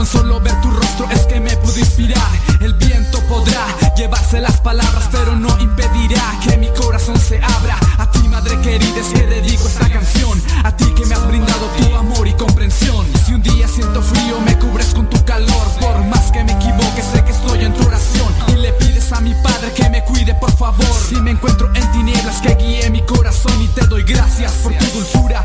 Con solo ver tu rostro es que me pude inspirar. El viento podrá llevarse las palabras, pero no impedirá que mi corazón se abra. A ti, madre querida, es que dedico esta canción. A ti que me has brindado tu amor y comprensión. Si un día siento frío, me cubres con tu calor. Por más que me equivoque, sé que estoy en tu oración. Y le pides a mi padre que me cuide, por favor. Si me encuentro en tinieblas, que guíe mi corazón. Y te doy gracias por tu dulzura,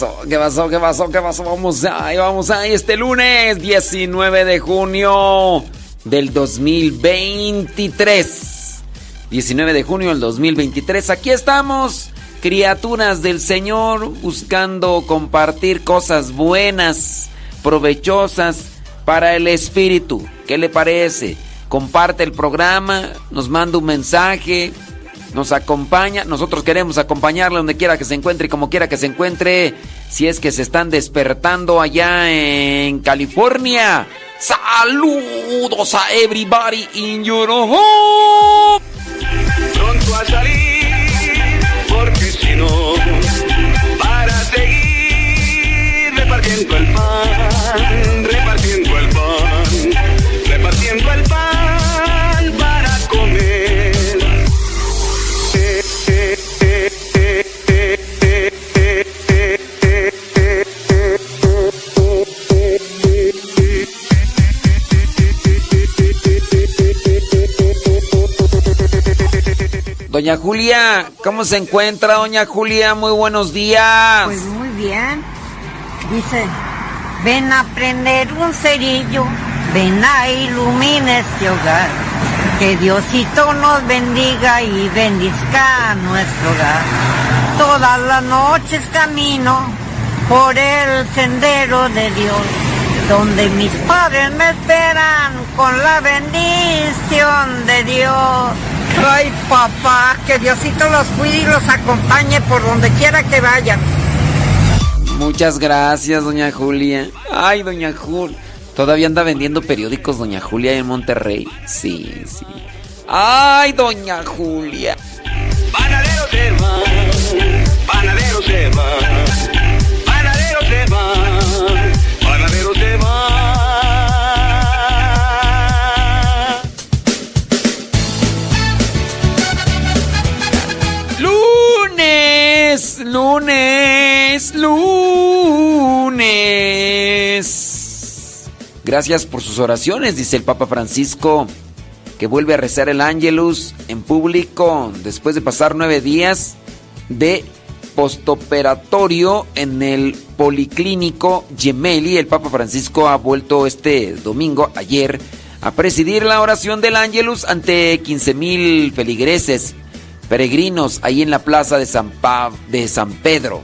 Pasó? ¿Qué pasó? ¿Qué pasó? ¿Qué pasó? ¿Qué pasó? Vamos ahí, vamos ahí. Este lunes 19 de junio del 2023. 19 de junio del 2023. Aquí estamos, criaturas del Señor, buscando compartir cosas buenas, provechosas para el Espíritu. ¿Qué le parece? Comparte el programa, nos manda un mensaje, nos acompaña. Nosotros queremos acompañarle donde quiera que se encuentre y como quiera que se encuentre. Si es que se están despertando allá en California. Saludos a everybody in your home. Pronto a salir, porque si no, para seguir repartiendo el pan, repartiendo Doña Julia, ¿cómo se encuentra, doña Julia? Muy buenos días. Pues muy bien. Dice, ven a prender un cerillo, ven a iluminar este hogar. Que Diosito nos bendiga y bendizca nuestro hogar. Todas las noches camino por el sendero de Dios, donde mis padres me esperan con la bendición de Dios. Ay, papá, que Diosito los cuide y los acompañe por donde quiera que vayan. Muchas gracias, doña Julia. Ay, doña Julia. ¿Todavía anda vendiendo periódicos, doña Julia, en Monterrey? Sí, sí. Ay, doña Julia. Panadero se va, panadero se va, panadero se va, Lunes, lunes, lunes. Gracias por sus oraciones, dice el Papa Francisco, que vuelve a rezar el Ángelus en público después de pasar nueve días de postoperatorio en el Policlínico Gemelli. El Papa Francisco ha vuelto este domingo, ayer, a presidir la oración del Ángelus ante 15 mil feligreses peregrinos ahí en la plaza de San, Pa- de San Pedro.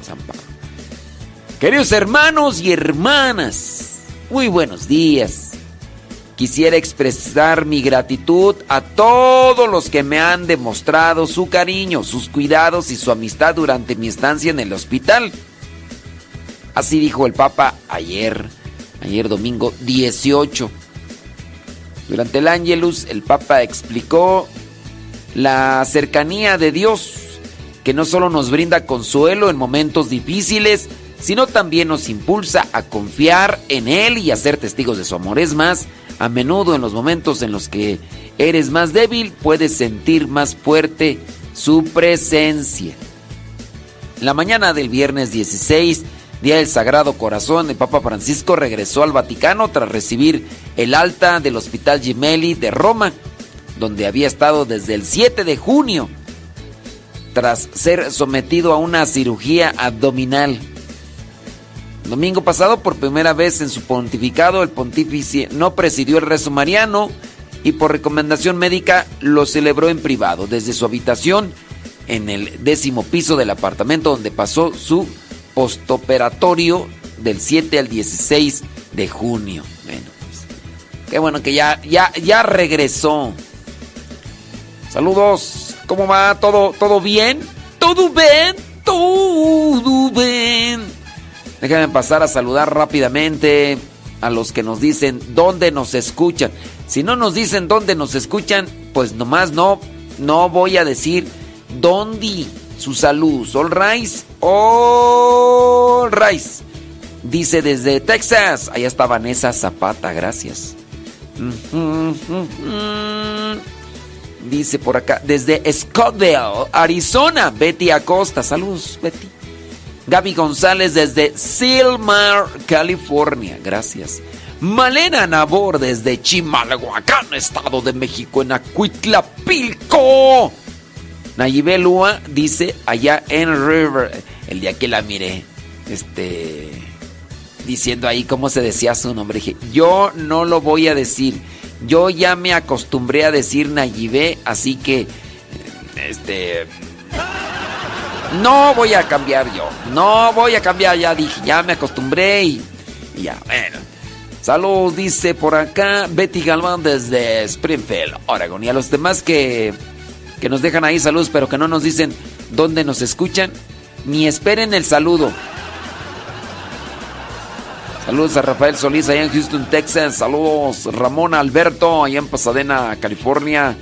Queridos hermanos y hermanas, muy buenos días. Quisiera expresar mi gratitud a todos los que me han demostrado su cariño, sus cuidados y su amistad durante mi estancia en el hospital. Así dijo el Papa ayer, ayer domingo 18. Durante el Ángelus, el Papa explicó la cercanía de Dios, que no solo nos brinda consuelo en momentos difíciles, sino también nos impulsa a confiar en Él y a ser testigos de su amor. Es más, a menudo en los momentos en los que eres más débil, puedes sentir más fuerte su presencia. La mañana del viernes 16, día del Sagrado Corazón, el Papa Francisco regresó al Vaticano tras recibir el alta del Hospital Gemelli de Roma, donde había estado desde el 7 de junio, tras ser sometido a una cirugía abdominal. Domingo pasado, por primera vez en su pontificado, el pontífice no presidió el rezo mariano y por recomendación médica lo celebró en privado, desde su habitación en el décimo piso del apartamento donde pasó su postoperatorio del 7 al 16 de junio. Bueno, pues, qué bueno que ya, ya, ya regresó. Saludos, ¿cómo va? ¿Todo, todo bien? ¿Todo bien? ¿Todo bien? Déjenme pasar a saludar rápidamente a los que nos dicen dónde nos escuchan. Si no nos dicen dónde nos escuchan, pues nomás no, no voy a decir dónde. Su salud. All rise. All rise. Dice desde Texas. Allá está Vanessa Zapata. Gracias. Dice por acá. Desde Scottsdale, Arizona. Betty Acosta. Saludos, Betty. Gaby González desde Silmar, California. Gracias. Malena Nabor desde Chimalhuacán, Estado de México, en Acuitlapilco. Nayibel Lua dice allá en River, el día que la miré, este, diciendo ahí cómo se decía su nombre. Dije, yo no lo voy a decir. Yo ya me acostumbré a decir Nayibé, así que, este, no voy a cambiar yo. No voy a cambiar, ya dije, ya me acostumbré y, y ya, bueno. Salud, dice por acá Betty Galván desde Springfield, Oregon. Y a los demás que, que nos dejan ahí saludos, pero que no nos dicen dónde nos escuchan, ni esperen el saludo. Saludos a Rafael Solís allá en Houston, Texas. Saludos Ramón Alberto allá en Pasadena, California.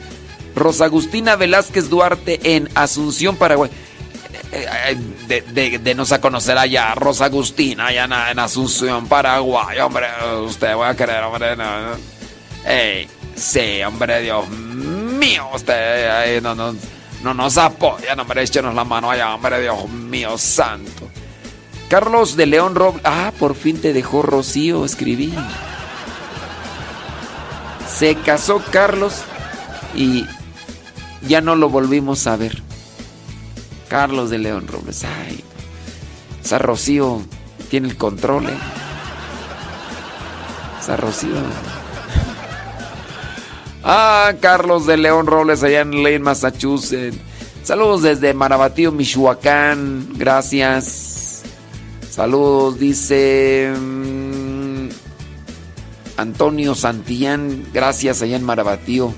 Rosa Agustina Velázquez Duarte en Asunción, Paraguay. Eh, eh, De, de- denos a conocer allá, Rosa Agustina, allá en, Asunción, Paraguay. Hombre, usted va a querer, hombre. No, no. Sí, hombre, Dios mío, usted no, no, no nos apoyan, hombre, échenos la mano allá, hombre, Dios mío santo. Carlos de León Robles. Ah, por fin te dejó Rocío, escribí. Se casó Carlos y ya no lo volvimos a ver. Carlos de León Robles. Ay, esa Rocío tiene el control, ¿eh? Esa Rocío. Ah, Carlos de León Robles allá en Lane, Massachusetts. Saludos desde Marabatío, Michoacán. Gracias. Saludos, dice mm, Antonio Santillán. Gracias allá en Marabatío.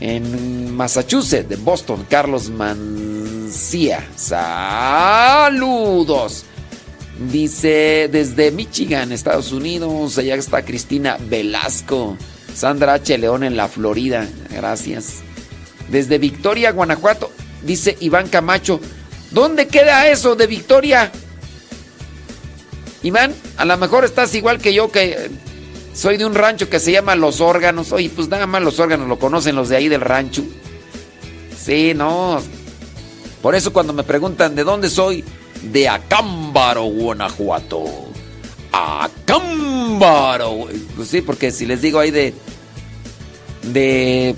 En Massachusetts, de Boston, Carlos Mancía. Saludos. Dice desde Michigan, Estados Unidos. Allá está Cristina Velasco. Sandra H. León en la Florida. Gracias. Desde Victoria, Guanajuato. Dice Iván Camacho. ¿Dónde queda eso de Victoria? Iván, a lo mejor estás igual que yo, que soy de un rancho que se llama Los Órganos. Oye, pues nada más los órganos lo conocen los de ahí del rancho. Sí, no. Por eso cuando me preguntan de dónde soy, de Acámbaro, Guanajuato. Acámbaro. Pues sí, porque si les digo ahí de. de.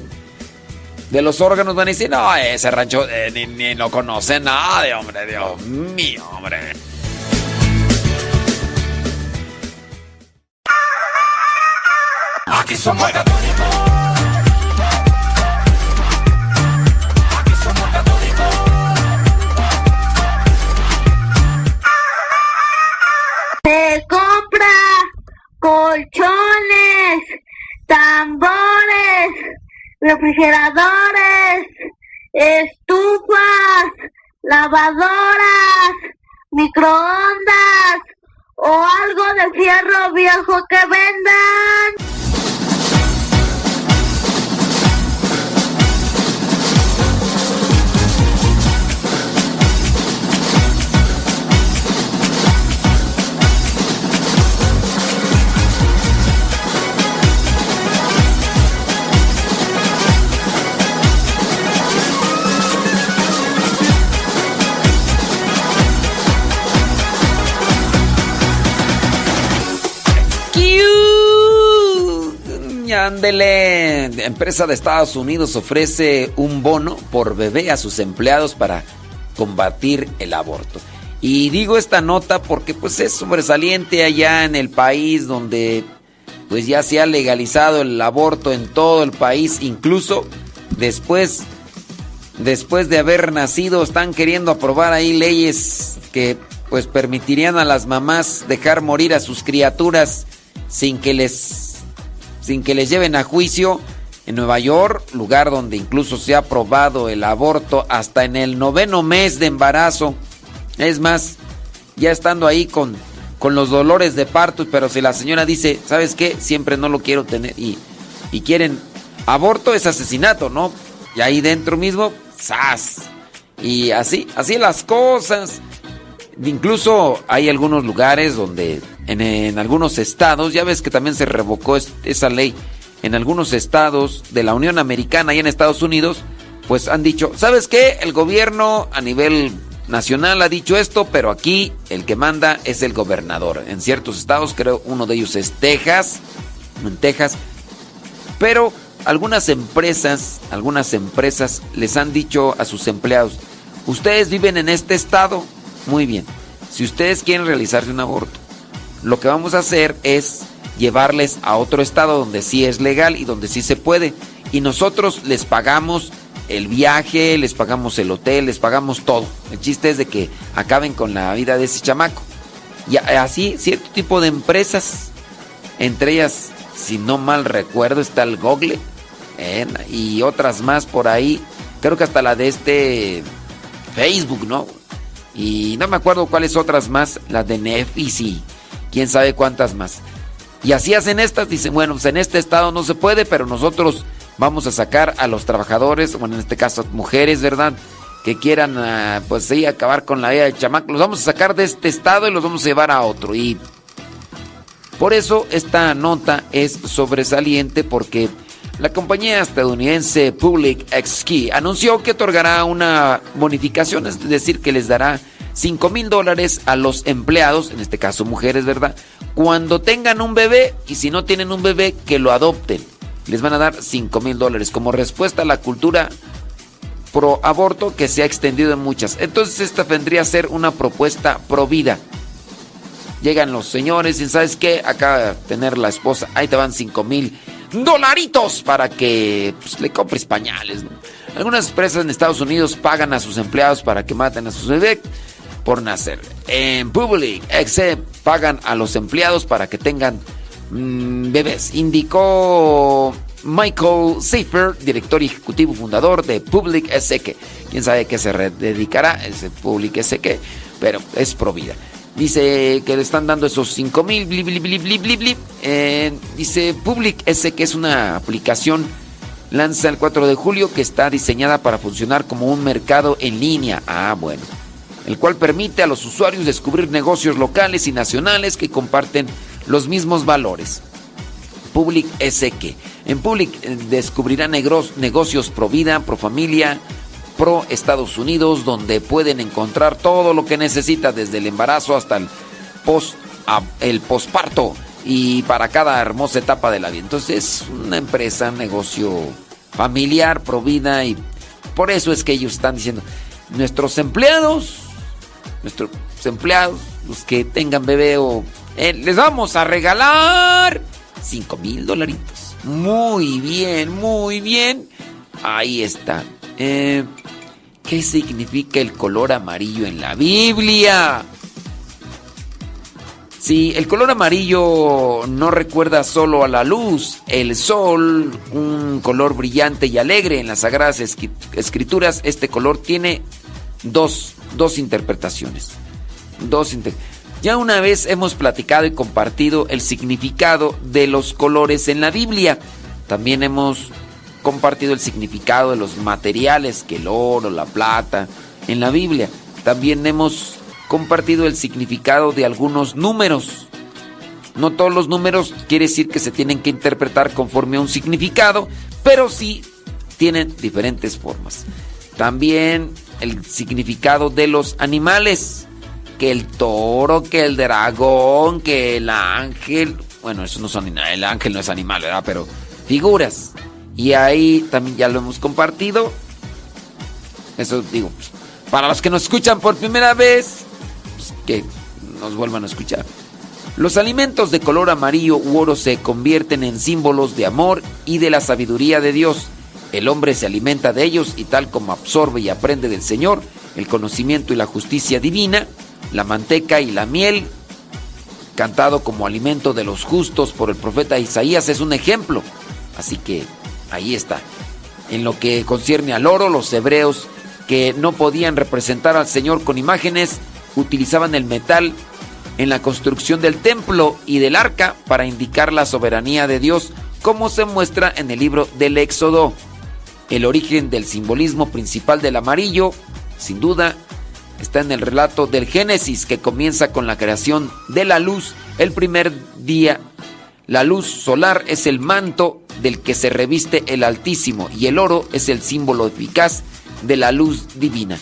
de los órganos, van a decir, no, ese rancho eh, ni, ni lo conoce nadie, hombre, Dios mío, hombre. Aquí somos católicos. Aquí somos. Se compra colchones, tambores, refrigeradores, estufas, lavadoras, microondas o algo de fierro viejo que vendan. Ándele. Empresa de Estados Unidos ofrece un bono por bebé a sus empleados para combatir el aborto. Y digo esta nota porque pues es sobresaliente allá en el país donde pues ya se ha legalizado el aborto en todo el país, incluso después después de haber nacido están queriendo aprobar ahí leyes que pues permitirían a las mamás dejar morir a sus criaturas sin que les sin que les lleven a juicio. En Nueva York, lugar donde incluso se ha aprobado el aborto hasta en el noveno mes de embarazo. Es más, ya estando ahí con, con los dolores de parto, pero si la señora dice, ¿sabes qué? Siempre no lo quiero tener y, y quieren aborto es asesinato, ¿no? Y ahí dentro mismo, ¡zas! Y así, así las cosas. Incluso hay algunos lugares donde en, algunos estados, ya ves que también se revocó es, esa ley, en algunos estados de la Unión Americana y en Estados Unidos, pues han dicho, ¿sabes qué? El gobierno a nivel nacional ha dicho esto, pero aquí el que manda es el gobernador. En ciertos estados, creo uno de ellos es Texas, en Texas, pero algunas empresas, algunas empresas les han dicho a sus empleados, ustedes viven en este estado, muy bien. Si ustedes quieren realizarse un aborto, lo que vamos a hacer es llevarles a otro estado donde sí es legal y donde sí se puede. Y nosotros les pagamos el viaje, les pagamos el hotel, les pagamos todo. El chiste es de que acaben con la vida de ese chamaco. Y así cierto tipo de empresas, entre ellas, si no mal recuerdo, está el Google ¿eh? y otras más por ahí. Creo que hasta la de este Facebook, ¿no? Y no me acuerdo cuáles otras más, las de Netflix y quién sabe cuántas más. Y así hacen estas, dicen, bueno, pues en este estado no se puede, pero nosotros vamos a sacar a los trabajadores, bueno, en este caso mujeres, ¿verdad? Que quieran, uh, pues sí, acabar con la vida del chamaco. Los vamos a sacar de este estado y los vamos a llevar a otro. Y por eso esta nota es sobresaliente porque la compañía estadounidense Public XKey anunció que otorgará una bonificación, es decir, que les dará 5 mil dólares a los empleados, en este caso mujeres, ¿verdad? Cuando tengan un bebé y si no tienen un bebé, que lo adopten. Les van a dar 5 mil dólares como respuesta a la cultura pro aborto que se ha extendido en muchas. Entonces esta vendría a ser una propuesta pro vida. Llegan los señores y ¿sabes qué? Acá tener la esposa, ahí te van 5 mil dolaritos para que pues, le compres pañales. Algunas empresas en Estados Unidos pagan a sus empleados para que maten a sus bebés por nacer. En Public XC pagan a los empleados para que tengan mm, bebés. Indicó Michael Safer, director ejecutivo fundador de Public SQ. Quién sabe qué se dedicará ese Public SQ, pero es pro vida. Dice que le están dando esos 5 mil, bli, bli, bli, bli, bli, bli. Eh, dice Public SQ es una aplicación lanza el 4 de julio que está diseñada para funcionar como un mercado en línea. Ah, bueno. El cual permite a los usuarios descubrir negocios locales y nacionales que comparten los mismos valores. Public SQ. En Public eh, descubrirá negros- negocios pro vida, pro familia, Estados Unidos, donde pueden encontrar todo lo que necesita, desde el embarazo hasta el post el posparto y para cada hermosa etapa de la vida. Entonces es una empresa, negocio familiar, pro vida y por eso es que ellos están diciendo nuestros empleados, nuestros empleados, los que tengan bebé o eh, les vamos a regalar 5 mil dolaritos. Muy bien, muy bien. Ahí está. Eh, ¿Qué significa el color amarillo en la Biblia? Sí, el color amarillo no recuerda solo a la luz, el sol, un color brillante y alegre en las sagradas escrituras. Este color tiene dos, dos interpretaciones. Dos ya una vez hemos platicado y compartido el significado de los colores en la Biblia. También hemos compartido el significado de los materiales, que el oro, la plata, en la Biblia. También hemos compartido el significado de algunos números. No todos los números quiere decir que se tienen que interpretar conforme a un significado, pero sí tienen diferentes formas. También el significado de los animales, que el toro, que el dragón, que el ángel, bueno, eso no son el ángel no es animal, ¿verdad? Pero figuras. Y ahí también ya lo hemos compartido. Eso digo, pues, para los que nos escuchan por primera vez, pues, que nos vuelvan a escuchar. Los alimentos de color amarillo u oro se convierten en símbolos de amor y de la sabiduría de Dios. El hombre se alimenta de ellos y tal como absorbe y aprende del Señor el conocimiento y la justicia divina, la manteca y la miel, cantado como alimento de los justos por el profeta Isaías, es un ejemplo. Así que ahí está. En lo que concierne al oro, los hebreos que no podían representar al Señor con imágenes, utilizaban el metal en la construcción del templo y del arca para indicar la soberanía de Dios, como se muestra en el libro del Éxodo. El origen del simbolismo principal del amarillo, sin duda, está en el relato del Génesis que comienza con la creación de la luz el primer día. La luz solar es el manto del que se reviste el Altísimo y el oro es el símbolo eficaz de la luz divina.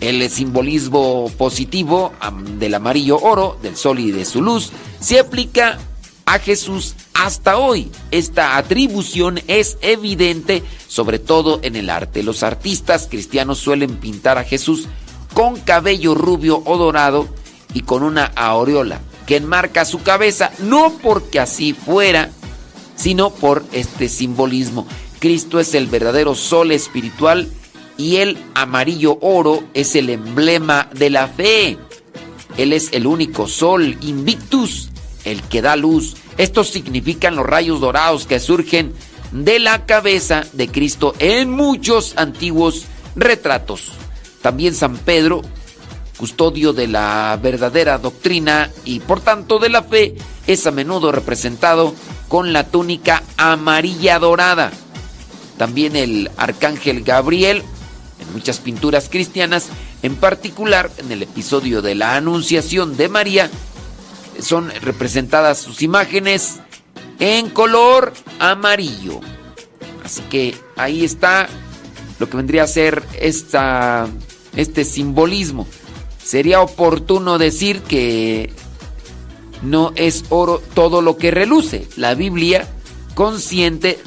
El simbolismo positivo del amarillo oro, del sol y de su luz, se aplica a Jesús hasta hoy. Esta atribución es evidente sobre todo en el arte. Los artistas cristianos suelen pintar a Jesús con cabello rubio o dorado y con una aureola que enmarca su cabeza, no porque así fuera, sino por este simbolismo. Cristo es el verdadero sol espiritual y el amarillo oro es el emblema de la fe. Él es el único sol invictus, el que da luz. Estos significan los rayos dorados que surgen de la cabeza de Cristo en muchos antiguos retratos. También San Pedro, custodio de la verdadera doctrina y por tanto de la fe, es a menudo representado con la túnica amarilla dorada. También el arcángel Gabriel, en muchas pinturas cristianas, en particular en el episodio de la Anunciación de María, son representadas sus imágenes en color amarillo. Así que ahí está lo que vendría a ser esta, este simbolismo. Sería oportuno decir que no es oro todo lo que reluce. La Biblia consciente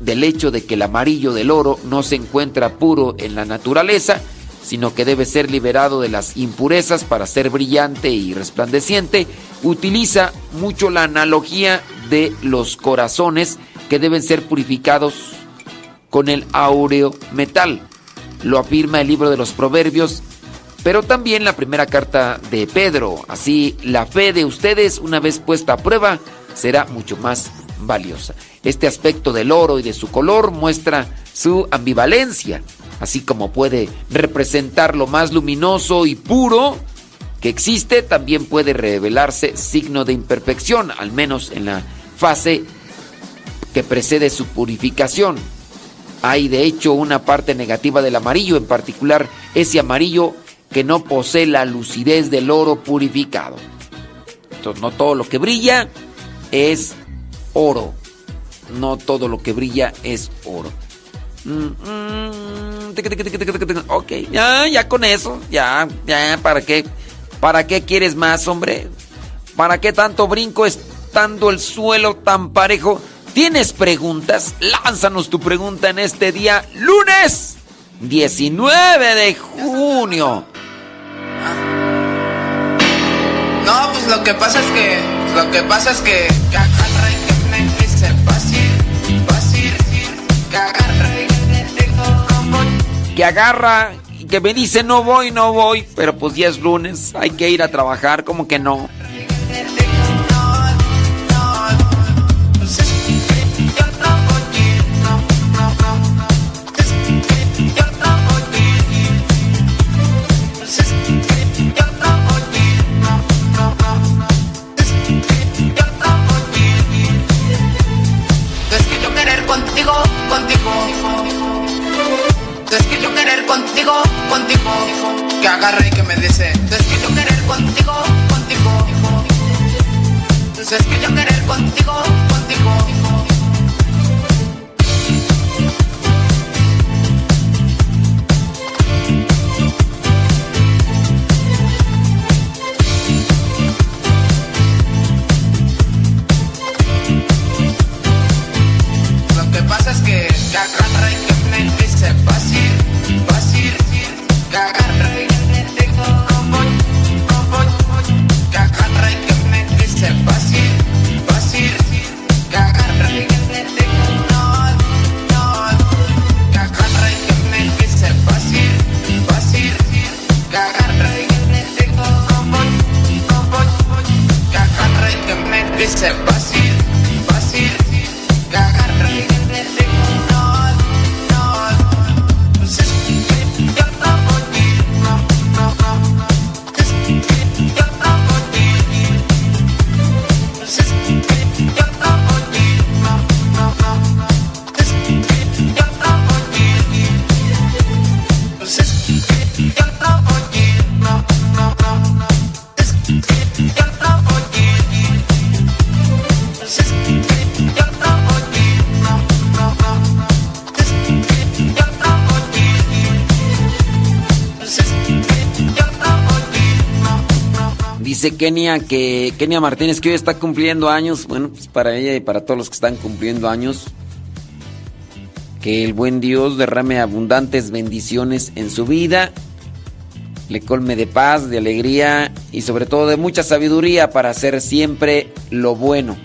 del hecho de que el amarillo del oro no se encuentra puro en la naturaleza, sino que debe ser liberado de las impurezas para ser brillante y resplandeciente, utiliza mucho la analogía de los corazones que deben ser purificados con el áureo metal. Lo afirma el libro de los Proverbios, pero también la primera carta de Pedro. Así, la fe de ustedes, una vez puesta a prueba, será mucho más valiosa. Este aspecto del oro y de su color muestra su ambivalencia, así como puede representar lo más luminoso y puro que existe, también puede revelarse signo de imperfección, al menos en la fase que precede su purificación. Hay de hecho una parte negativa del amarillo, en particular ese amarillo que no posee la lucidez del oro purificado. Entonces no todo lo que brilla es oro. No todo lo que brilla es oro. Mm, mm. Ok, ya, ya con eso, ya, ya, ¿para qué? ¿Para qué quieres más, hombre? ¿Para qué tanto brinco estando el suelo tan parejo? ¿Tienes preguntas? Lánzanos tu pregunta en este día, lunes 19 de junio. No, pues lo que pasa es que, lo que pasa es que, que agarra y que me dice fácil, fácil, que agarra y que me dijo como Que agarra y que me dice no voy, no voy, pero pues ya es lunes, hay que ir a trabajar, como que no, contigo, contigo, que agarra y que me dice, es que yo querer contigo, contigo, es que yo querer contigo, contigo. Lo que pasa es que, agarra y que me dice fácil, me dice fácil, Dice Kenia que Kenia Martínez que hoy está cumpliendo años. Bueno, pues para ella y para todos los que están cumpliendo años. Que el buen Dios derrame abundantes bendiciones en su vida. Le colme de paz, de alegría y sobre todo de mucha sabiduría para hacer siempre lo bueno.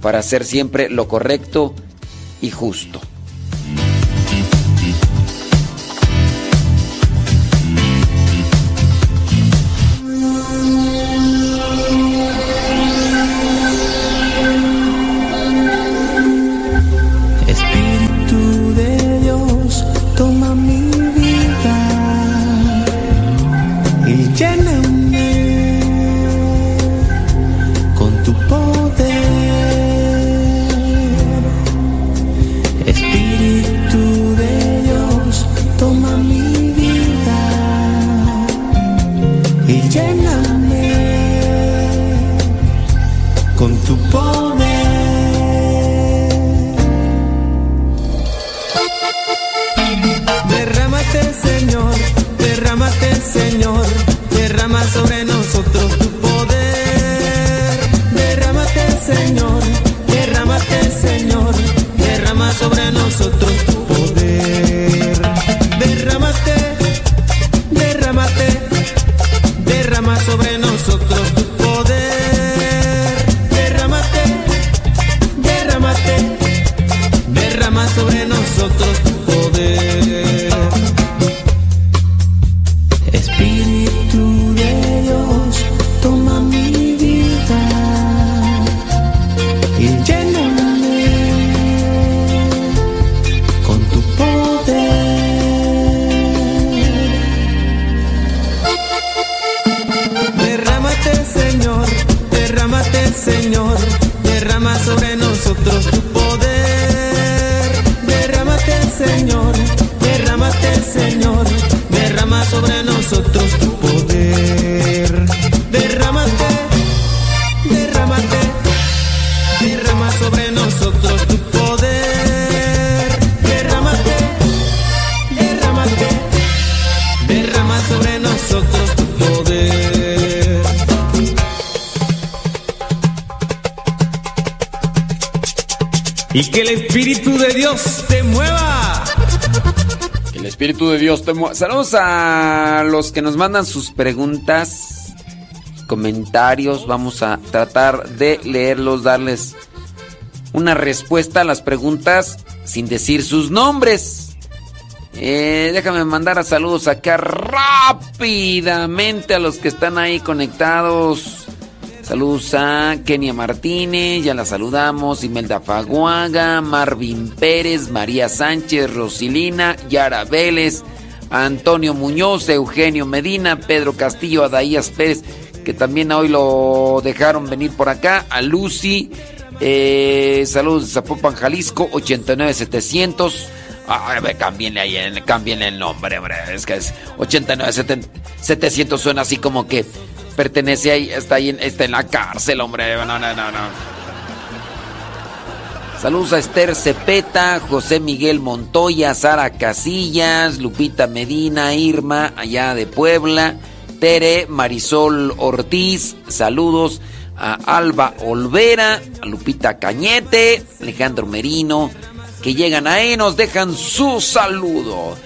Para hacer siempre lo correcto y justo. Espíritu de Dios te mueva. El Espíritu de Dios te mueva. Saludos a los que nos mandan sus preguntas, comentarios. Vamos a tratar de leerlos, darles una respuesta a las preguntas sin decir sus nombres. Eh, déjame mandar a saludos acá rápidamente a los que están ahí conectados. Saludos a Kenia Martínez, ya la saludamos, Imelda Faguaga, Marvin Pérez, María Sánchez, Rosilina, Yara Vélez, Antonio Muñoz, Eugenio Medina, Pedro Castillo, Adaías Pérez, que también hoy lo dejaron venir por acá, a Lucy, eh, saludos de Zapopan, Jalisco, 89700. Ay, ve, cámbienle ahí, cámbienle el nombre, hombre. Es que es 89700 suena así como que pertenece ahí, está ahí, está en la cárcel, hombre. No, no, no, no. Saludos a Esther Cepeta, José Miguel Montoya, Sara Casillas, Lupita Medina, Irma, allá de Puebla, Tere, Marisol Ortiz, saludos a Alba Olvera, a Lupita Cañete, Alejandro Merino, que llegan ahí, nos dejan su saludo.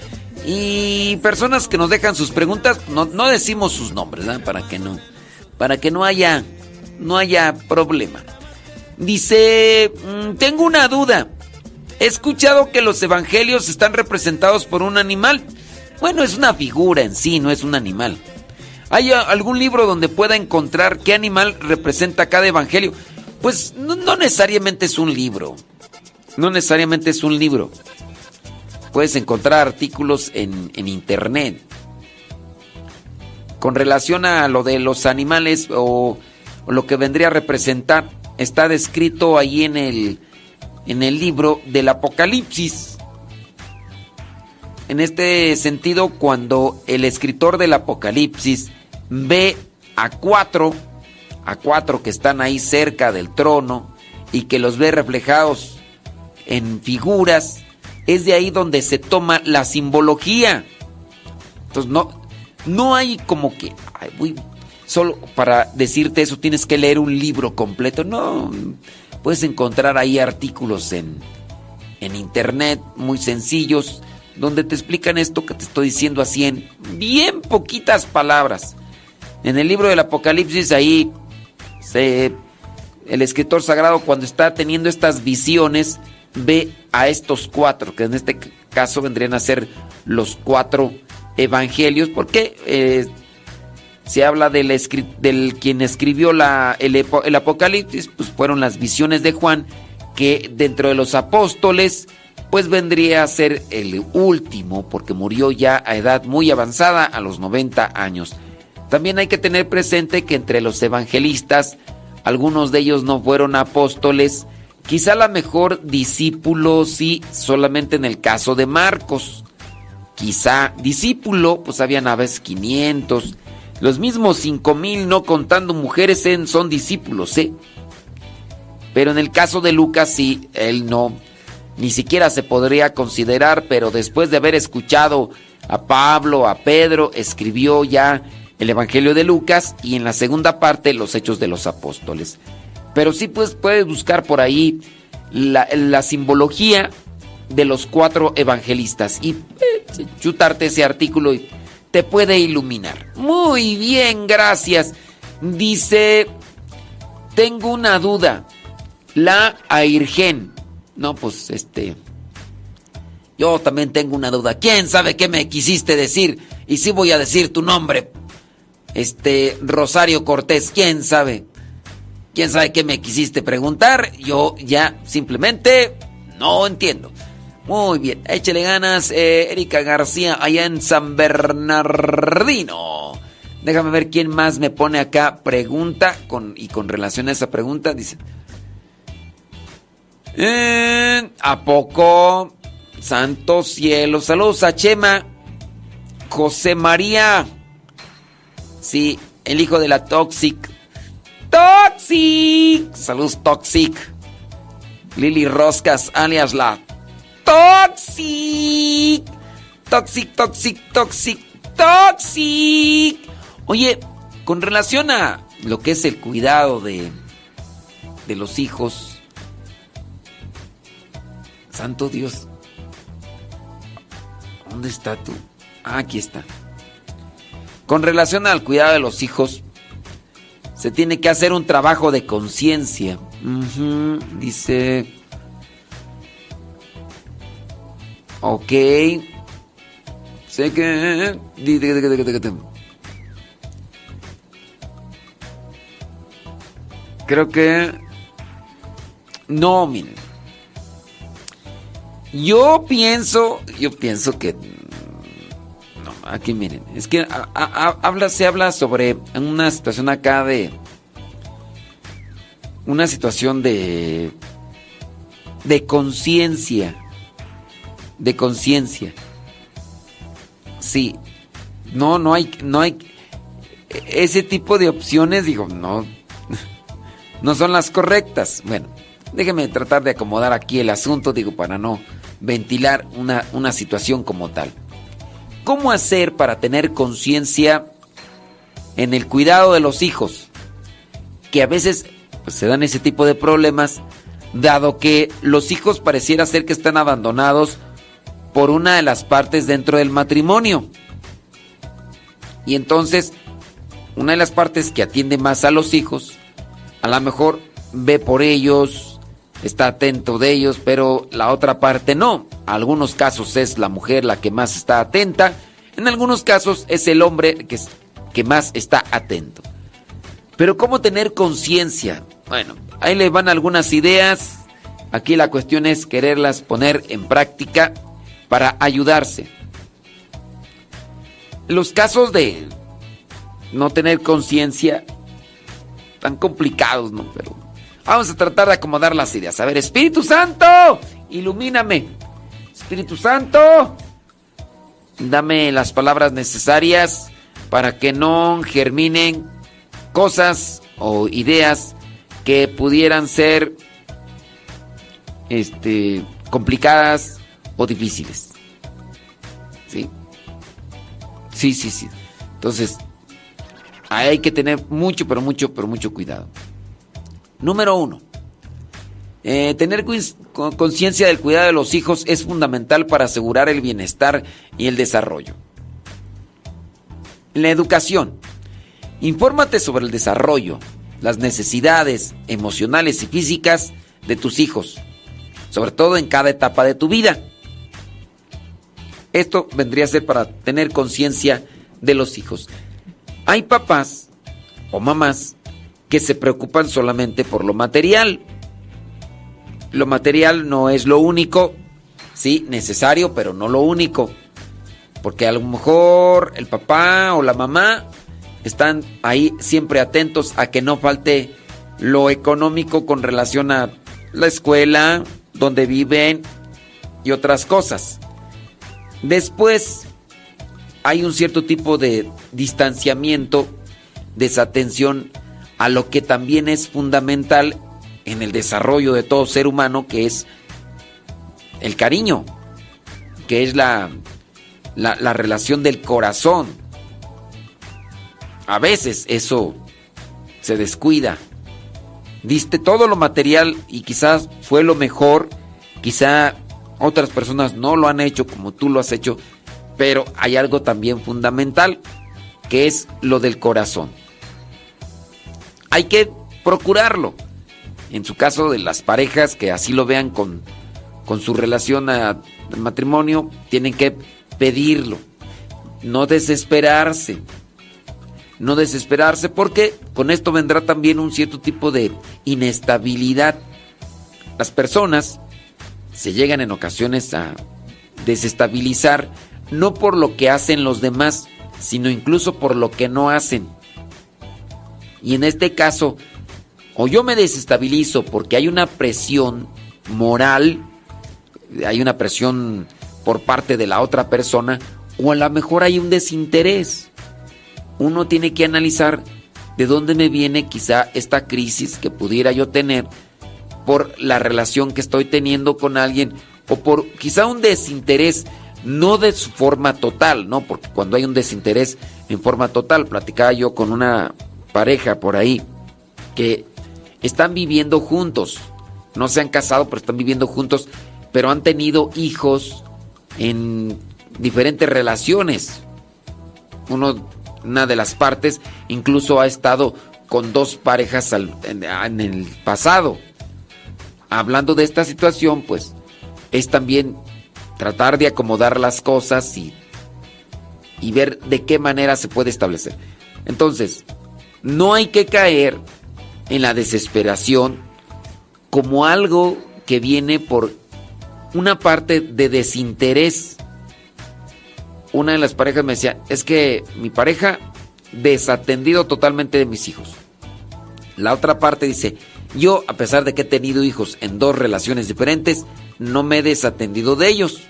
Y personas que nos dejan sus preguntas, no, no decimos sus nombres, ¿verdad? Para que no, para que no haya, no haya problema. Dice, "Mm, tengo una duda. He escuchado que los evangelios están representados por un animal. Bueno, es una figura en sí, no es un animal. ¿Hay algún libro donde pueda encontrar qué animal representa cada evangelio? Pues no necesariamente es un libro. No necesariamente es un libro. Puedes encontrar artículos en, en internet. Con relación a lo de los animales o, lo que vendría a representar, está descrito ahí en el, en el libro del Apocalipsis. En este sentido, cuando el escritor del Apocalipsis ve a cuatro, a cuatro que están ahí cerca del trono y que los ve reflejados en figuras, es de ahí donde se toma la simbología. Entonces no, no hay como que, ay, voy- solo para decirte eso tienes que leer un libro completo. No, puedes encontrar ahí artículos en, en internet muy sencillos donde te explican esto que te estoy diciendo así en bien poquitas palabras. En el libro del Apocalipsis ahí se, el escritor sagrado cuando está teniendo estas visiones ve a estos cuatro, que en este caso vendrían a ser los cuatro evangelios, porque eh, se habla del, del quien escribió la, el Apocalipsis, pues fueron las visiones de Juan, que dentro de los apóstoles, pues vendría a ser el último, porque murió ya a edad muy avanzada, a los 90 años. También hay que tener presente que entre los evangelistas, algunos de ellos no fueron apóstoles, quizá la mejor discípulo sí, solamente en el caso de Marcos. Quizá discípulo, pues habían a veces 500. Los mismos 5000, no contando mujeres, en- son discípulos, ¿eh? Pero en el caso de Lucas sí, él no, ni siquiera se podría considerar, pero después de haber escuchado a Pablo, a Pedro, escribió ya el Evangelio de Lucas y en la segunda parte los Hechos de los Apóstoles. Pero sí pues, puedes buscar por ahí la, simbología de los cuatro evangelistas y eh, chutarte ese artículo y te puede iluminar. Muy bien, gracias. Dice, tengo una duda. La Airgen. No, pues este... Yo también tengo una duda. ¿Quién sabe qué me quisiste decir? Y sí voy a decir tu nombre. Este, Rosario Cortés, ¿quién sabe? ¿Quién sabe qué me quisiste preguntar? Yo ya simplemente no entiendo. Muy bien, échele ganas, eh, Erika García, allá en San Bernardino. Déjame ver quién más me pone acá pregunta y con relación a esa pregunta. Dice. "Eh, ¿A poco? Santo cielo. Saludos a Chema. José María. Sí, el hijo de la Toxic. Toxic. Saludos Toxic. Lili Roscas, alias la Toxic. Toxic, toxic, toxic, toxic. Oye, con relación a lo que es el cuidado de, de los hijos, Santo Dios, ¿dónde está tú? Ah, aquí está. Con relación al cuidado de los hijos, se tiene que hacer un trabajo de conciencia. Dice... Ok. Sé que... Creo que... No, miren. Yo pienso... Yo pienso que... Aquí miren. Es que habla, se habla sobre una situación acá de... Una situación de... De conciencia. De conciencia. Sí. No, no hay, no hay. Ese tipo de opciones, digo, no. No son las correctas. Bueno, déjeme tratar de acomodar aquí el asunto, digo, para no ventilar una, una situación como tal. ¿Cómo hacer para tener conciencia en el cuidado de los hijos? Que a veces pues, se dan ese tipo de problemas, dado que los hijos pareciera ser que están abandonados por una de las partes dentro del matrimonio. Y entonces, una de las partes que atiende más a los hijos, a lo mejor ve por ellos, está atento de ellos, pero la otra parte no. En algunos casos es la mujer la que más está atenta, en algunos casos es el hombre que, que más está atento. Pero ¿cómo tener conciencia? Bueno, ahí le van algunas ideas. Aquí la cuestión es quererlas poner en práctica para ayudarse. Los casos de no tener conciencia tan complicados, ¿no? Pero vamos a tratar de acomodar las ideas. A ver, Espíritu Santo, ilumíname. Espíritu Santo, dame las palabras necesarias para que no germinen cosas o ideas que pudieran ser este complicadas o difíciles. ¿Sí? Sí, sí, sí. Entonces, hay que tener mucho, pero mucho, pero mucho cuidado. Número uno. eh, tener conciencia del cuidado de los hijos es fundamental para asegurar el bienestar y el desarrollo. La educación. Infórmate sobre el desarrollo, las necesidades emocionales y físicas de tus hijos, sobre todo en cada etapa de tu vida. Esto vendría a ser para tener conciencia de los hijos. Hay papás o mamás que se preocupan solamente por lo material. Lo material no es lo único, sí, necesario, pero no lo único. Porque a lo mejor el papá o la mamá están ahí siempre atentos a que no falte lo económico con relación a la escuela, donde viven y otras cosas. Después hay un cierto tipo de distanciamiento, desatención a lo que también es fundamental en el desarrollo de todo ser humano, que es el cariño, que es la, la, la relación del corazón. A veces eso se descuida. Diste todo lo material y quizás fue lo mejor, quizá otras personas no lo han hecho como tú lo has hecho, pero hay algo también fundamental, que es lo del corazón. Hay que procurarlo. En su caso de las parejas que así lo vean con, con su relación al matrimonio, tienen que pedirlo. No desesperarse. No desesperarse porque con esto vendrá también un cierto tipo de inestabilidad. Las personas se llegan en ocasiones a desestabilizar no por lo que hacen los demás, sino incluso por lo que no hacen. Y en este caso, o yo me desestabilizo porque hay una presión moral, hay una presión por parte de la otra persona, o a lo mejor hay un desinterés. Uno tiene que analizar de dónde me viene quizá esta crisis que pudiera yo tener por la relación que estoy teniendo con alguien o por quizá un desinterés, no de su forma total, ¿no? Porque cuando hay un desinterés en forma total, platicaba yo con una pareja por ahí que están viviendo juntos, no se han casado, pero están viviendo juntos, pero han tenido hijos en diferentes relaciones. Uno, una de las partes incluso ha estado con dos parejas en el pasado. Hablando de esta situación, pues es también tratar de acomodar las cosas y, y ver de qué manera se puede establecer. Entonces, no hay que caer en la desesperación como algo que viene por una parte de desinterés. Una de las parejas me decía, es que mi pareja desatendido totalmente de mis hijos. La otra parte dice, yo a pesar de que he tenido hijos en dos relaciones diferentes, no me he desatendido de ellos.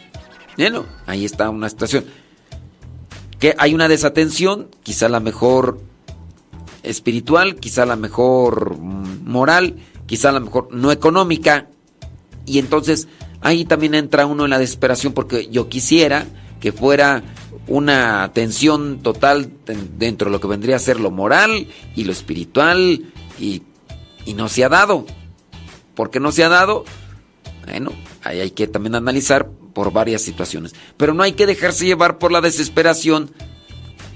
Bueno, ahí está una situación. Que hay una desatención, quizá la mejor espiritual, quizá la mejor moral, quizá la mejor no económica. Y entonces ahí también entra uno en la desesperación porque yo quisiera que fuera una atención total den- dentro de lo que vendría a ser lo moral y lo espiritual y, y no se ha dado. ¿Por qué no se ha dado? Bueno, ahí hay que también analizar por varias situaciones. Pero no hay que dejarse llevar por la desesperación,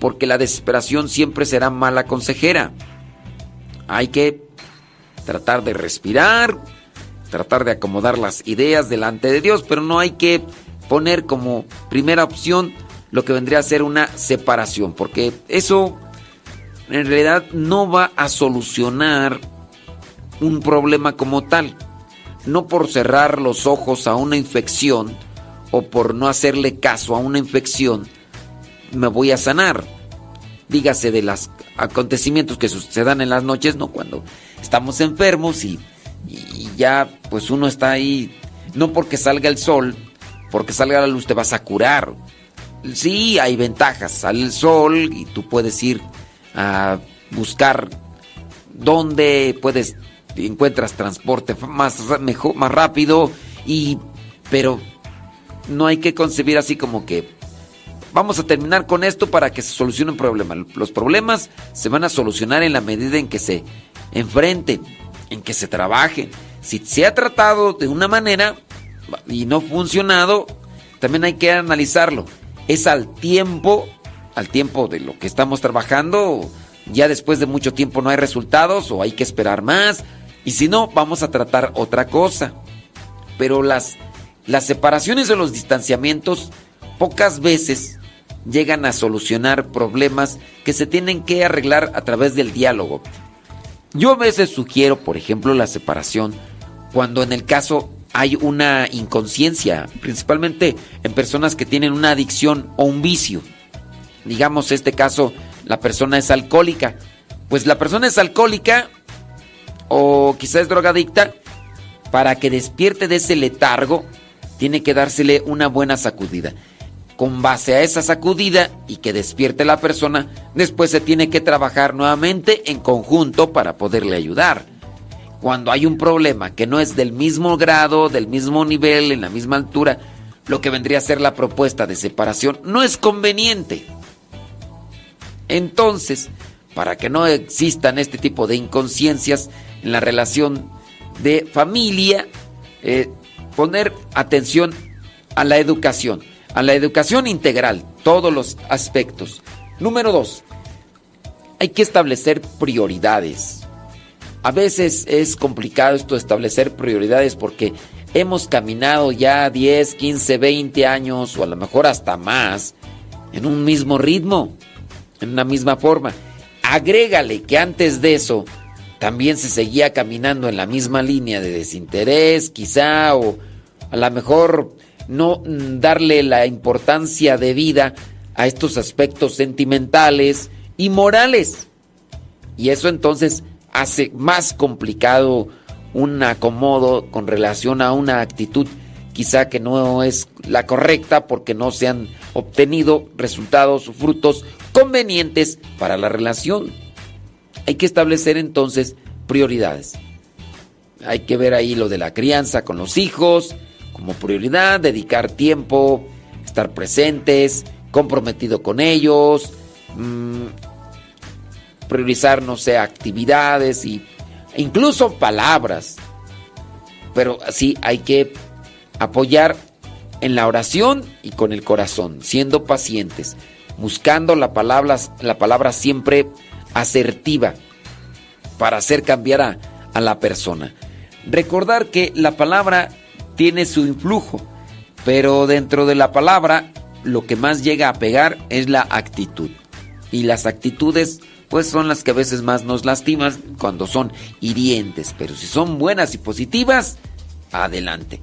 porque la desesperación siempre será mala consejera. Hay que tratar de respirar, tratar de acomodar las ideas delante de Dios, pero no hay que poner como primera opción lo que vendría a ser una separación, porque eso en realidad no va a solucionar un problema como tal. No por cerrar los ojos a una infección o por no hacerle caso a una infección, me voy a sanar. Dígase de los acontecimientos que sucedan en las noches, no cuando estamos enfermos y, y ya pues uno está ahí, no porque salga el sol, porque salga la luz te vas a curar. Sí, hay ventajas, sale el sol y tú puedes ir a buscar dónde puedes encuentras transporte más mejor, más rápido y pero no hay que concebir así como que vamos a terminar con esto para que se solucione un problema. Los problemas se van a solucionar en la medida en que se enfrenten, en que se trabajen. Si se ha tratado de una manera y no ha funcionado, también hay que analizarlo. Es al tiempo, al tiempo de lo que estamos trabajando, ya después de mucho tiempo no hay resultados o hay que esperar más. Y si no, vamos a tratar otra cosa. Pero las, las separaciones o los distanciamientos pocas veces llegan a solucionar problemas que se tienen que arreglar a través del diálogo. Yo a veces sugiero, por ejemplo, la separación cuando en el caso hay una inconsciencia, principalmente en personas que tienen una adicción o un vicio. Digamos, este caso, la persona es alcohólica. Pues la persona es alcohólica o quizás es drogadicta, para que despierte de ese letargo, tiene que dársele una buena sacudida. Con base a esa sacudida y que despierte la persona, después se tiene que trabajar nuevamente en conjunto para poderle ayudar. Cuando hay un problema que no es del mismo grado, del mismo nivel, en la misma altura, lo que vendría a ser la propuesta de separación no es conveniente. Entonces, para que no existan este tipo de inconsciencias en la relación de familia, eh, poner atención a la educación, a la educación integral, todos los aspectos. Número dos, hay que establecer prioridades. A veces es complicado esto establecer prioridades porque hemos caminado ya 10, 15, 20 años o a lo mejor hasta más en un mismo ritmo, en una misma forma. Agrégale que antes de eso también se seguía caminando en la misma línea de desinterés, quizá, o a lo mejor no mm, darle la importancia de vida a estos aspectos sentimentales y morales. Y eso entonces hace más complicado un acomodo con relación a una actitud quizá que no es la correcta porque no se han obtenido resultados o frutos convenientes para la relación. Hay que establecer entonces prioridades. Hay que ver ahí lo de la crianza con los hijos como prioridad, dedicar tiempo, estar presentes, comprometido con ellos, mmm, priorizar, no sé, actividades y incluso palabras. Pero sí hay que apoyar en la oración y con el corazón, siendo pacientes, buscando la palabra, la palabra siempre asertiva para hacer cambiar a, a la persona. Recordar que la palabra tiene su influjo, pero dentro de la palabra lo que más llega a pegar es la actitud. Y las actitudes pues son las que a veces más nos lastiman cuando son hirientes, pero si son buenas y positivas, adelante.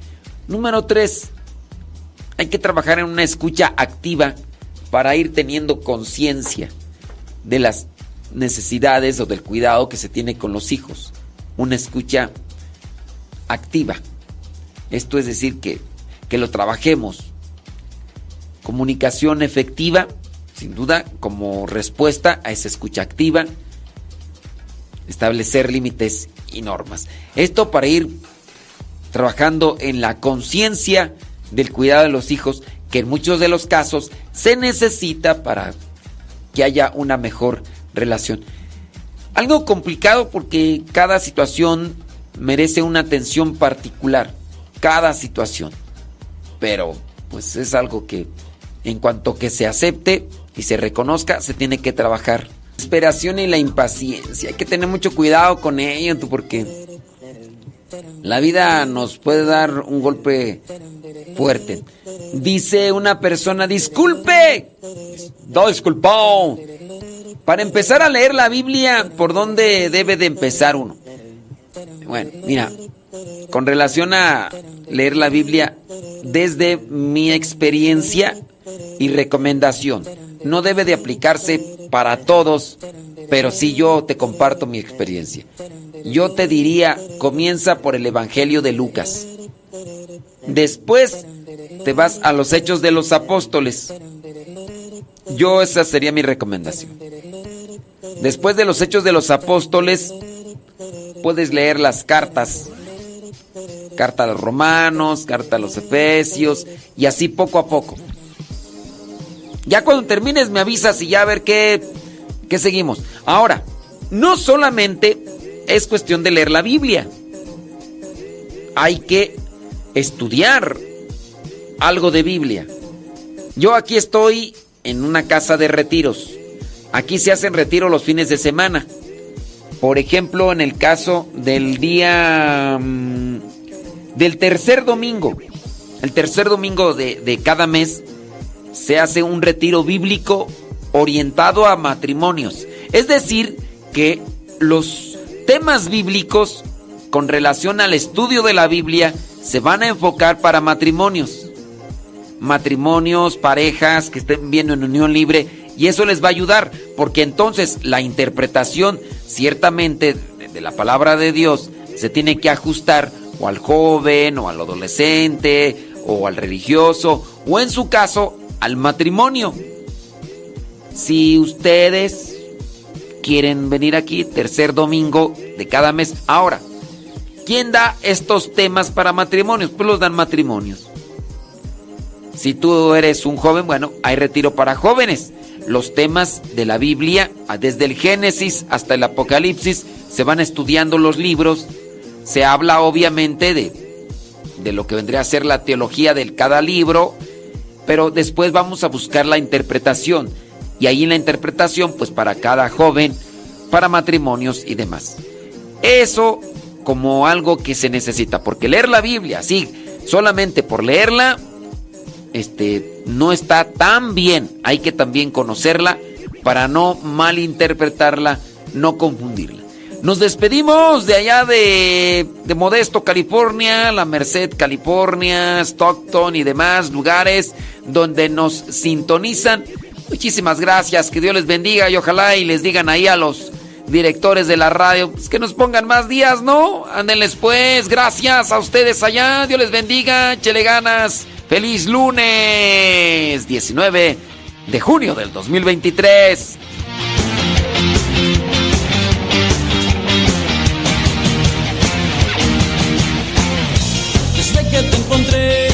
Número 3. Hay que trabajar en una escucha activa para ir teniendo conciencia de las necesidades o del cuidado que se tiene con los hijos. Una escucha activa. Esto es decir, que, que lo trabajemos. Comunicación efectiva, sin duda, como respuesta a esa escucha activa. Establecer límites y normas. Esto para ir trabajando en la conciencia del cuidado de los hijos, que en muchos de los casos se necesita para que haya una mejor relación. Algo complicado porque cada situación merece una atención particular, cada situación. Pero pues es algo que en cuanto que se acepte y se reconozca, se tiene que trabajar. La Esperación y la impaciencia, hay que tener mucho cuidado con ello porque la vida nos puede dar un golpe fuerte. Dice una persona, disculpe. No, disculpó. Para empezar a leer la Biblia, ¿por dónde debe de empezar uno? Bueno, mira, con relación a leer la Biblia, desde mi experiencia y recomendación, no debe de aplicarse para todos, pero sí yo te comparto mi experiencia. Yo te diría, comienza por el Evangelio de Lucas. Después te vas a los Hechos de los Apóstoles. Yo esa sería mi recomendación. Después de los Hechos de los Apóstoles, puedes leer las cartas. Carta a los romanos, carta a los efesios, y así poco a poco. Ya cuando termines me avisas y ya a ver qué, qué seguimos. Ahora, no solamente es cuestión de leer la Biblia. Hay que estudiar algo de Biblia. Yo aquí estoy en una casa de retiros. Aquí se hacen retiros los fines de semana. Por ejemplo, en el caso del día mm, del tercer domingo, el tercer domingo de, de cada mes, se hace un retiro bíblico orientado a matrimonios. Es decir, que los temas bíblicos con relación al estudio de la Biblia se van a enfocar para matrimonios. Matrimonios, parejas que estén viendo en unión libre y eso les va a ayudar porque entonces la interpretación ciertamente de la palabra de Dios se tiene que ajustar o al joven o al adolescente o al religioso o en su caso al matrimonio. Si ustedes quieren venir aquí tercer domingo de cada mes, ahora, ¿quién da estos temas para matrimonios? Pues los dan matrimonios. Si tú eres un joven, bueno, hay retiro para jóvenes. Los temas de la Biblia, desde el Génesis hasta el Apocalipsis, se van estudiando los libros. Se habla obviamente de, de lo que vendría a ser la teología de cada libro, pero después vamos a buscar la interpretación. Y ahí en la interpretación, pues para cada joven, para matrimonios y demás. Eso como algo que se necesita, porque leer la Biblia, sí, solamente por leerla, este, no está tan bien. Hay que también conocerla para no malinterpretarla, no confundirla. Nos despedimos de allá de, de Modesto, California, La Merced, California, Stockton y demás lugares donde nos sintonizan Muchísimas gracias, que Dios les bendiga y ojalá y les digan ahí a los directores de la radio pues, que nos pongan más días, ¿no? Ándenles pues, gracias a ustedes allá, Dios les bendiga, chele ganas, feliz lunes 19 de junio del 2023. Encontré,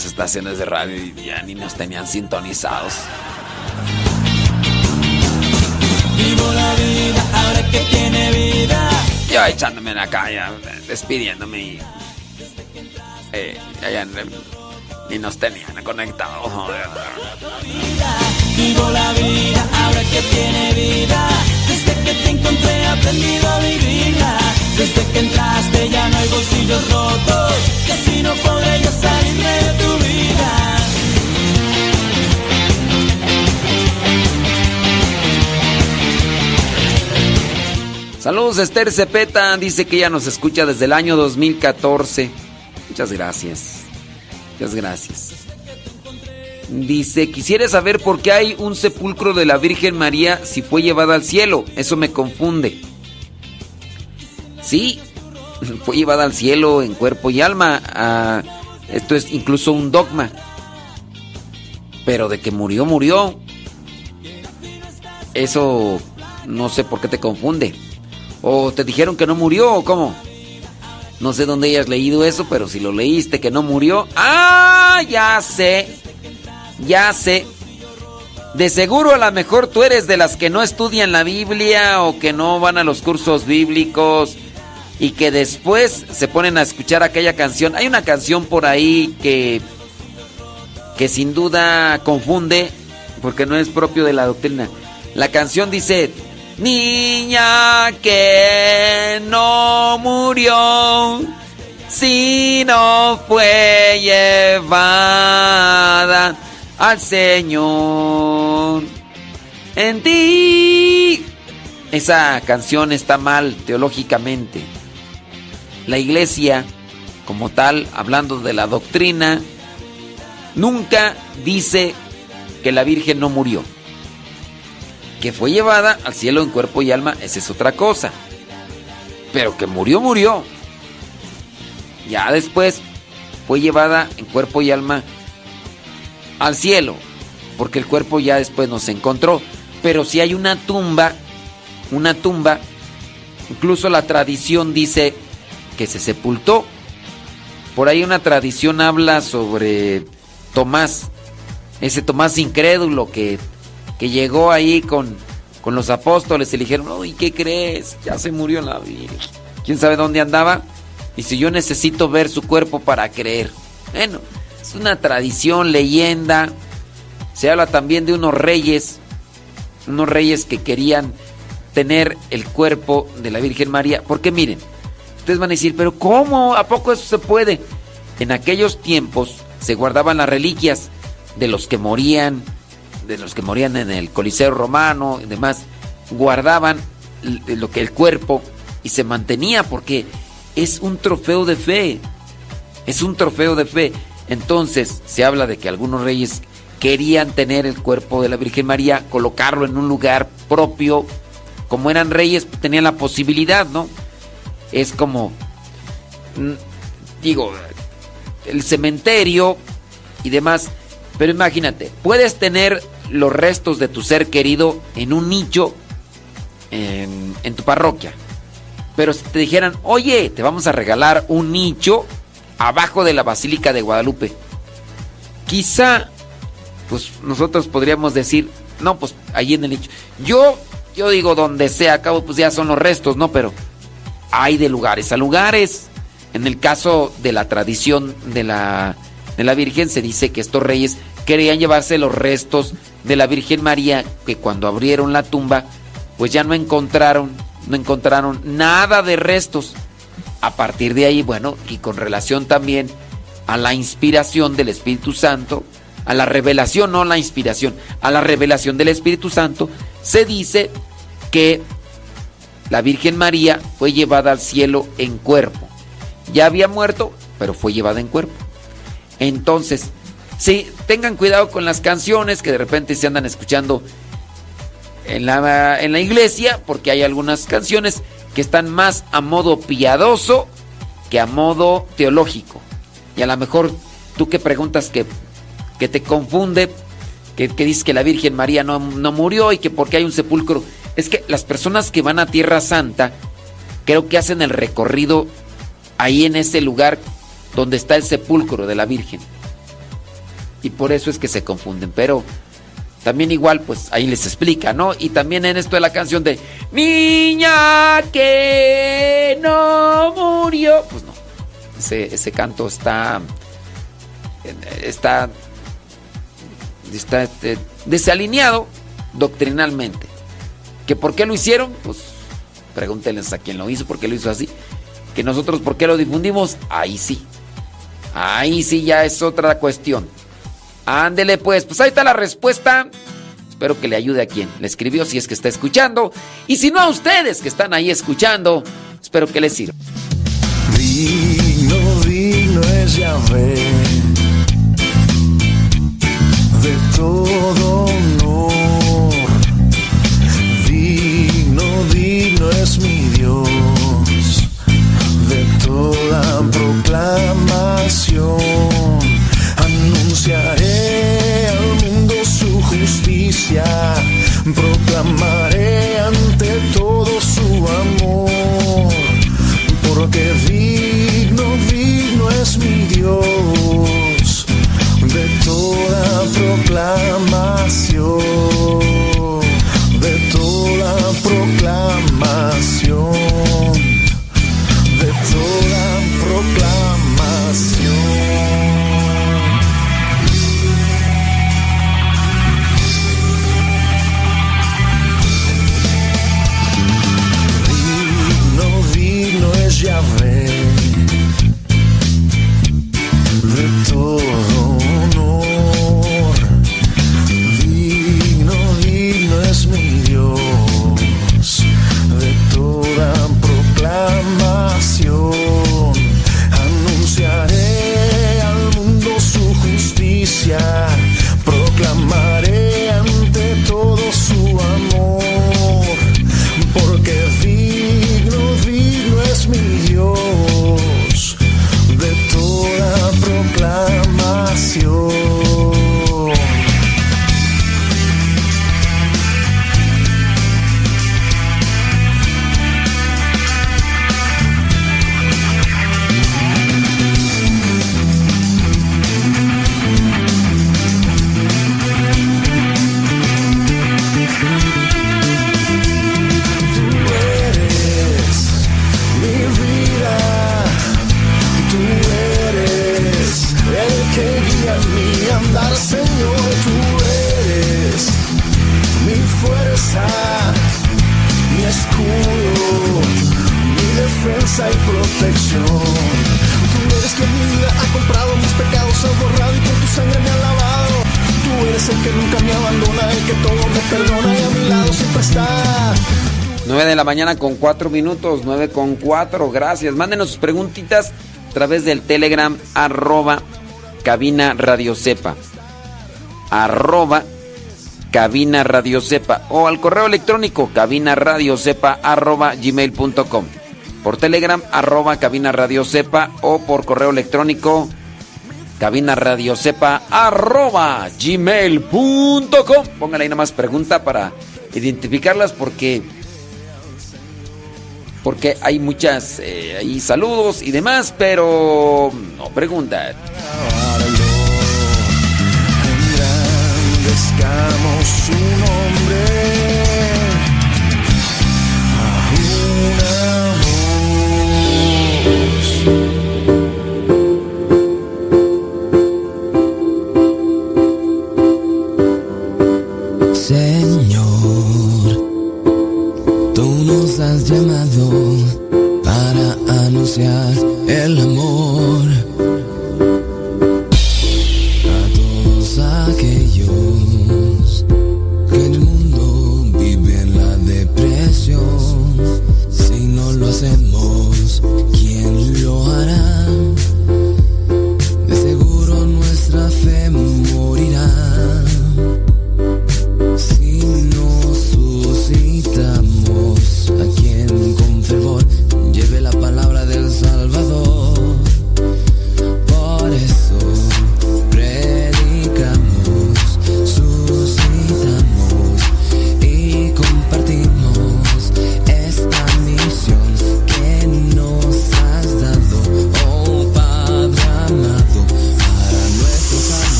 aquellas estaciones de radio y ya ni nos tenían sintonizados. Vivo la vida ahora que tiene vida. Yo echándome en la calle, despidiéndome y. Eh, ni nos tenían conectados. Vivo la vida ahora que tiene vida. Que te encontré he aprendido a vivirla. Desde que entraste ya no hay bolsillos rotos. Y así no podré yo salirme de tu vida. Saludos, Esther Cepeta. Dice que ella nos escucha desde el año 2014. Muchas gracias. Muchas gracias. Dice, quisiera saber por qué hay un sepulcro de la Virgen María si fue llevada al cielo. Eso me confunde. Sí, fue llevada al cielo en cuerpo y alma. Ah, esto es incluso un dogma. Pero de que murió, murió. Eso no sé por qué te confunde. ¿O te dijeron que no murió o cómo? No sé dónde hayas leído eso, pero si lo leíste que no murió. ¡Ah! Ya sé. Ya sé. De seguro a lo mejor tú eres de las que no estudian la Biblia o que no van a los cursos bíblicos y que después se ponen a escuchar aquella canción. Hay una canción por ahí que que sin duda confunde porque no es propio de la doctrina. La canción dice, Niña que no murió, sino fue llevada al Señor. En ti. Esa canción está mal teológicamente. La iglesia, como tal, hablando de la doctrina, nunca dice que la Virgen no murió. Que fue llevada al cielo en cuerpo y alma, esa es otra cosa. Pero que murió, murió. Ya después fue llevada en cuerpo y alma al cielo. Porque el cuerpo ya después no se encontró. Pero si hay una tumba, una tumba, incluso la tradición dice que se sepultó. Por ahí una tradición habla sobre Tomás, ese Tomás incrédulo que, que llegó ahí con, con los apóstoles y le dijeron, uy, ¿qué crees? Ya se murió la Virgen. ¿Quién sabe dónde andaba? Y si yo necesito ver su cuerpo para creer. Bueno, es una tradición, leyenda. Se habla también de unos reyes, unos reyes que querían tener el cuerpo de la Virgen María. Porque miren, ustedes van a decir, pero ¿cómo? ¿A poco eso se puede? En aquellos tiempos se guardaban las reliquias de los que morían, de los que morían en el Coliseo Romano y demás. Guardaban l- lo que el cuerpo y se mantenía porque es un trofeo de fe. Es un trofeo de fe. Entonces se habla de que algunos reyes querían tener el cuerpo de la Virgen María, colocarlo en un lugar propio. Como eran reyes, pues, tenían la posibilidad, ¿no? Es como, digo, el cementerio y demás. Pero imagínate, puedes tener los restos de tu ser querido en un nicho en, en tu parroquia. Pero si te dijeran, oye, te vamos a regalar un nicho abajo de la Basílica de Guadalupe. Quizá, pues nosotros podríamos decir, no, pues ahí en el nicho. Yo yo digo donde sea, acabo pues ya son los restos, ¿no? Pero hay de lugares a lugares. En el caso de la tradición de la, de la Virgen se dice que estos reyes querían llevarse los restos de la Virgen María, que cuando abrieron la tumba, pues ya no encontraron, no encontraron nada de restos. A partir de ahí, bueno, y con relación también a la inspiración del Espíritu Santo, a la revelación, no la inspiración, a la revelación del Espíritu Santo, se dice que la Virgen María fue llevada al cielo en cuerpo. Ya había muerto, pero fue llevada en cuerpo. Entonces, sí, tengan cuidado con las canciones que de repente se andan escuchando en la, en la iglesia, porque hay algunas canciones que están más a modo piadoso que a modo teológico. Y a lo mejor tú que preguntas que, que te confunde, que, que dices que la Virgen María no, no murió y que porque hay un sepulcro. Es que las personas que van a Tierra Santa, creo que hacen el recorrido ahí en ese lugar donde está el sepulcro de la Virgen. Y por eso es que se confunden. Pero también igual, pues ahí les explica, ¿no? Y también en esto de la canción de Niña que no murió. Pues no. Ese, ese canto está. Está. Está este, desalineado doctrinalmente. ¿Que por qué lo hicieron? Pues pregúntenles a quién lo hizo, por qué lo hizo así. Que nosotros por qué lo difundimos, ahí sí. Ahí sí ya es otra cuestión. Ándele pues, pues ahí está la respuesta. Espero que le ayude a quien le escribió si es que está escuchando. Y si no a ustedes que están ahí escuchando, espero que les sirva. Digno, digno es Yahvé de todo honor. Digno, digno es mi Dios de toda proclamación. Anunciaré al mundo su justicia, proclamaré ante todo su amor porque digno, digno es mi Dios de toda proclamación, de toda proclamación, que nunca me abandona, que todo a mi lado siempre está. 9 de la mañana con 4 minutos, 9 con 4, gracias. Mándenos sus preguntitas a través del Telegram arroba cabina radio cepa. Arroba cabina radio cepa. O al correo electrónico cabina radio cepa arroba gmail.com. Por Telegram arroba cabina radio cepa o por correo electrónico cabina radio cepa arroba gmail.com. Póngale ahí nada más pregunta para identificarlas porque porque hay muchas eh, saludos y demás, pero no pregunta. Su nombre. llamado para anunciar el amor.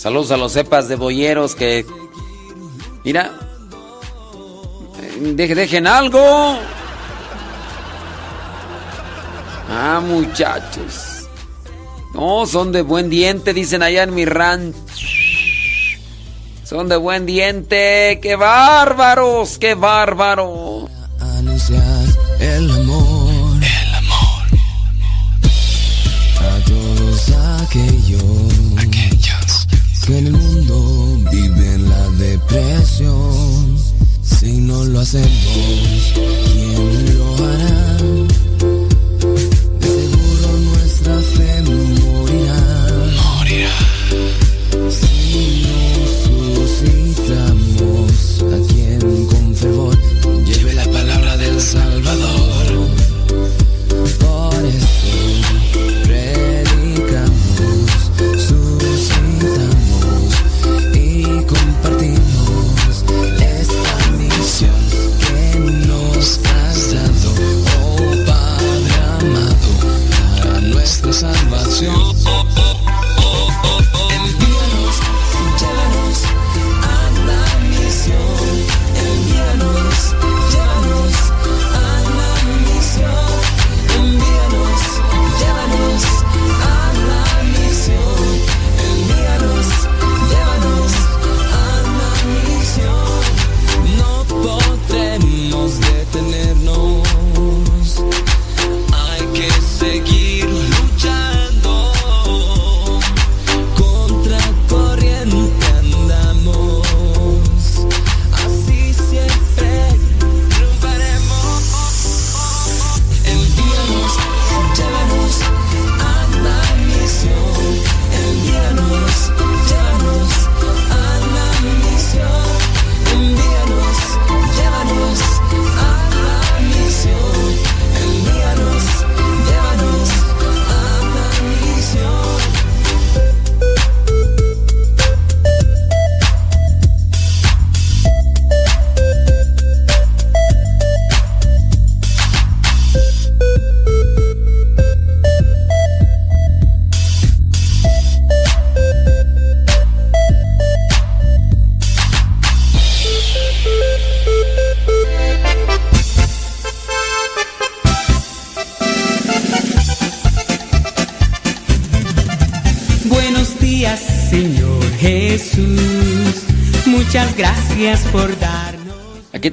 Saludos a los cepas de boyeros que. Mira. deje- dejen algo. Ah, muchachos. No, son de buen diente, dicen allá en mi ranch. Son de buen diente. ¡Qué bárbaros! ¡Qué bárbaro! En el mundo viven la depresión. Si no lo hacemos, ¿quién lo hará?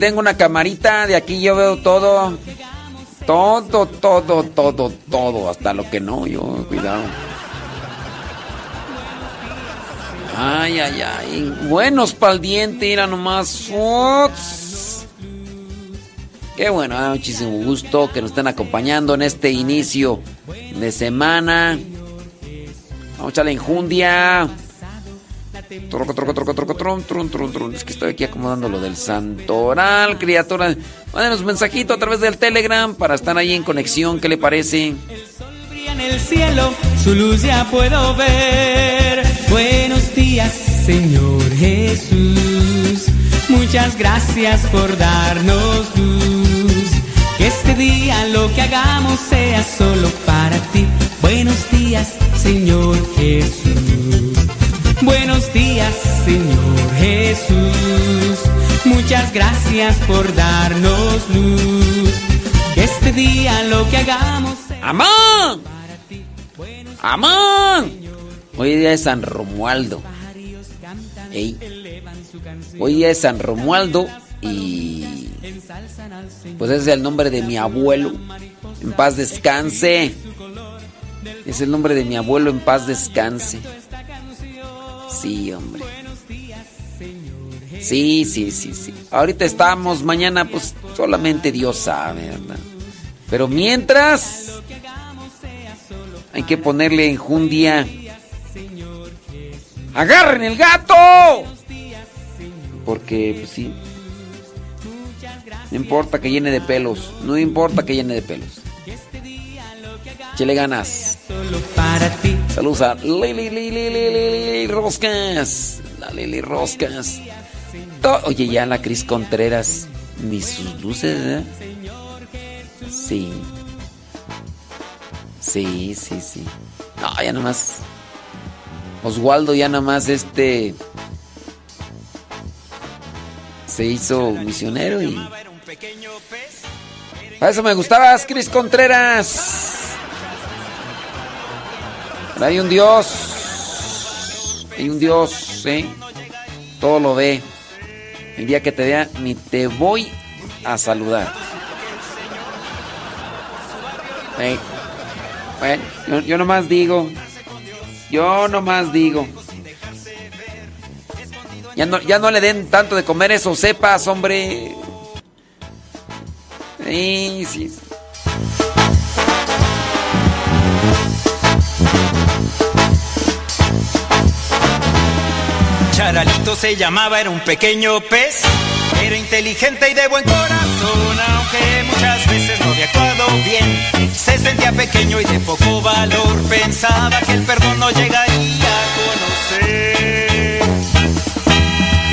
Tengo una camarita, de aquí yo veo todo. Todo, todo, todo, todo. Hasta lo que no, yo, cuidado. Ay, ay, ay. Buenos pa'l diente, mira nomás. Uts. Qué bueno, da muchísimo gusto que nos estén acompañando en este inicio de semana. Vamos a echarle enjundia. Troco, troco, troco, troco, tron, tron, tron, tron. Es que estoy aquí acomodando lo del santoral, criatura. Mándenos un mensajito a través del Telegram para estar ahí en conexión. ¿Qué le parece? Brilla en el cielo, su luz ya puedo ver. Buenos días, Señor Jesús. Muchas gracias por darnos luz. Que este día lo que hagamos sea solo para ti. Buenos días, Señor Jesús. Buenos días, Señor Jesús. Muchas gracias por darnos luz. Este día lo que hagamos ¡Amón! ¡Amón! Hoy día es San Romualdo. Ey. Hoy día es San Romualdo y pues ese es el nombre de mi abuelo. En paz descanse. Es el nombre de mi abuelo en paz descanse. Sí, hombre. Sí, sí, sí, sí. Ahorita estamos, mañana pues solamente Dios sabe, ¿verdad? Pero mientras hay que ponerle enjundia. ¡Agarren el gato! Porque, pues sí. No importa que llene de pelos. No importa que llene de pelos. Chile ganas. Saludos a Lili, Lili, Lili, Roscas. La Lili Roscas. To- Oye, ya la Cris Contreras. Ni sus luces, ¿verdad? Sí. Sí, sí, sí. No, ya nomás. Oswaldo ya nomás este. Se hizo misionero y. Para eso me gustabas, Cris Contreras. Hay un Dios. Hay un Dios, ¿eh? Todo lo ve. El día que te vea, ni te voy a saludar. Ey. Bueno, yo, nomás digo. Yo nomás digo. Ya no, ya no le den tanto de comer eso, sepas, hombre. Sí, sí. Charalito se llamaba, era un pequeño pez. Era inteligente y de buen corazón, aunque muchas veces no había actuado bien. Se sentía pequeño y de poco valor. Pensaba que el perdón no llegaría a conocer.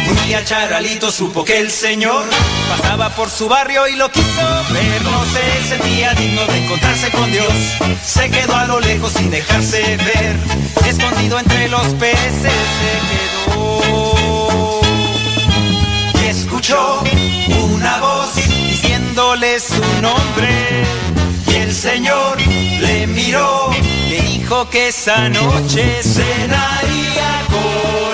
Un día Charalito supo que el Señor pasaba por su barrio y lo quiso ver. No se sentía digno de encontrarse con Dios. Se quedó a lo lejos sin dejarse ver. Escondido entre los peces se quedó. Y escuchó una voz diciéndole su nombre. Y el Señor le miró, le dijo que esa noche cenaría con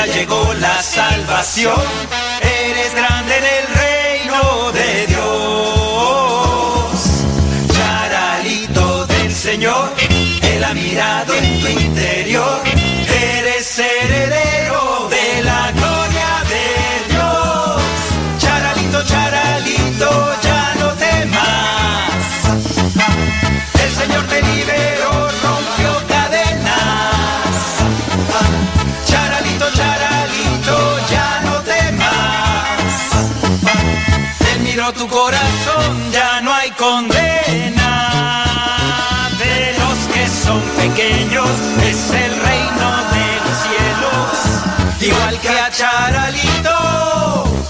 llegó la salvación. Eres grande en el Charalito,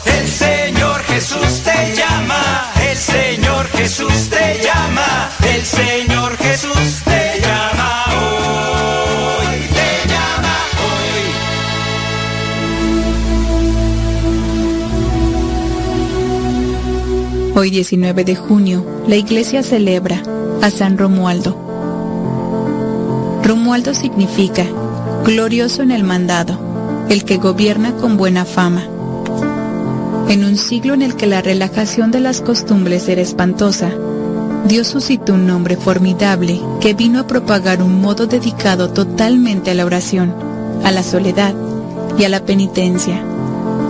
el Señor Jesús te llama. El Señor Jesús te llama. El Señor Jesús te llama hoy. Te llama hoy. Hoy 19 de junio, la iglesia celebra a San Romualdo. Romualdo significa glorioso en el mandado, el que gobierna con buena fama. En un siglo en el que la relajación de las costumbres era espantosa, Dios suscitó un hombre formidable que vino a propagar un modo dedicado totalmente a la oración, a la soledad y a la penitencia,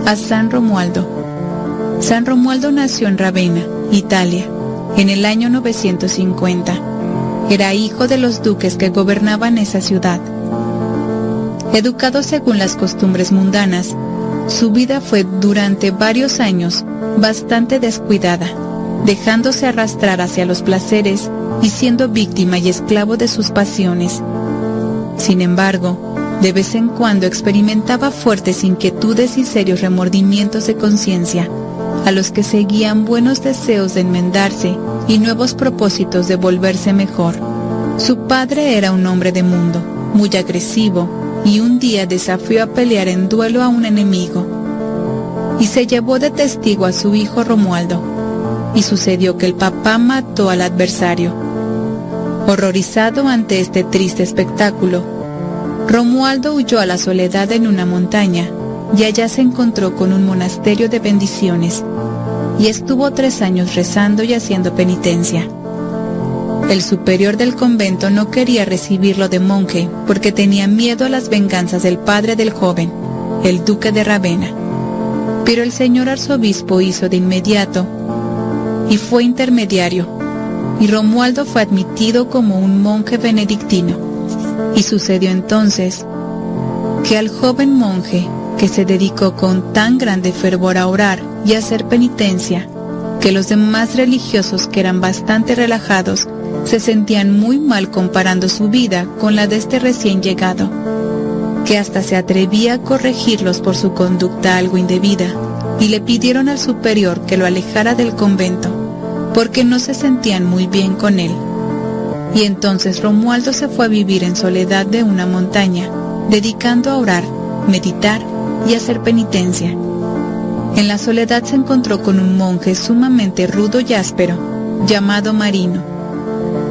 a San Romualdo. San Romualdo nació en Ravenna, Italia, en el año 950. Era hijo de los duques que gobernaban esa ciudad. Educado según las costumbres mundanas, su vida fue durante varios años bastante descuidada, dejándose arrastrar hacia los placeres y siendo víctima y esclavo de sus pasiones. Sin embargo, de vez en cuando experimentaba fuertes inquietudes y serios remordimientos de conciencia, a los que seguían buenos deseos de enmendarse y nuevos propósitos de volverse mejor. Su padre era un hombre de mundo, muy agresivo, y un día desafió a pelear en duelo a un enemigo. Y se llevó de testigo a su hijo Romualdo, y sucedió que el papá mató al adversario. Horrorizado ante este triste espectáculo, Romualdo huyó a la soledad en una montaña y allá se encontró con un monasterio de bendiciones y estuvo tres años rezando y haciendo penitencia. El superior del convento no quería recibirlo de monje porque tenía miedo a las venganzas del padre del joven, el duque de Ravenna. Pero el señor arzobispo hizo de inmediato y fue intermediario, y Romualdo fue admitido como un monje benedictino. Y sucedió entonces que al joven monje que se dedicó con tan grande fervor a orar y a hacer penitencia, que los demás religiosos que eran bastante relajados se sentían muy mal comparando su vida con la de este recién llegado, que hasta se atrevía a corregirlos por su conducta algo indebida, y le pidieron al superior que lo alejara del convento, porque no se sentían muy bien con él. Y entonces Romualdo se fue a vivir en soledad de una montaña, dedicando a orar, meditar y hacer penitencia. En la soledad se encontró con un monje sumamente rudo y áspero, llamado Marino.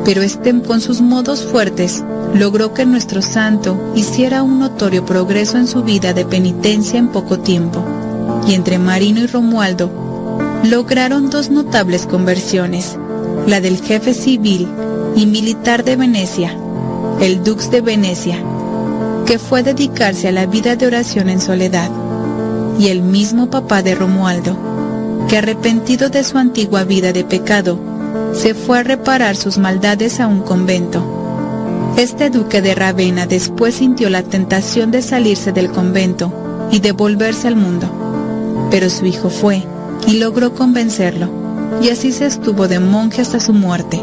Pero este con sus modos fuertes logró que nuestro santo hiciera un notorio progreso en su vida de penitencia en poco tiempo. Y entre Marino y Romualdo lograron dos notables conversiones, la del jefe civil y militar de Venecia, el dux de Venecia, que fue dedicarse a la vida de oración en soledad, y el mismo papá de Romualdo, que arrepentido de su antigua vida de pecado, se fue a reparar sus maldades a un convento. Este duque de Ravenna después sintió la tentación de salirse del convento y de volverse al mundo, pero su hijo fue y logró convencerlo, y así se estuvo de monje hasta su muerte.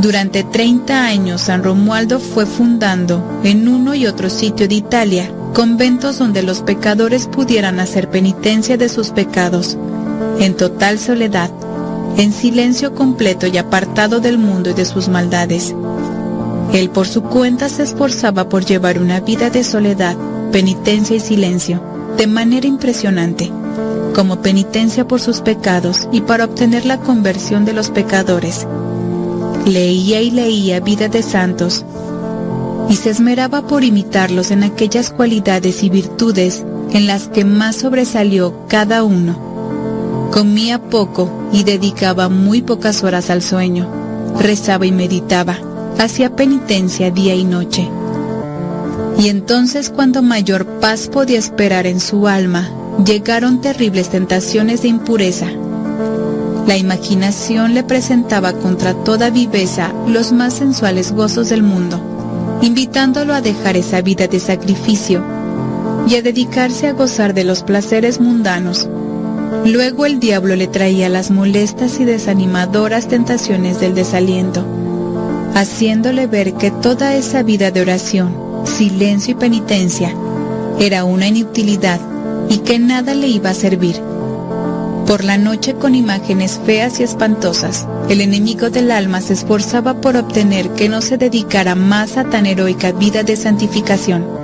Durante 30 años San Romualdo fue fundando en uno y otro sitio de Italia conventos donde los pecadores pudieran hacer penitencia de sus pecados, en total soledad, en silencio completo y apartado del mundo y de sus maldades. Él por su cuenta se esforzaba por llevar una vida de soledad, penitencia y silencio, de manera impresionante, como penitencia por sus pecados y para obtener la conversión de los pecadores. Leía y leía vida de santos y se esmeraba por imitarlos en aquellas cualidades y virtudes en las que más sobresalió cada uno. Comía poco y dedicaba muy pocas horas al sueño. Rezaba y meditaba, hacía penitencia día y noche. Y entonces cuando mayor paz podía esperar en su alma, llegaron terribles tentaciones de impureza. La imaginación le presentaba contra toda viveza los más sensuales gozos del mundo, invitándolo a dejar esa vida de sacrificio y a dedicarse a gozar de los placeres mundanos. Luego el diablo le traía las molestas y desanimadoras tentaciones del desaliento, haciéndole ver que toda esa vida de oración, silencio y penitencia era una inutilidad y que nada le iba a servir. Por la noche con imágenes feas y espantosas, el enemigo del alma se esforzaba por obtener que no se dedicara más a tan heroica vida de santificación.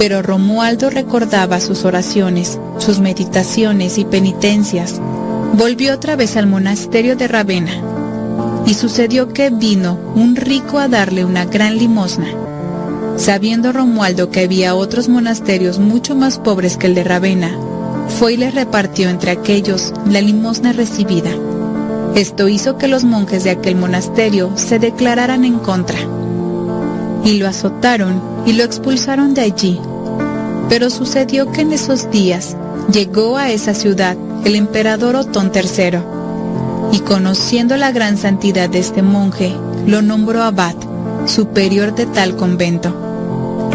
Pero Romualdo recordaba sus oraciones, sus meditaciones y penitencias. Volvió otra vez al monasterio de Ravenna. Y sucedió que vino un rico a darle una gran limosna. Sabiendo Romualdo que había otros monasterios mucho más pobres que el de Ravenna, fue y le repartió entre aquellos la limosna recibida. Esto hizo que los monjes de aquel monasterio se declararan en contra. Y lo azotaron y lo expulsaron de allí. Pero sucedió que en esos días llegó a esa ciudad el emperador Otón III, y conociendo la gran santidad de este monje, lo nombró abad, superior de tal convento.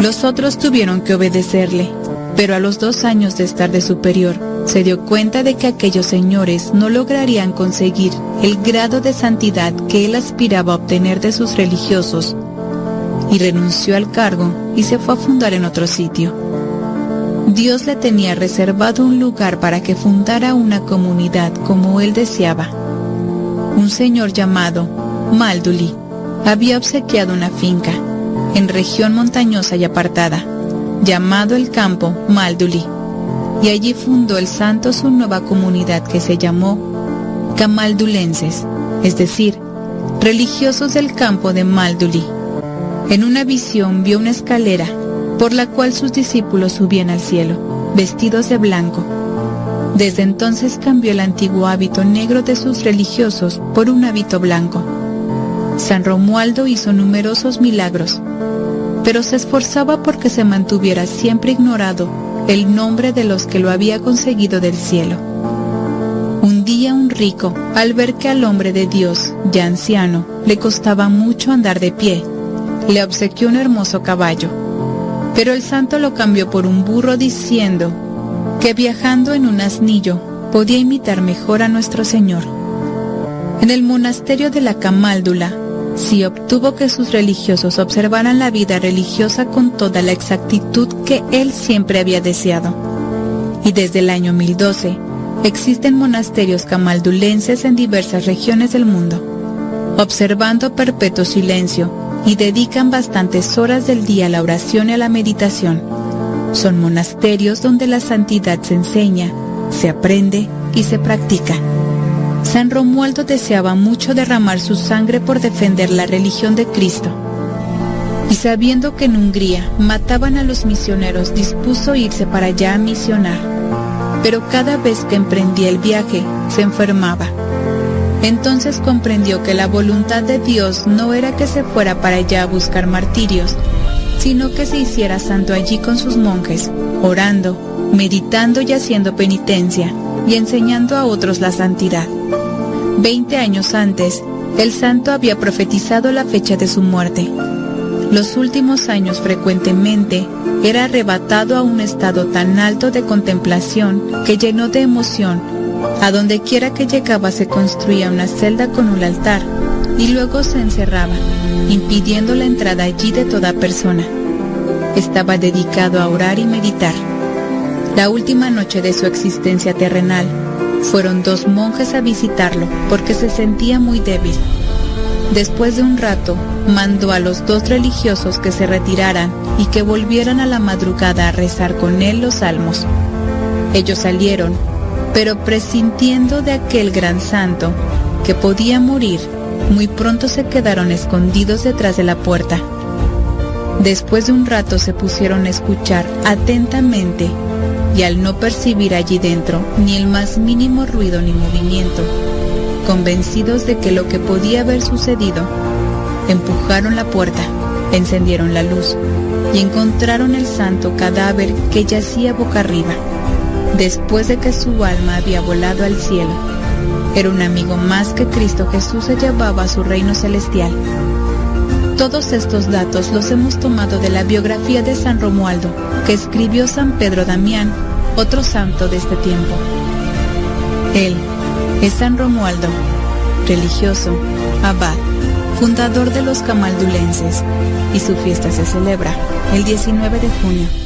Los otros tuvieron que obedecerle, pero a los dos años de estar de superior, se dio cuenta de que aquellos señores no lograrían conseguir el grado de santidad que él aspiraba a obtener de sus religiosos, y renunció al cargo y se fue a fundar en otro sitio. Dios le tenía reservado un lugar para que fundara una comunidad como él deseaba. Un señor llamado Malduli había obsequiado una finca en región montañosa y apartada, llamado el campo Malduli, y allí fundó el santo su nueva comunidad que se llamó Camaldulenses, es decir, religiosos del campo de Malduli. En una visión vio una escalera por la cual sus discípulos subían al cielo, vestidos de blanco. Desde entonces cambió el antiguo hábito negro de sus religiosos por un hábito blanco. San Romualdo hizo numerosos milagros, pero se esforzaba porque se mantuviera siempre ignorado el nombre de los que lo había conseguido del cielo. Un día un rico, al ver que al hombre de Dios, ya anciano, le costaba mucho andar de pie, le obsequió un hermoso caballo. Pero el santo lo cambió por un burro diciendo que viajando en un asnillo podía imitar mejor a nuestro Señor. En el monasterio de la Camáldula, sí obtuvo que sus religiosos observaran la vida religiosa con toda la exactitud que él siempre había deseado. Y desde el año 1012 existen monasterios camaldulenses en diversas regiones del mundo, observando perpetuo silencio y dedican bastantes horas del día a la oración y a la meditación. Son monasterios donde la santidad se enseña, se aprende y se practica. San Romualdo deseaba mucho derramar su sangre por defender la religión de Cristo. Y sabiendo que en Hungría mataban a los misioneros, dispuso irse para allá a misionar. Pero cada vez que emprendía el viaje, se enfermaba. Entonces comprendió que la voluntad de Dios no era que se fuera para allá a buscar martirios, sino que se hiciera santo allí con sus monjes, orando, meditando y haciendo penitencia, y enseñando a otros la santidad. Veinte años antes, el santo había profetizado la fecha de su muerte. Los últimos años frecuentemente era arrebatado a un estado tan alto de contemplación que llenó de emoción. A donde quiera que llegaba se construía una celda con un altar y luego se encerraba, impidiendo la entrada allí de toda persona. Estaba dedicado a orar y meditar. La última noche de su existencia terrenal, fueron dos monjes a visitarlo porque se sentía muy débil. Después de un rato, mandó a los dos religiosos que se retiraran y que volvieran a la madrugada a rezar con él los salmos. Ellos salieron, pero presintiendo de aquel gran santo que podía morir, muy pronto se quedaron escondidos detrás de la puerta. Después de un rato se pusieron a escuchar atentamente y al no percibir allí dentro ni el más mínimo ruido ni movimiento, convencidos de que lo que podía haber sucedido, empujaron la puerta, encendieron la luz y encontraron el santo cadáver que yacía boca arriba, después de que su alma había volado al cielo. Era un amigo más que Cristo Jesús se llevaba a su reino celestial. Todos estos datos los hemos tomado de la biografía de San Romualdo, que escribió San Pedro Damián, otro santo de este tiempo. Él es San Romualdo, religioso, abad, fundador de los camaldulenses, y su fiesta se celebra el 19 de junio.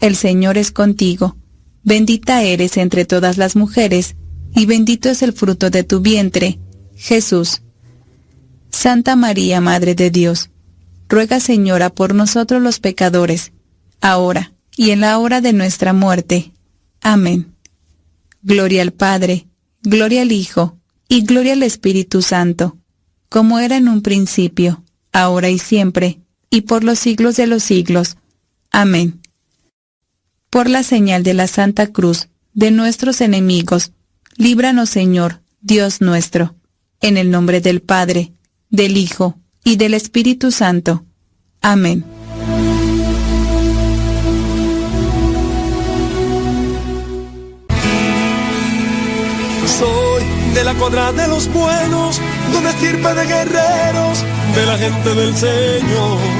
el Señor es contigo. Bendita eres entre todas las mujeres, y bendito es el fruto de tu vientre, Jesús. Santa María, Madre de Dios, ruega Señora por nosotros los pecadores, ahora y en la hora de nuestra muerte. Amén. Gloria al Padre, gloria al Hijo, y gloria al Espíritu Santo, como era en un principio, ahora y siempre, y por los siglos de los siglos. Amén. Por la señal de la Santa Cruz, de nuestros enemigos, líbranos Señor, Dios nuestro, en el nombre del Padre, del Hijo, y del Espíritu Santo. Amén. Soy de la cuadra de los buenos, donde estirpe de guerreros, de la gente del Señor.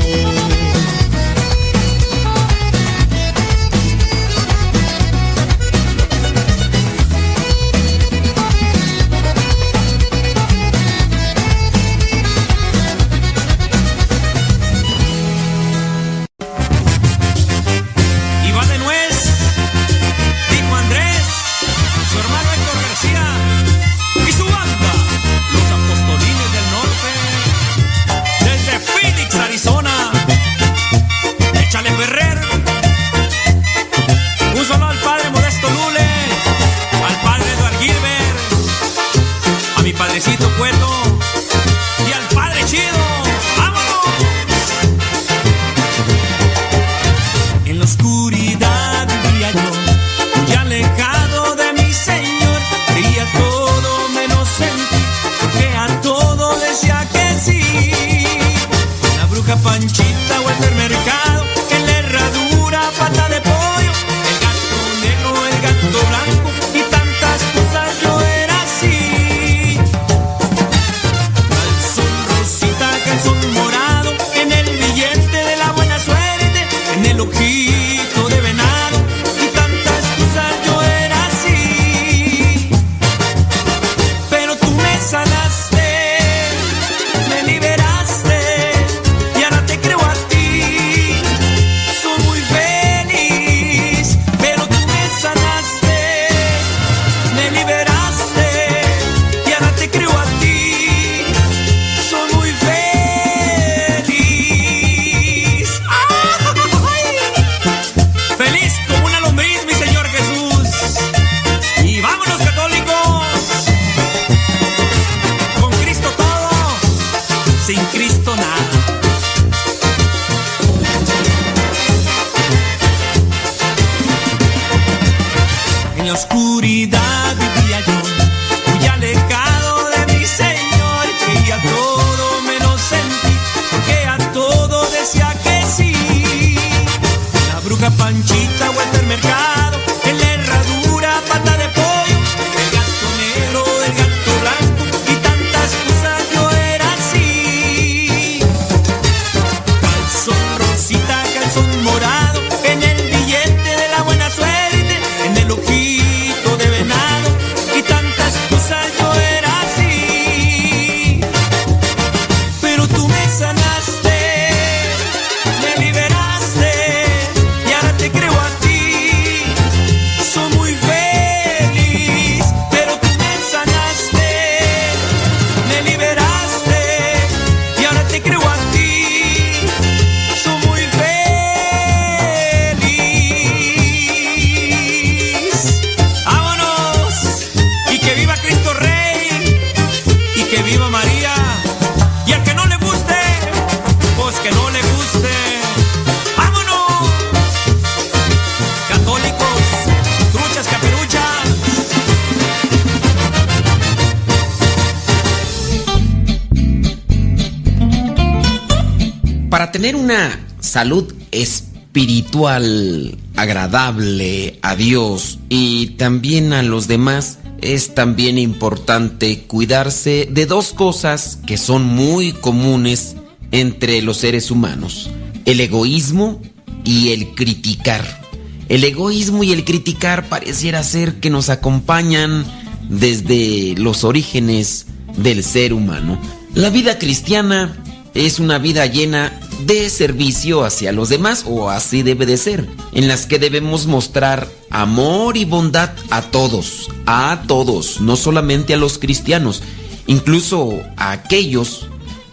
Agradable a Dios y también a los demás, es también importante cuidarse de dos cosas que son muy comunes entre los seres humanos, el egoísmo y el criticar. El egoísmo y el criticar pareciera ser que nos acompañan desde los orígenes del ser humano. La vida cristiana es una vida llena de servicio hacia los demás, o así debe de ser, en las que debemos mostrar amor y bondad a todos, a todos, no solamente a los cristianos, incluso a aquellos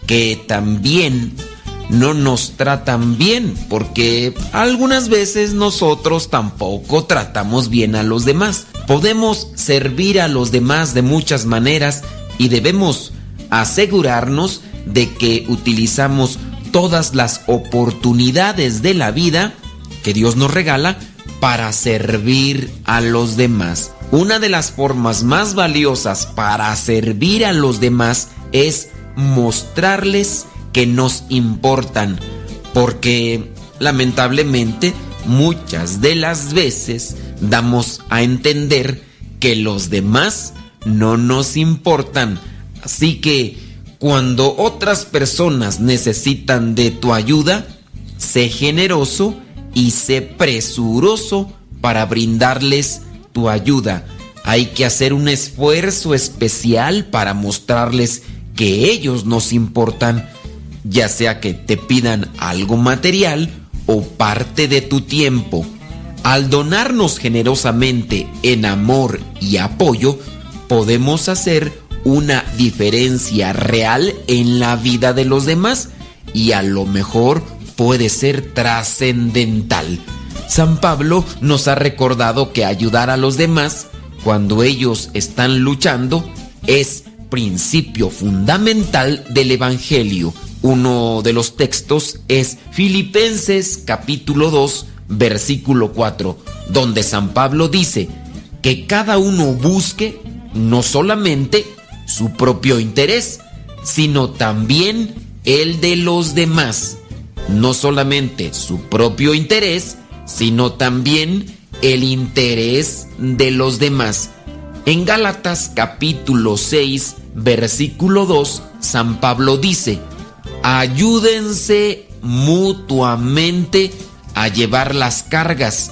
que también no nos tratan bien, porque algunas veces nosotros tampoco tratamos bien a los demás. Podemos servir a los demás de muchas maneras y debemos asegurarnos de que utilizamos todas las oportunidades de la vida que Dios nos regala para servir a los demás. Una de las formas más valiosas para servir a los demás es mostrarles que nos importan, porque lamentablemente muchas de las veces damos a entender que los demás no nos importan. Así que cuando otras personas necesitan de tu ayuda, sé generoso y sé presuroso para brindarles tu ayuda. Hay que hacer un esfuerzo especial para mostrarles que ellos nos importan, ya sea que te pidan algo material o parte de tu tiempo. Al donarnos generosamente en amor y apoyo, podemos hacer una diferencia real en la vida de los demás y a lo mejor puede ser trascendental. San Pablo nos ha recordado que ayudar a los demás cuando ellos están luchando es principio fundamental del Evangelio. Uno de los textos es Filipenses capítulo 2 versículo 4, donde San Pablo dice que cada uno busque no solamente su propio interés, sino también el de los demás. No solamente su propio interés, sino también el interés de los demás. En Gálatas capítulo 6, versículo 2, San Pablo dice, ayúdense mutuamente a llevar las cargas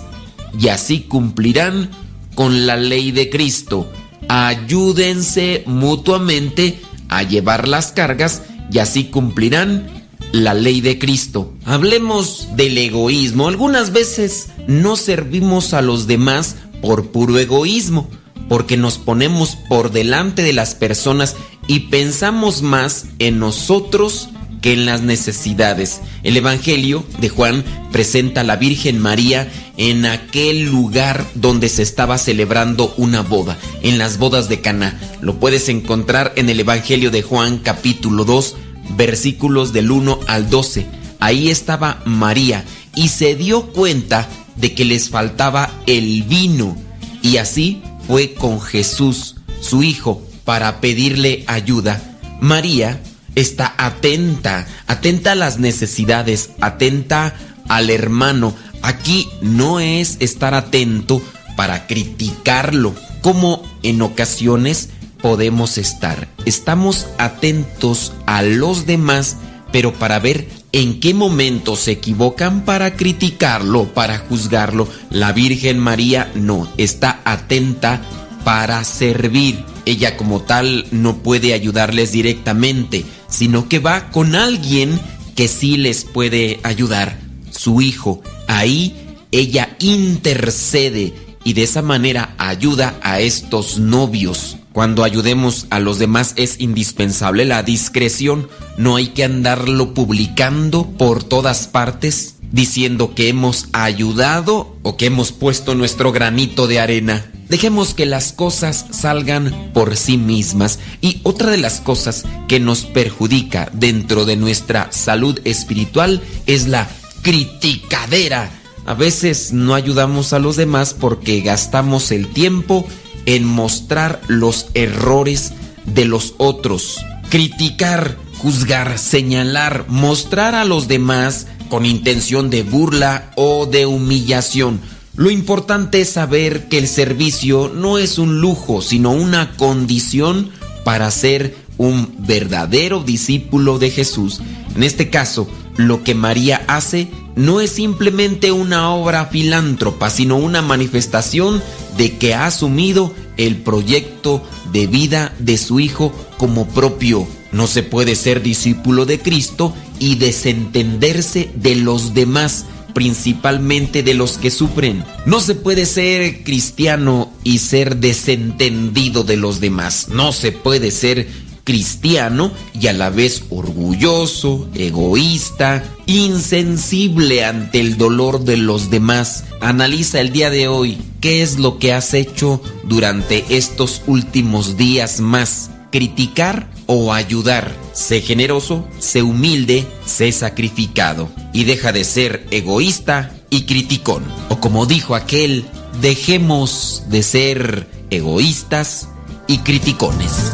y así cumplirán con la ley de Cristo. Ayúdense mutuamente a llevar las cargas y así cumplirán la ley de Cristo. Hablemos del egoísmo. Algunas veces no servimos a los demás por puro egoísmo, porque nos ponemos por delante de las personas y pensamos más en nosotros que en las necesidades. El Evangelio de Juan presenta a la Virgen María en aquel lugar donde se estaba celebrando una boda, en las bodas de Caná. Lo puedes encontrar en el Evangelio de Juan capítulo 2, versículos del 1 al 12. Ahí estaba María y se dio cuenta de que les faltaba el vino y así fue con Jesús, su hijo, para pedirle ayuda. María está atenta, atenta a las necesidades, atenta al hermano. Aquí no es estar atento para criticarlo, como en ocasiones podemos estar. Estamos atentos a los demás, pero para ver en qué momento se equivocan para criticarlo, para juzgarlo. La Virgen María no, está atenta para servir. Ella como tal no puede ayudarles directamente, sino que va con alguien que sí les puede ayudar, su hijo. Ahí ella intercede y de esa manera ayuda a estos novios. Cuando ayudemos a los demás es indispensable la discreción. No hay que andarlo publicando por todas partes diciendo que hemos ayudado o que hemos puesto nuestro granito de arena. Dejemos que las cosas salgan por sí mismas. Y otra de las cosas que nos perjudica dentro de nuestra salud espiritual es la criticadera. A veces no ayudamos a los demás porque gastamos el tiempo en mostrar los errores de los otros. Criticar juzgar, señalar, mostrar a los demás con intención de burla o de humillación. Lo importante es saber que el servicio no es un lujo, sino una condición para ser un verdadero discípulo de Jesús. En este caso, lo que María hace no es simplemente una obra filántropa, sino una manifestación de que ha asumido el proyecto de vida de su Hijo como propio. No se puede ser discípulo de Cristo y desentenderse de los demás, principalmente de los que sufren. No se puede ser cristiano y ser desentendido de los demás. No se puede ser cristiano y a la vez orgulloso, egoísta, insensible ante el dolor de los demás. Analiza el día de hoy qué es lo que has hecho durante estos últimos días más. Criticar o ayudar. Sé generoso, sé humilde, sé sacrificado. Y deja de ser egoísta y criticón. O como dijo aquel, dejemos de ser egoístas y criticones.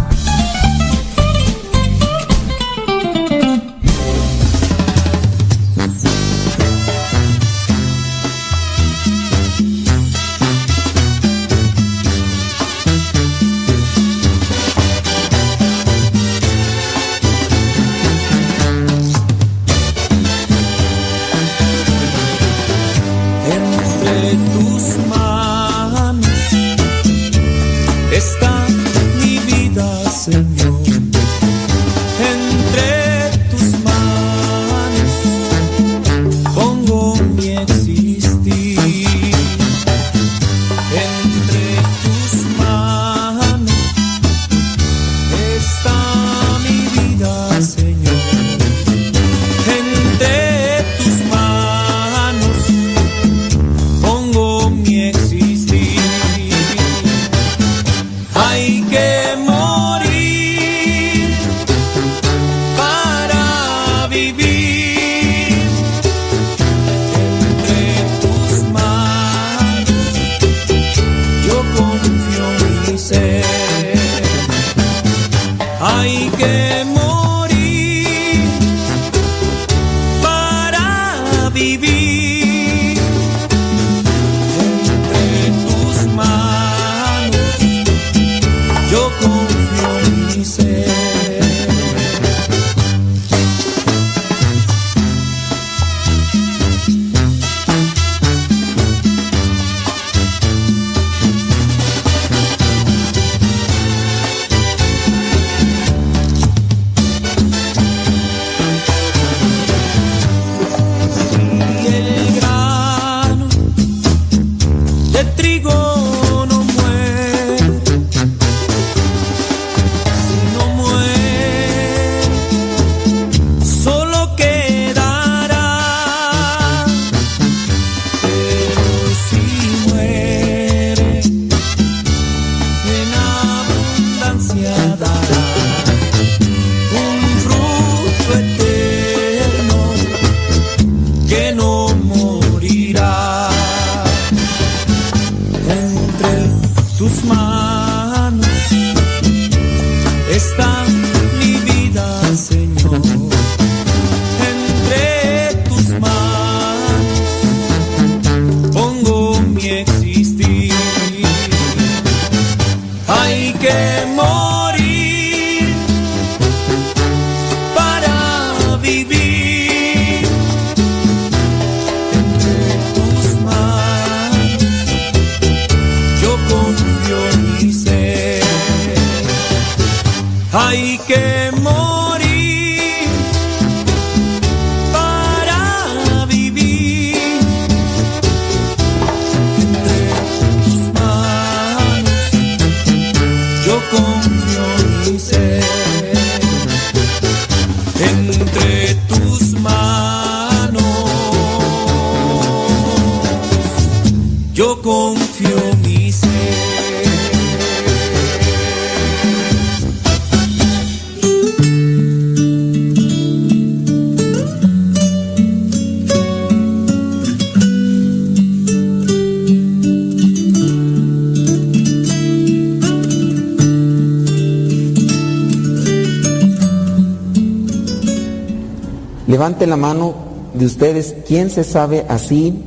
La mano de ustedes, ¿quién se sabe así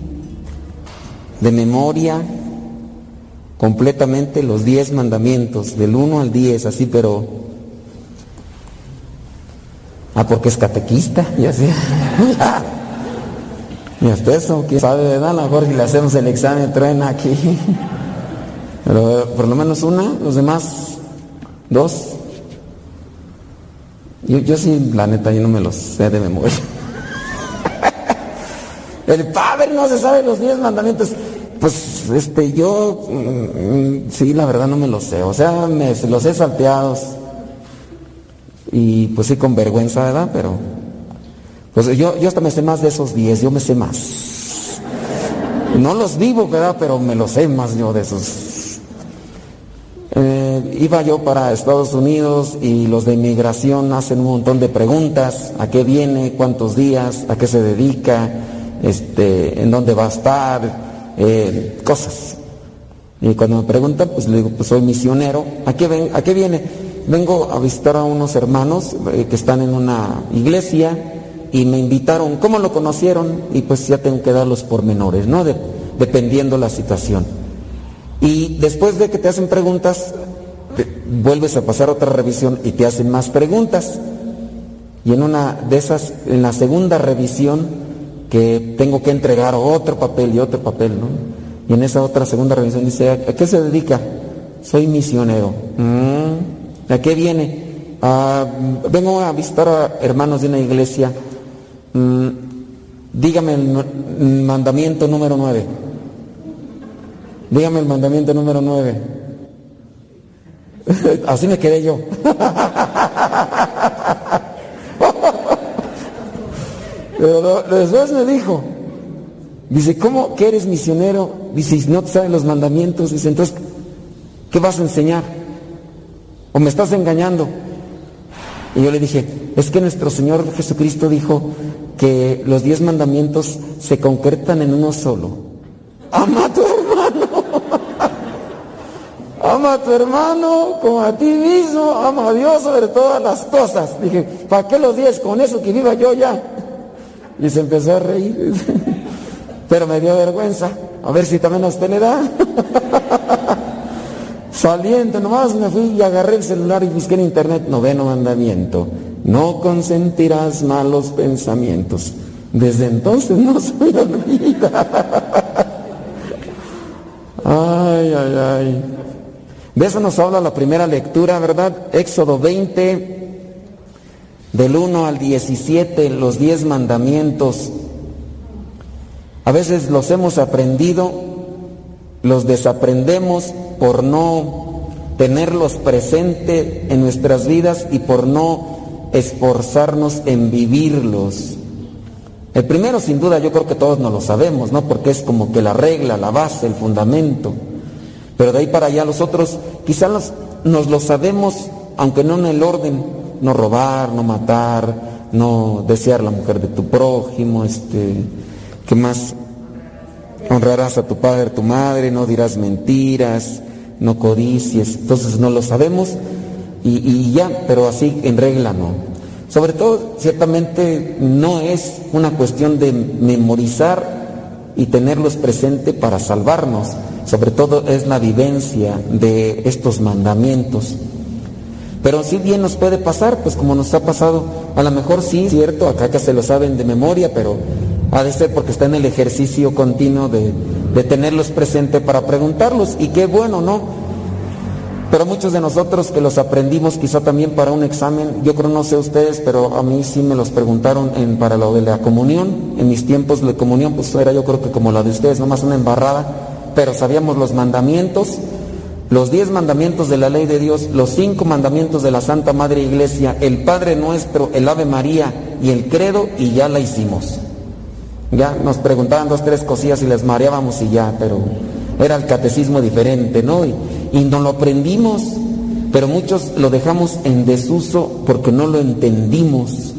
de memoria completamente los 10 mandamientos, del 1 al 10, así, pero... Ah, porque es catequista, ya sé. y hasta eso, quién sabe, ¿verdad? A lo mejor si le hacemos el examen, traen aquí. Pero eh, por lo menos una, los demás, dos. Yo, yo sí, la neta, yo no me los sé de memoria. El padre no se sabe los diez mandamientos. Pues, este, yo, mm, sí, la verdad no me los sé. O sea, me los he salteados. Y pues sí, con vergüenza, ¿verdad? Pero, pues yo, yo hasta me sé más de esos diez, yo me sé más. No los vivo, ¿verdad? Pero me los sé más yo de esos. Eh, iba yo para Estados Unidos y los de inmigración hacen un montón de preguntas, a qué viene, cuántos días, a qué se dedica, este, en dónde va a estar, eh, cosas. Y cuando me preguntan, pues le digo, pues soy misionero, ¿a qué, ven, a qué viene? Vengo a visitar a unos hermanos eh, que están en una iglesia y me invitaron, ¿cómo lo conocieron? Y pues ya tengo que dar los pormenores, ¿no? De- dependiendo la situación. Y después de que te hacen preguntas, te- vuelves a pasar otra revisión y te hacen más preguntas. Y en una de esas, en la segunda revisión, que tengo que entregar otro papel y otro papel, ¿no? Y en esa otra segunda revisión dice, ¿a qué se dedica? Soy misionero. "Mm, ¿A qué viene? "Ah, vengo a visitar a hermanos de una iglesia. Mm, dígame el mandamiento número nueve. Dígame el mandamiento número nueve. Así me quedé yo. Pero después me dijo, dice, ¿cómo que eres misionero? Dice, "Y no te saben los mandamientos. Dice, entonces, ¿qué vas a enseñar? ¿O me estás engañando? Y yo le dije, es que nuestro Señor Jesucristo dijo que los diez mandamientos se concretan en uno solo. Ama a tu hermano. Ama a tu hermano como a ti mismo. Ama a Dios sobre todas las cosas. Dije, ¿para qué los diez? Con eso que viva yo ya. Y se empezó a reír. Pero me dio vergüenza. A ver si también a usted le da. Saliente, nomás me fui y agarré el celular y busqué en internet noveno mandamiento. No consentirás malos pensamientos. Desde entonces no se me olvida. Ay, ay, ay. De eso nos habla la primera lectura, ¿verdad? Éxodo 20, del 1 al 17, los 10 mandamientos. A veces los hemos aprendido, los desaprendemos por no tenerlos presente en nuestras vidas y por no esforzarnos en vivirlos. El primero, sin duda, yo creo que todos nos lo sabemos, ¿no? Porque es como que la regla, la base, el fundamento. Pero de ahí para allá los otros, quizás nos lo sabemos, aunque no en el orden, no robar, no matar, no desear la mujer de tu prójimo, este, ¿qué más? Honrarás a tu padre, tu madre, no dirás mentiras, no codicies. Entonces no lo sabemos y, y ya, pero así en regla no. Sobre todo, ciertamente no es una cuestión de memorizar y tenerlos presente para salvarnos. Sobre todo es la vivencia de estos mandamientos. Pero si bien nos puede pasar, pues como nos ha pasado, a lo mejor sí, cierto, acá que se lo saben de memoria, pero ha de ser porque está en el ejercicio continuo de, tenerlos presente para preguntarlos. Y qué bueno, ¿no? Pero muchos de nosotros que los aprendimos quizá también para un examen, yo creo no sé ustedes, pero a mí sí me los preguntaron en, para lo de la comunión. En mis tiempos de comunión pues era yo creo que como la de ustedes, nomás una embarrada, pero sabíamos los mandamientos, los diez mandamientos de la ley de Dios, los cinco mandamientos de la Santa Madre Iglesia, el Padre Nuestro, el Ave María y el Credo y ya la hicimos. Ya nos preguntaban dos, tres cosillas y les mareábamos y ya, pero era el catecismo diferente, ¿no? Y, y no lo aprendimos, pero muchos lo dejamos en desuso porque no lo entendimos.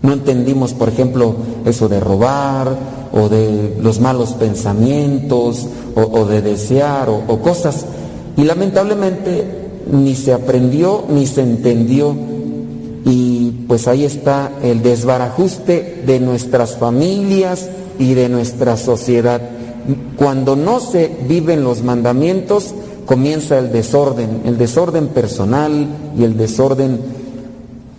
No entendimos, por ejemplo, eso de robar o de los malos pensamientos o, de desear o cosas. Y lamentablemente ni se aprendió ni se entendió y pues ahí está el desbarajuste de nuestras familias y de nuestra sociedad. Cuando no se viven los mandamientos, comienza el desorden, el desorden personal y el desorden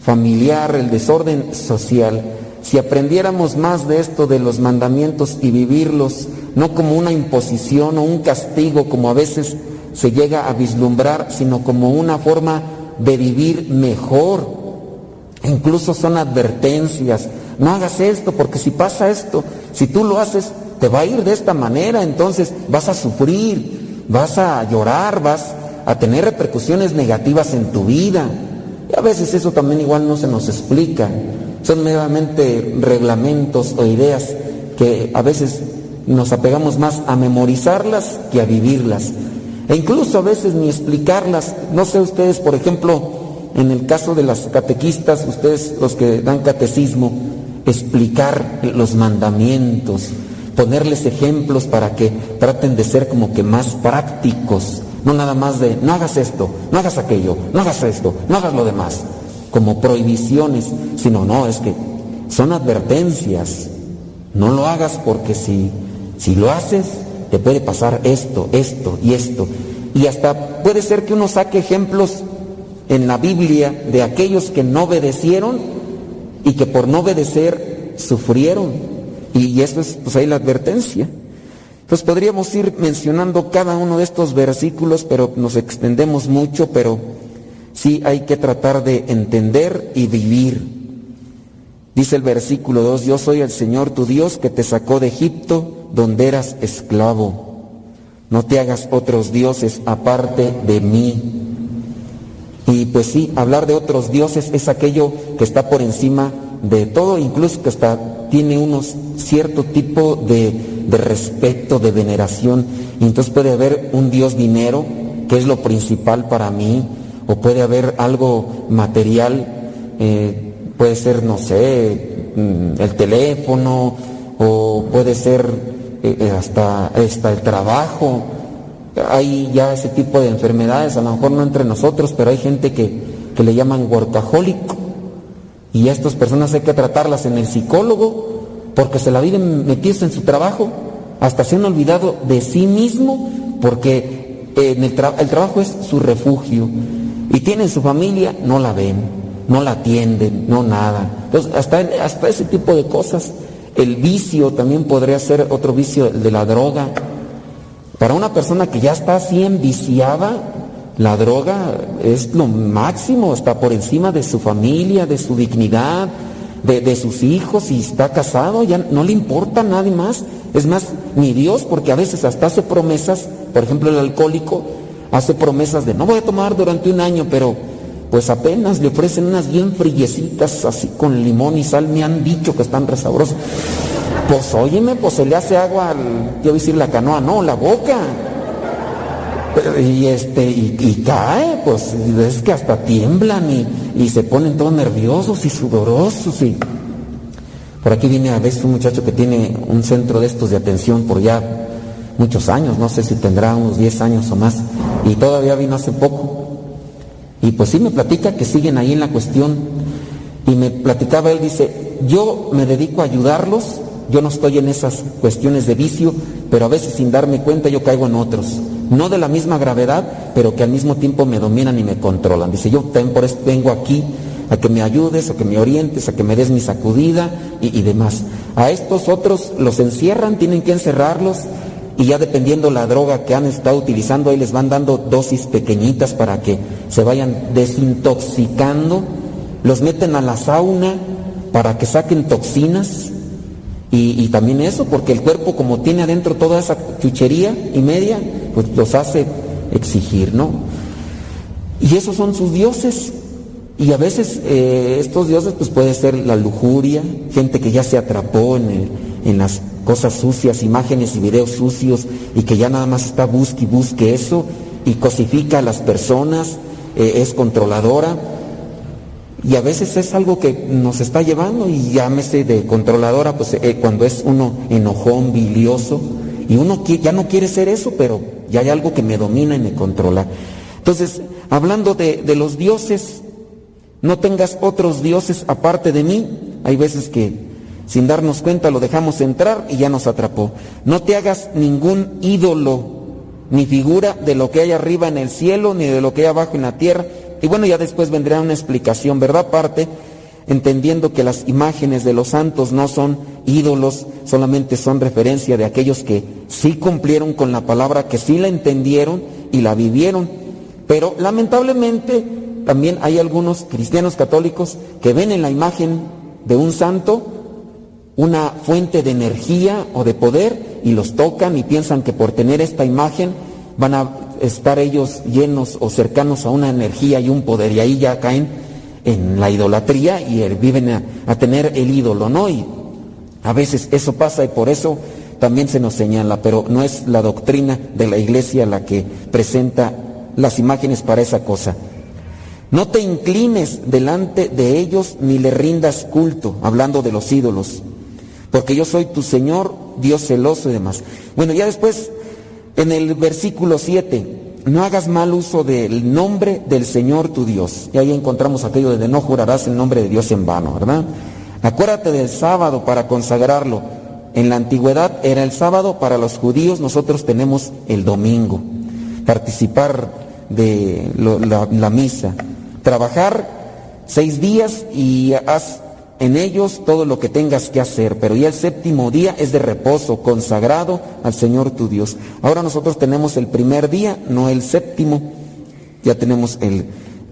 familiar, el desorden social. Si aprendiéramos más de esto de los mandamientos y vivirlos, no como una imposición o un castigo como a veces se llega a vislumbrar, sino como una forma de vivir mejor. Incluso son advertencias. No hagas esto porque si pasa esto, si tú lo haces, te va a ir de esta manera, entonces vas a sufrir, vas a llorar, vas a tener repercusiones negativas en tu vida. Y a veces eso también igual no se nos explica. Son meramente reglamentos o ideas que a veces nos apegamos más a memorizarlas que a vivirlas. E incluso a veces ni explicarlas. No sé ustedes, por ejemplo, en el caso de las catequistas, ustedes los que dan catecismo, explicar los mandamientos, ponerles ejemplos para que traten de ser como que más prácticos, no nada más de no hagas esto, no hagas aquello, no hagas esto, no hagas lo demás, como prohibiciones, sino no, es que son advertencias. No lo hagas porque si, si lo haces, te puede pasar esto, esto y esto. Y hasta puede ser que uno saque ejemplos en la Biblia de aquellos que no obedecieron y que por no obedecer sufrieron. Y eso es pues ahí la advertencia. Entonces podríamos ir mencionando cada uno de estos versículos, pero nos extendemos mucho, pero sí hay que tratar de entender y vivir. Dice el versículo 2, yo soy el Señor tu Dios que te sacó de Egipto donde eras esclavo. No te hagas otros dioses aparte de mí. Y pues sí, hablar de otros dioses es aquello que está por encima de todo, incluso que hasta tiene unos cierto tipo de, de respeto, de veneración. Y entonces puede haber un dios dinero, que es lo principal para mí, o puede haber algo material, eh, puede ser, no sé, mm, el teléfono, o puede ser eh, eh, hasta, el trabajo. Hay ya ese tipo de enfermedades, a lo mejor no entre nosotros, pero hay gente que, que le llaman workaholic. Y a estas personas hay que tratarlas en el psicólogo, porque se la viven metidos en su trabajo, hasta se han olvidado de sí mismo, porque en el, tra- el trabajo es su refugio. Y tienen su familia, no la ven, no la atienden, no nada. Entonces, hasta, hasta ese tipo de cosas. El vicio también podría ser otro vicio, el de la droga. Para una persona que ya está así enviciada, la droga es lo máximo, está por encima de su familia, de su dignidad, de, de sus hijos, y está casado, ya no le importa a nadie más. Es más, ni Dios, porque a veces hasta hace promesas, por ejemplo el alcohólico hace promesas de no voy a tomar durante un año, pero pues apenas le ofrecen unas bien friecitas así con limón y sal, me han dicho que están resabrosas. Pues óyeme, pues se le hace agua al, yo a decir la canoa, no, la boca. Y este, y, y cae, pues es que hasta tiemblan y, y se ponen todos nerviosos y sudorosos y. Por aquí viene a veces un muchacho que tiene un centro de estos de atención por ya muchos años, no sé si tendrá unos 10 años o más, y todavía vino hace poco. Y pues sí me platica que siguen ahí en la cuestión. Y me platicaba él, dice, yo me dedico a ayudarlos, yo no estoy en esas cuestiones de vicio, pero a veces sin darme cuenta yo caigo en otros. No de la misma gravedad, pero que al mismo tiempo me dominan y me controlan. Dice, yo por vengo aquí a que me ayudes, a que me orientes, a que me des mi sacudida y demás. A estos otros los encierran, tienen que encerrarlos y ya dependiendo la droga que han estado utilizando, ahí les van dando dosis pequeñitas para que se vayan desintoxicando, los meten a la sauna para que saquen toxinas y, también eso, porque el cuerpo como tiene adentro toda esa chuchería y media, pues los hace exigir, ¿no? Y esos son sus dioses. Y a veces eh, estos dioses pues puede ser la lujuria, gente que ya se atrapó en, el- en las cosas sucias, imágenes y videos sucios y que ya nada más está busque y busque eso y cosifica a las personas, eh, es controladora. Y a veces es algo que nos está llevando y llámese de controladora, pues eh, cuando es uno enojón, bilioso, y uno ya no quiere ser eso, pero ya hay algo que me domina y me controla. Entonces, hablando de, de los dioses, no tengas otros dioses aparte de mí. Hay veces que sin darnos cuenta lo dejamos entrar y ya nos atrapó. No te hagas ningún ídolo ni figura de lo que hay arriba en el cielo, ni de lo que hay abajo en la tierra. Y bueno, ya después vendrá una explicación, ¿verdad? Aparte, entendiendo que las imágenes de los santos no son ídolos, solamente son referencia de aquellos que sí cumplieron con la palabra, que sí la entendieron y la vivieron. Pero lamentablemente también hay algunos cristianos católicos que ven en la imagen de un santo una fuente de energía o de poder y los tocan y piensan que por tener esta imagen van a estar ellos llenos o cercanos a una energía y un poder y ahí ya caen en la idolatría y eh, viven a, a tener el ídolo, ¿no? Y a veces eso pasa y por eso también se nos señala, pero no es la doctrina de la iglesia la que presenta las imágenes para esa cosa. No te inclines delante de ellos ni le rindas culto, hablando de los ídolos, porque yo soy tu Señor, Dios celoso y demás. Bueno, ya después, en el versículo 7, no hagas mal uso del nombre del Señor tu Dios. Y ahí encontramos aquello de no jurarás el nombre de Dios en vano, ¿verdad? Acuérdate del sábado para consagrarlo. En la antigüedad era el sábado, para los judíos nosotros tenemos el domingo. Participar de la, la misa. Trabajar seis días y haz en ellos todo lo que tengas que hacer, pero ya el séptimo día es de reposo, consagrado al Señor tu Dios. Ahora nosotros tenemos el primer día, no el séptimo, ya tenemos el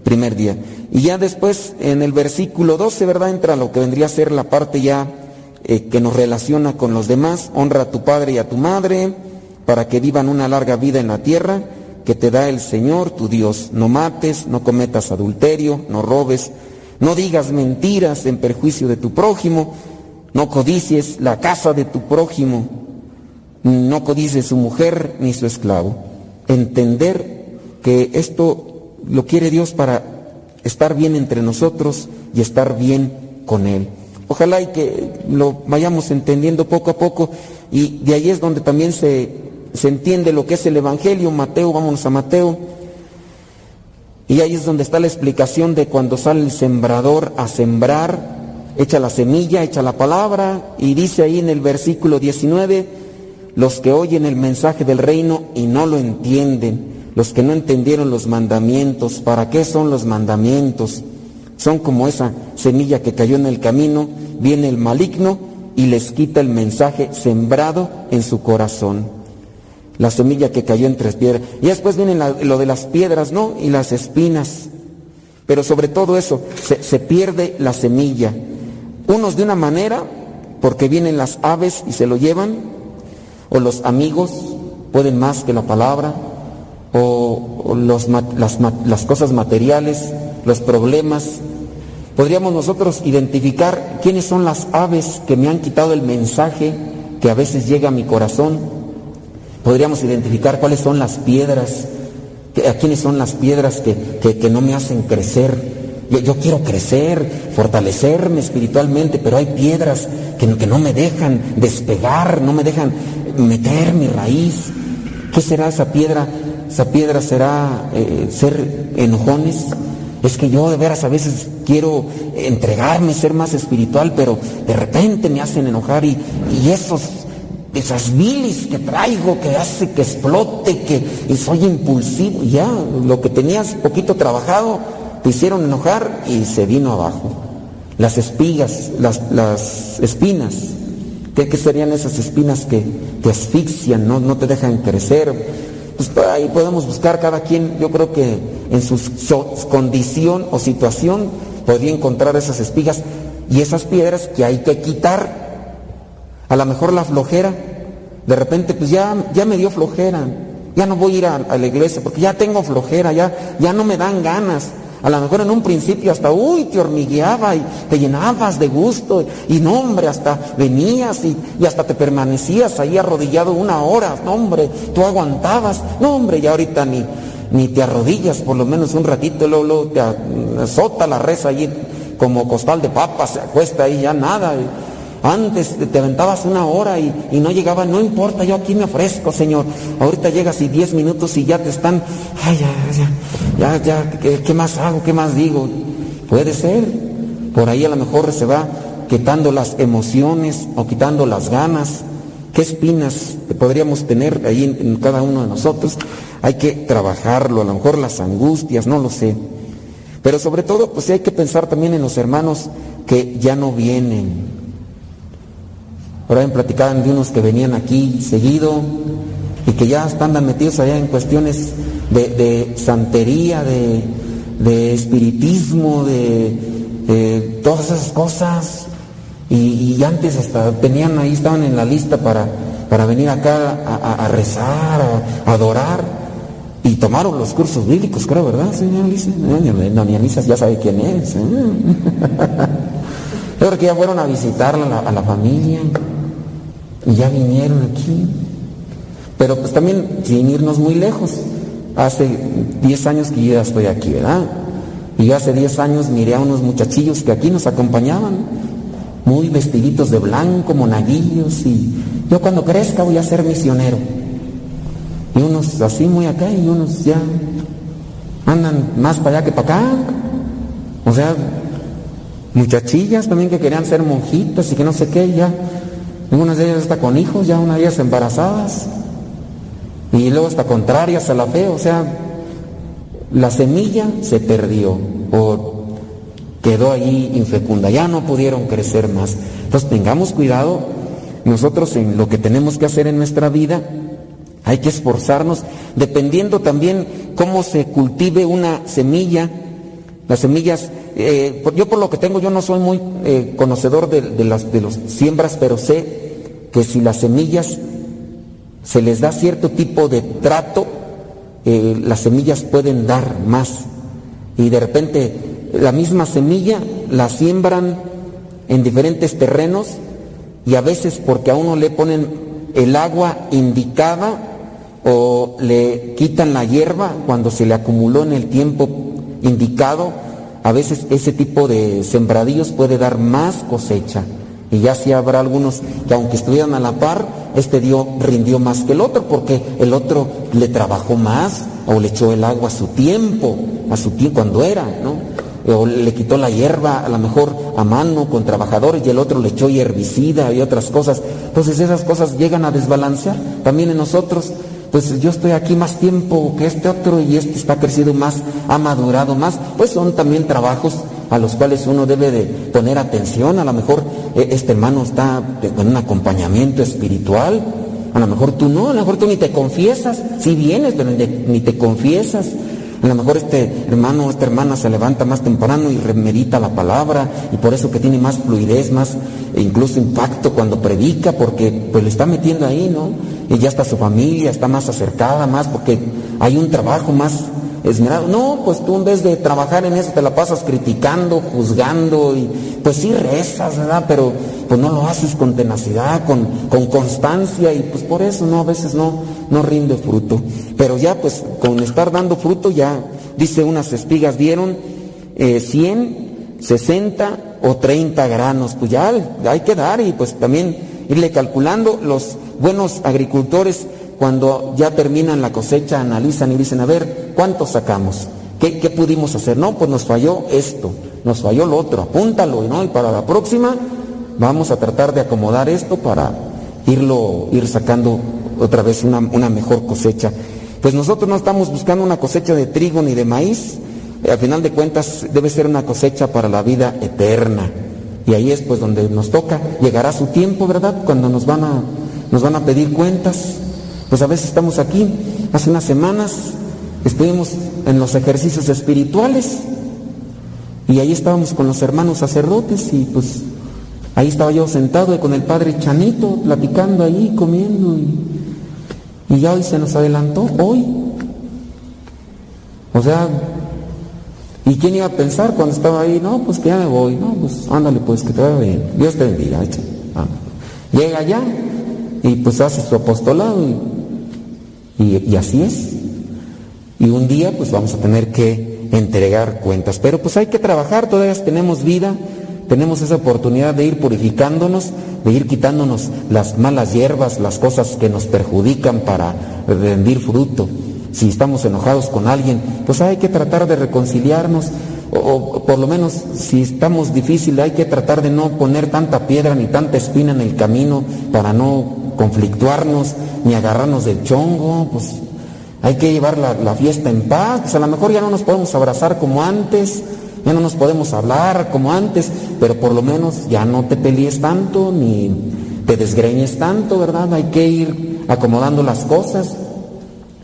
primer día. Y ya después en el versículo 12, ¿verdad? Entra lo que vendría a ser la parte ya eh, que nos relaciona con los demás. Honra a tu padre y a tu madre para que vivan una larga vida en la tierra que te da el Señor tu Dios. No mates, no cometas adulterio, no robes, no digas mentiras en perjuicio de tu prójimo, no codicies la casa de tu prójimo, no codicies su mujer ni su esclavo. Entender que esto lo quiere Dios para estar bien entre nosotros y estar bien con Él. Ojalá y que lo vayamos entendiendo poco a poco y de ahí es donde también se, se entiende lo que es el Evangelio. Mateo, vámonos a Mateo. Y ahí es donde está la explicación de cuando sale el sembrador a sembrar, echa la semilla, echa la palabra, y dice ahí en el versículo 19, los que oyen el mensaje del reino y no lo entienden, los que no entendieron los mandamientos, ¿para qué son los mandamientos? Son como esa semilla que cayó en el camino, viene el maligno y les quita el mensaje sembrado en su corazón la semilla que cayó entre piedras. Y después viene lo de las piedras, ¿no? Y las espinas. Pero sobre todo eso, se, pierde la semilla. Unos de una manera, porque vienen las aves y se lo llevan, o los amigos pueden más que la palabra, o, los las cosas materiales, los problemas. Podríamos nosotros identificar quiénes son las aves que me han quitado el mensaje que a veces llega a mi corazón podríamos identificar cuáles son las piedras, a quiénes son las piedras que, que- no me hacen crecer. Yo, yo quiero crecer, fortalecerme espiritualmente, pero hay piedras que, que no me dejan despegar, no me dejan meter mi raíz. ¿Qué será esa piedra? Esa piedra será eh, ser enojones. Es que yo de veras a veces quiero entregarme, ser más espiritual, pero de repente me hacen enojar y, y esos esas bilis que traigo que hace que explote, que soy impulsivo, ya lo que tenías poquito trabajado te hicieron enojar y se vino abajo. Las espigas, las, las espinas, ¿qué, qué serían esas espinas que te asfixian, no, no te dejan crecer? Pues por ahí podemos buscar cada quien, yo creo que en su condición o situación podría encontrar esas espigas y esas piedras que hay que quitar a lo mejor la flojera, de repente pues ya, ya me dio flojera, ya no voy a ir a, la iglesia porque ya tengo flojera, ya, ya no me dan ganas. A lo mejor en un principio hasta, uy, te hormigueaba y te llenabas de gusto y no, hombre, hasta venías y, y hasta te permanecías ahí arrodillado una hora, no, hombre, tú aguantabas, no, hombre, ya ahorita ni, ni te arrodillas por lo menos un ratito, luego, luego te azota la reza allí como costal de papas, se acuesta ahí, ya nada. Antes te- aventabas una hora y, no llegaba, no importa, yo aquí me ofrezco, Señor. Ahorita llegas y diez minutos y ya te están, ay, ya, ya, ya, ya, ¿qué, más hago? ¿Qué más digo? Puede ser. Por ahí a lo mejor se va quitando las emociones o quitando las ganas. ¿Qué espinas podríamos tener ahí en, en cada uno de nosotros? Hay que trabajarlo, a lo mejor las angustias, no lo sé. Pero sobre todo, pues hay que pensar también en los hermanos que ya no vienen. Por ahí platicaban de unos que venían aquí seguido y que ya están metidos allá en cuestiones de, de santería, de, de espiritismo, de, todas esas cosas. Y, antes hasta tenían ahí, estaban en la lista para, para venir acá a, rezar, a, adorar. Y tomaron los cursos bíblicos, creo, ¿verdad, señor Alicia? Eh, Doña Alicia ya sabe quién es. ¿eh? Creo que ya fueron a la, a la familia y ya vinieron aquí. Pero pues también sin irnos muy lejos. Hace 10 años que yo ya estoy aquí, ¿verdad? Y hace 10 años miré a unos muchachillos que aquí nos acompañaban, muy vestiditos de blanco, monaguillos, y yo cuando crezca voy a ser misionero. Y unos así muy acá y unos ya andan más para allá que para acá. O sea, muchachillas también que querían ser monjitas y que no sé qué, ya. Algunas de ellas está con hijos, ya una de ellas embarazadas. Y luego hasta contrarias a la fe, o sea, la semilla se perdió o quedó ahí infecunda, ya no pudieron crecer más. Entonces tengamos cuidado nosotros en lo que tenemos que hacer en nuestra vida, hay que esforzarnos, dependiendo también cómo se cultive una semilla. Las semillas, eh, yo por lo que tengo, yo no soy muy eh, conocedor de, de las de los siembras, pero sé que si las semillas se les da cierto tipo de trato, eh, las semillas pueden dar más. Y de repente la misma semilla la siembran en diferentes terrenos y a veces porque a uno le ponen el agua indicada o le quitan la hierba cuando se le acumuló en el tiempo indicado, a veces ese tipo de sembradíos puede dar más cosecha. Y ya sí habrá algunos que aunque estuvieran a la par, este dio, rindió más que el otro, porque el otro le trabajó más, o le echó el agua a su tiempo, a su tiempo cuando era, ¿no? O le quitó la hierba a lo mejor a mano con trabajadores y el otro le echó herbicida y otras cosas. Entonces esas cosas llegan a desbalancear también en nosotros. Pues yo estoy aquí más tiempo que este otro y este está crecido más, ha madurado más. Pues son también trabajos a los cuales uno debe de poner atención. A lo mejor este hermano está con un acompañamiento espiritual. A lo mejor tú no, a lo mejor tú ni te confiesas. Si vienes, pero ni te, ni te confiesas. A lo mejor este hermano o esta hermana se levanta más temprano y remedita la palabra y por eso que tiene más fluidez, más e incluso impacto cuando predica porque pues le está metiendo ahí, ¿no? Y ya está su familia, está más acercada, más porque hay un trabajo más No, pues tú en vez de trabajar en eso te la pasas criticando, juzgando y pues sí rezas, ¿verdad? Pero pues no lo haces con tenacidad, con, con constancia y pues por eso no, a veces no, no rinde fruto. Pero ya pues con estar dando fruto ya, dice unas espigas dieron eh, 100, 60 o 30 granos, pues ya hay que dar y pues también irle calculando. Los buenos agricultores cuando ya terminan la cosecha analizan y dicen, a ver, ¿cuánto sacamos? ¿Qué, pudimos hacer? No, pues nos falló esto, nos falló lo otro, apúntalo, ¿no? Y para la próxima vamos a tratar de acomodar esto para irlo, ir sacando otra vez una, una mejor cosecha. Pues nosotros no estamos buscando una cosecha de trigo ni de maíz, eh, al final de cuentas debe ser una cosecha para la vida eterna. Y ahí es pues donde nos toca, llegará su tiempo, ¿verdad? Cuando nos van a, nos van a pedir cuentas. Pues a veces estamos aquí, hace unas semanas estuvimos en los ejercicios espirituales y ahí estábamos con los hermanos sacerdotes y pues ahí estaba yo sentado con el padre Chanito, platicando ahí, comiendo y, y ya hoy se nos adelantó, hoy. O sea, ¿y quién iba a pensar cuando estaba ahí? No, pues que ya me voy, no, pues ándale pues, que te vaya bien, Dios te bendiga. Ah. Llega allá y pues hace su apostolado y, y así es. Y un día pues vamos a tener que entregar cuentas. Pero pues hay que trabajar, todavía tenemos vida, tenemos esa oportunidad de ir purificándonos, de ir quitándonos las malas hierbas, las cosas que nos perjudican para rendir fruto. Si estamos enojados con alguien, pues hay que tratar de reconciliarnos. o, por lo menos si estamos difíciles hay que tratar de no poner tanta piedra ni tanta espina en el camino para no conflictuarnos ni agarrarnos del chongo, pues hay que llevar la, la fiesta en paz, pues a lo mejor ya no nos podemos abrazar como antes, ya no nos podemos hablar como antes, pero por lo menos ya no te pelees tanto ni te desgreñes tanto, ¿verdad? Hay que ir acomodando las cosas,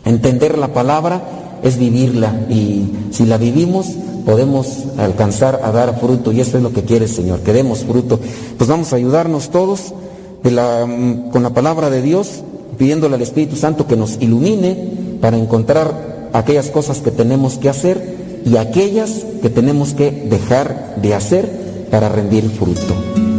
entender la palabra es vivirla y si la vivimos podemos alcanzar a dar fruto y eso es lo que quiere el Señor, que demos fruto. Pues vamos a ayudarnos todos con la palabra de Dios, pidiéndole al Espíritu Santo que nos ilumine para encontrar aquellas cosas que tenemos que hacer y aquellas que tenemos que dejar de hacer para rendir fruto.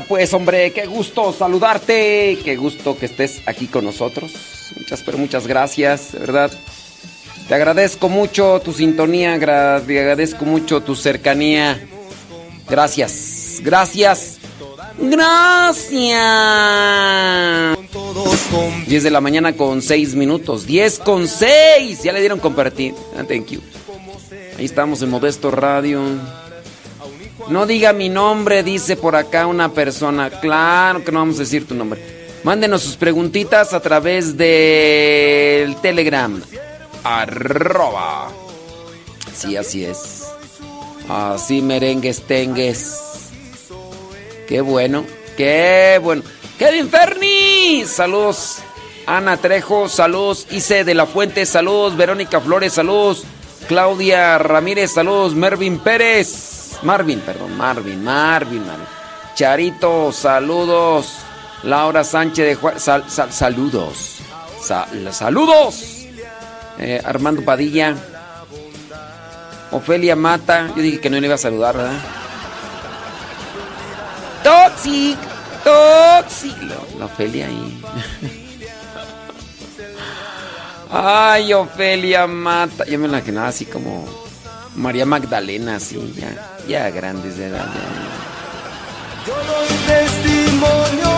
Pues, hombre, qué gusto saludarte, qué gusto que estés aquí con nosotros. Muchas, pero muchas gracias, de verdad. Te agradezco mucho tu sintonía, te agradezco mucho tu cercanía. Gracias, gracias, gracias. 10 de la mañana con 6 minutos, 10 con 6. Ya le dieron compartir. Ah, thank you. Ahí estamos en Modesto Radio. No diga mi nombre, dice por acá una persona. Claro que no vamos a decir tu nombre. Mándenos sus preguntitas a través del Telegram. Arroba. Sí, así es. Así merengues tengues. Qué bueno, qué bueno. Kevin Ferni, saludos. Ana Trejo, saludos. Ice de la Fuente, saludos. Verónica Flores, saludos. Claudia Ramírez, saludos. Mervin Pérez. Marvin, perdón, Marvin, Marvin, Marvin. Charito, saludos. Laura Sánchez de Juárez, sal- sal- saludos. Sa- saludos. Eh, Armando Padilla. Ofelia Mata. Yo dije que no le iba a saludar, ¿verdad? Toxic, Toxic. La, la Ofelia ahí. Ay, Ofelia Mata. Yo me la imaginaba así como María Magdalena, así, ya, ya grandes de edad. Yo doy testimonio,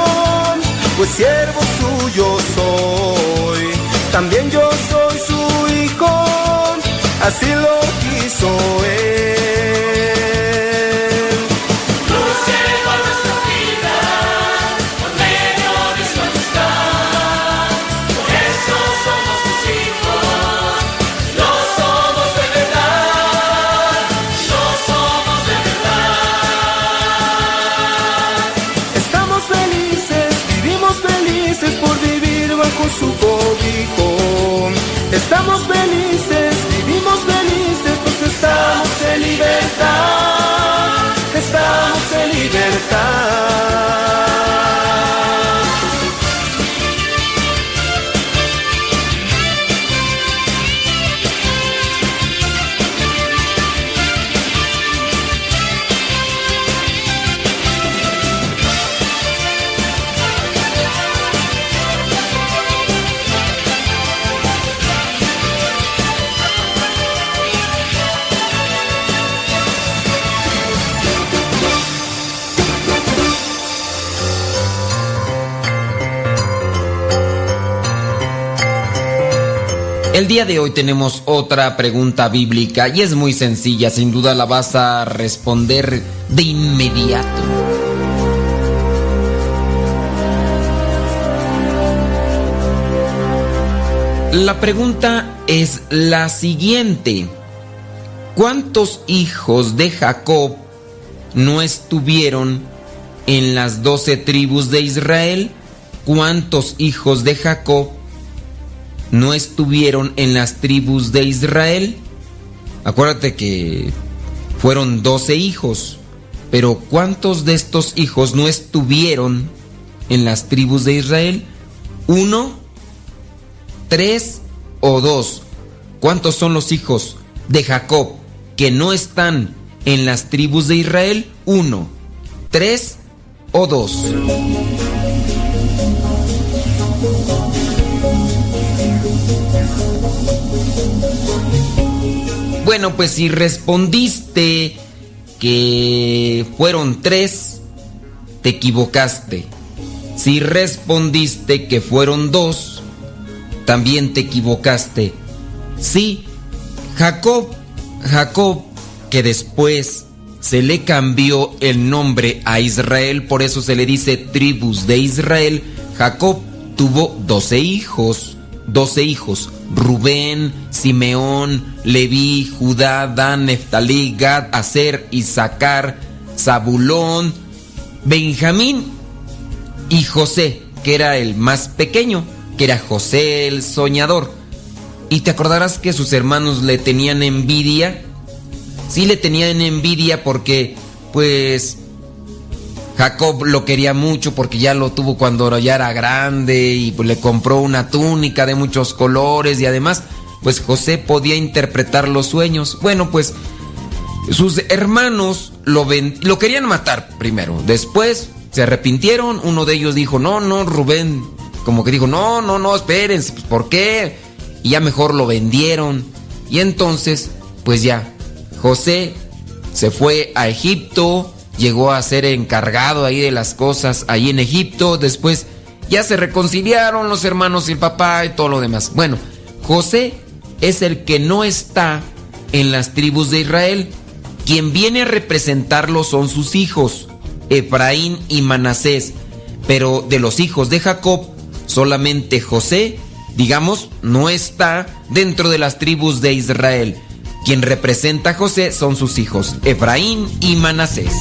pues siervo suyo soy. También yo soy su hijo, así lo quiso él. Día de hoy tenemos otra pregunta bíblica y es muy sencilla, sin duda la vas a responder de inmediato. La pregunta es la siguiente. ¿Cuántos hijos de Jacob no estuvieron en las doce tribus de Israel? ¿Cuántos hijos de Jacob no estuvieron en las tribus de Israel? Acuérdate que fueron doce hijos, pero ¿cuántos de estos hijos no estuvieron en las tribus de Israel? ¿Uno? ¿Tres o dos? ¿Cuántos son los hijos de Jacob que no están en las tribus de Israel? ¿Uno? ¿Tres o dos? Bueno, pues si respondiste que fueron tres, te equivocaste. Si respondiste que fueron dos, también te equivocaste. Sí, Jacob, Jacob, que después se le cambió el nombre a Israel, por eso se le dice tribus de Israel, Jacob tuvo doce hijos, doce hijos, Rubén, Simeón, Leví, Judá, Dan, Neftalí, Gad, Aser, Isaacar, Zabulón, Benjamín y José, que era el más pequeño, que era José el soñador. Y te acordarás que sus hermanos le tenían envidia. Sí le tenían envidia porque, pues, Jacob lo quería mucho porque ya lo tuvo cuando ya era grande y pues le compró una túnica de muchos colores y además, pues José podía interpretar los sueños. Bueno, pues sus hermanos lo, ven- lo querían matar primero. Después se arrepintieron. Uno de ellos dijo, no, no, Rubén. Como que dijo, no, no, no, espérense, pues, ¿por qué? Y ya mejor lo vendieron. Y entonces, pues ya, José se fue a Egipto, llegó a ser encargado ahí de las cosas ahí en Egipto. Después ya se reconciliaron los hermanos y el papá y todo lo demás. Bueno, José es el que no está en las tribus de Israel. Quien viene a representarlo son sus hijos, Efraín y Manasés. Pero de los hijos de Jacob, solamente José, digamos, no está dentro de las tribus de Israel. Quien representa a José son sus hijos, Efraín y Manasés.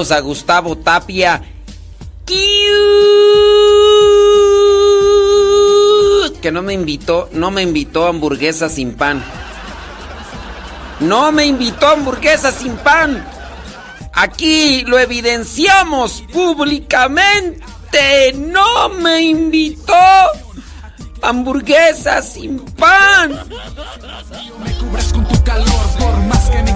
A Gustavo Tapia. Que no me invitó, no me invitó a hamburguesa sin pan. No me invitó a hamburguesa sin pan. Aquí lo evidenciamos públicamente. No me invitó hamburguesa sin pan. Me cubres con tu calor, por más que me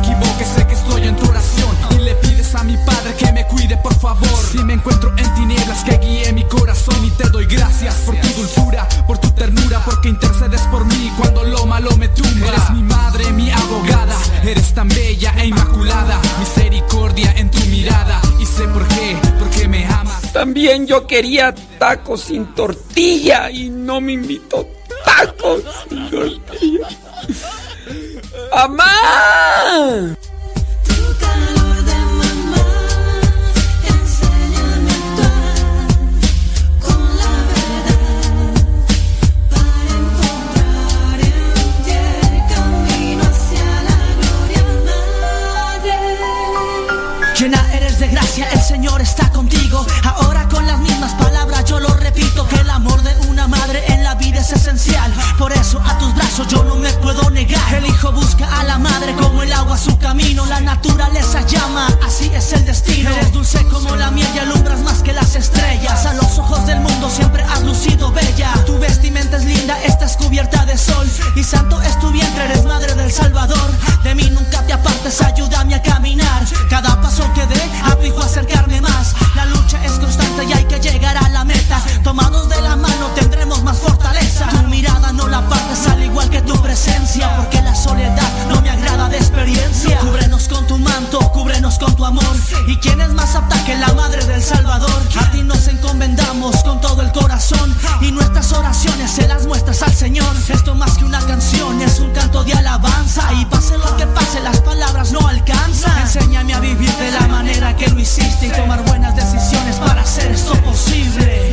por favor. Si me encuentro en tinieblas, que guíe mi corazón. Y te doy gracias por tu dulzura, por tu ternura, porque intercedes por mí cuando lo malo me tumba. Eres mi madre, mi abogada. Eres tan bella e inmaculada. Misericordia en tu mirada. Y sé por qué, porque me amas. También yo quería tacos sin tortilla y no me invitó tacos sin tortilla. ¡Amá! De gracia, el Señor está contigo. Ahora con las mismas palabras yo lo repito, que el amor de es esencial. Por eso a tus brazos yo no me puedo negar. El hijo busca a la madre como el agua su camino. La naturaleza llama, así es el destino. Eres dulce como la miel y alumbras más que las estrellas. A los ojos del mundo siempre has lucido bella. Tu vestimenta es linda, estás cubierta de sol. Y santo es tu vientre, eres madre del Salvador. De mí nunca te apartes, ayúdame a caminar. Cada paso que dé, aplico a acercarme más. La lucha es constante y hay que llegar a la meta. Tomados de la mano tendremos más fortaleza. Tu mirada no la partes al igual que tu presencia. Porque la soledad no me agrada de experiencia. Cúbrenos con tu manto, cúbrenos con tu amor. ¿Y quién es más apta que la madre del Salvador? A ti nos encomendamos con todo el corazón. Y nuestras oraciones se las muestras al Señor. Esto más que una canción, es un canto de alabanza. Y pase lo que pase, las palabras no alcanzan. Enséñame a vivir de la manera que lo hiciste y tomar buenas decisiones para hacer esto posible.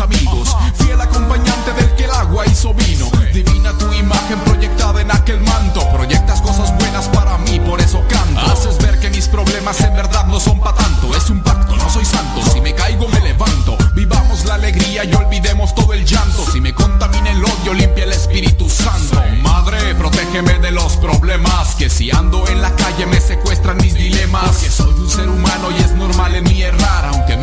Amigos, fiel acompañante del que el agua hizo vino. Divina tu imagen proyectada en aquel manto, proyectas cosas buenas para mí, por eso canto. Haces ver que mis problemas en verdad no son pa' tanto, es un pacto, no soy santo, si me caigo me levanto. Vivamos la alegría y olvidemos todo el llanto. Si me contamina el odio, limpia el Espíritu Santo. Madre, protégeme de los problemas. Que si ando en la calle me secuestran mis dilemas. Que soy un ser humano y es normal en mí errar. Aunque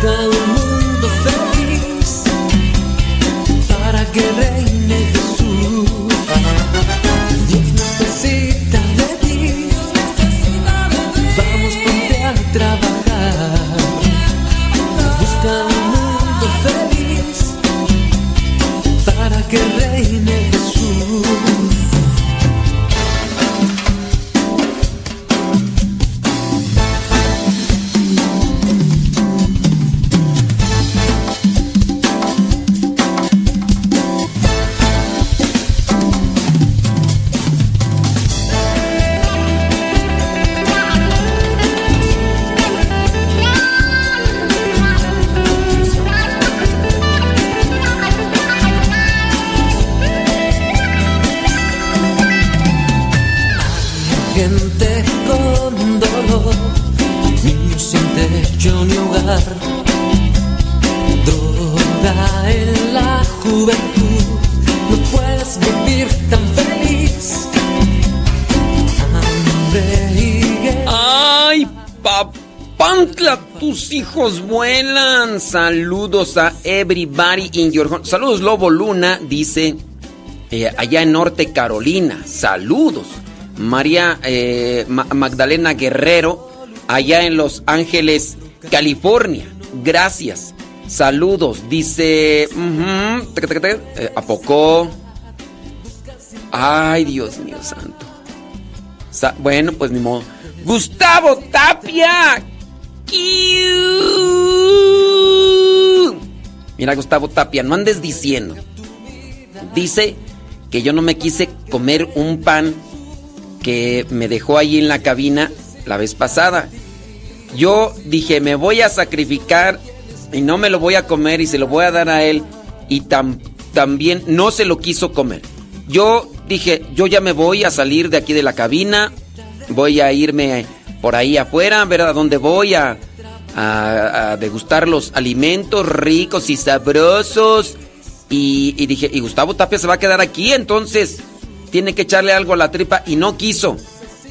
Busca Saludos a everybody in your home. Saludos, Lobo Luna, dice eh, allá en Norte Carolina. Saludos. María eh, Ma- Magdalena Guerrero, allá en Los Ángeles, California. Gracias. Saludos. Dice. eh, ¿A poco? Ay, Dios mío santo. Sa- bueno, pues ni modo. Gustavo Tapia. Mira, Gustavo Tapia, no andes diciendo. Dice que yo no me quise comer un pan que me dejó ahí en la cabina la vez pasada. Yo dije, me voy a sacrificar y no me lo voy a comer y se lo voy a dar a él. Y tam- también no se lo quiso comer. Yo dije, yo ya me voy a salir de aquí de la cabina. Voy a irme por ahí afuera, ver a dónde voy a, degustar los alimentos ricos y sabrosos. Y, dije, y Gustavo Tapia se va a quedar aquí, entonces tiene que echarle algo a la tripa. Y no quiso.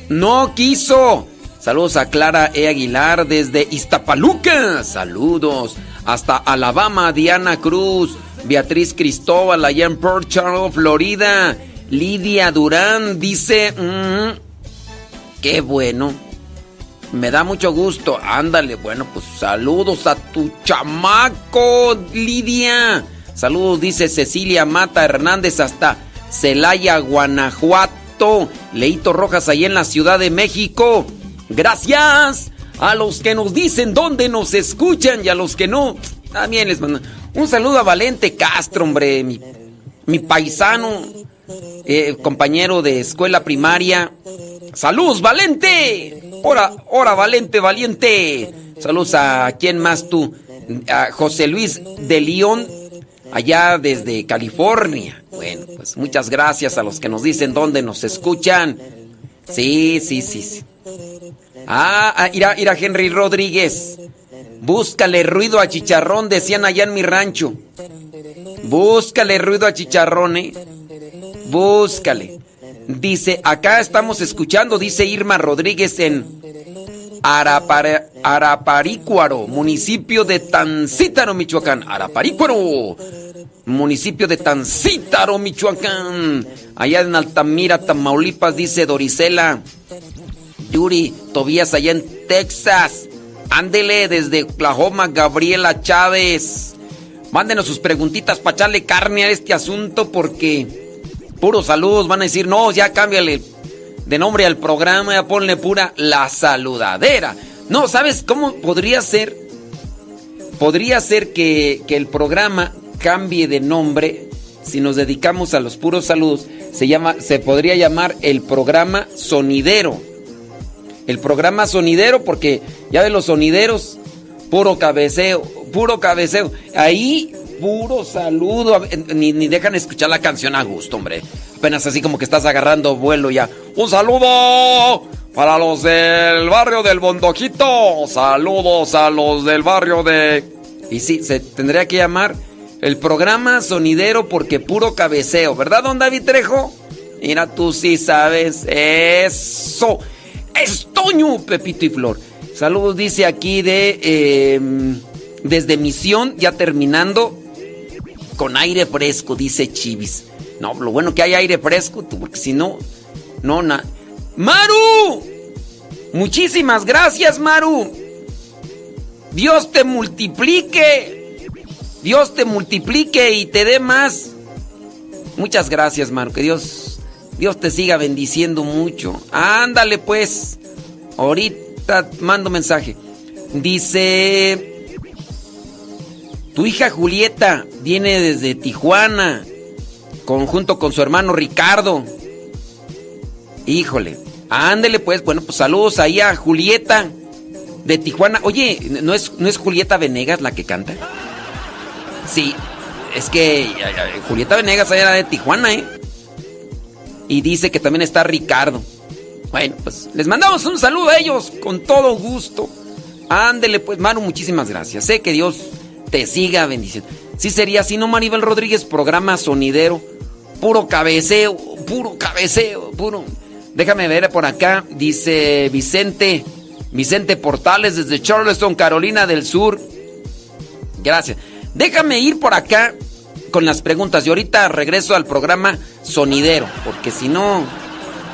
No quiso. Saludos a Clara E. Aguilar desde Iztapaluca. Saludos. Hasta Alabama, Diana Cruz. Beatriz Cristóbal, allá en Port Florida. Lidia Durán dice... mm, qué bueno. Me da mucho gusto. Ándale, bueno, pues saludos a tu chamaco, Lidia. Saludos, dice Cecilia Mata Hernández hasta Celaya, Guanajuato. Leito Rojas, ahí en la Ciudad de México. Gracias a los que nos dicen dónde nos escuchan y a los que no. También les mando un saludo a Valente Castro, hombre, mi, paisano, eh, compañero de escuela primaria. ¡Saludos, Valente! ¡Hora, hora, Valente, valiente! Saludos a quién más tú, a José Luis de León, allá desde California. Bueno, pues muchas gracias a los que nos dicen dónde nos escuchan. Sí, sí, sí, sí. Ah, ah, irá, irá Henry Rodríguez. Búscale ruido a chicharrón, decían allá en mi rancho. Búscale ruido a chicharrón, eh. Búscale. Dice, acá estamos escuchando, dice Irma Rodríguez en Araparícuaro, municipio de Tancítaro, Michoacán. Araparícuaro, municipio de Tancítaro, Michoacán. Allá en Altamira, Tamaulipas, dice Dorisela. Yuri, Tobías, allá en Texas. Ándele desde Oklahoma, Gabriela Chávez. Mándenos sus preguntitas para echarle carne a este asunto porque puros saludos van a decir, no, ya cámbiale de nombre al programa, ya ponle pura la saludadera. No, ¿sabes cómo podría ser? Podría ser que, que el programa cambie de nombre si nos dedicamos a los puros saludos. Se, llama, se podría llamar el programa sonidero. El programa sonidero porque ya de los sonideros, puro cabeceo, puro cabeceo. Ahí, puro saludo. Ni, dejan escuchar la canción a gusto, hombre. Apenas así como que estás agarrando vuelo ya. Un saludo para los del barrio del Bondojito. Saludos a los del barrio de... Y sí, se tendría que llamar el programa sonidero porque puro cabeceo. ¿Verdad, don David Trejo? Mira, tú sí sabes. Eso. Es Toño, Pepito y Flor. Saludos, dice aquí de... eh, desde Misión, ya terminando. Con aire fresco, dice Chivis. No, lo bueno que hay aire fresco, tú, porque si no, no, na. ¡Maru! Muchísimas gracias, Maru. Dios te multiplique. Dios te multiplique y te dé más. Muchas gracias, Maru. Que Dios, Dios te siga bendiciendo mucho. Ándale, pues. Ahorita mando mensaje. Dice. Tu hija Julieta viene desde Tijuana. Conjunto con su hermano Ricardo. Híjole. Ándele, pues. Bueno, pues saludos ahí a Julieta de Tijuana. Oye, ¿no es, ¿no es Julieta Venegas la que canta? Sí, es que Julieta Venegas era de Tijuana, ¿eh? Y dice que también está Ricardo. Bueno, pues les mandamos un saludo a ellos con todo gusto. Ándele, pues, Manu, muchísimas gracias. Sé que Dios te siga bendiciendo. Sí sería así, ¿no, Maribel Rodríguez? Programa sonidero. Puro cabeceo, puro cabeceo, puro. Déjame ver por acá. Dice Vicente, Vicente Portales desde Charleston, Carolina del Sur. Gracias. Déjame ir por acá con las preguntas. Y ahorita regreso al programa sonidero. Porque si no,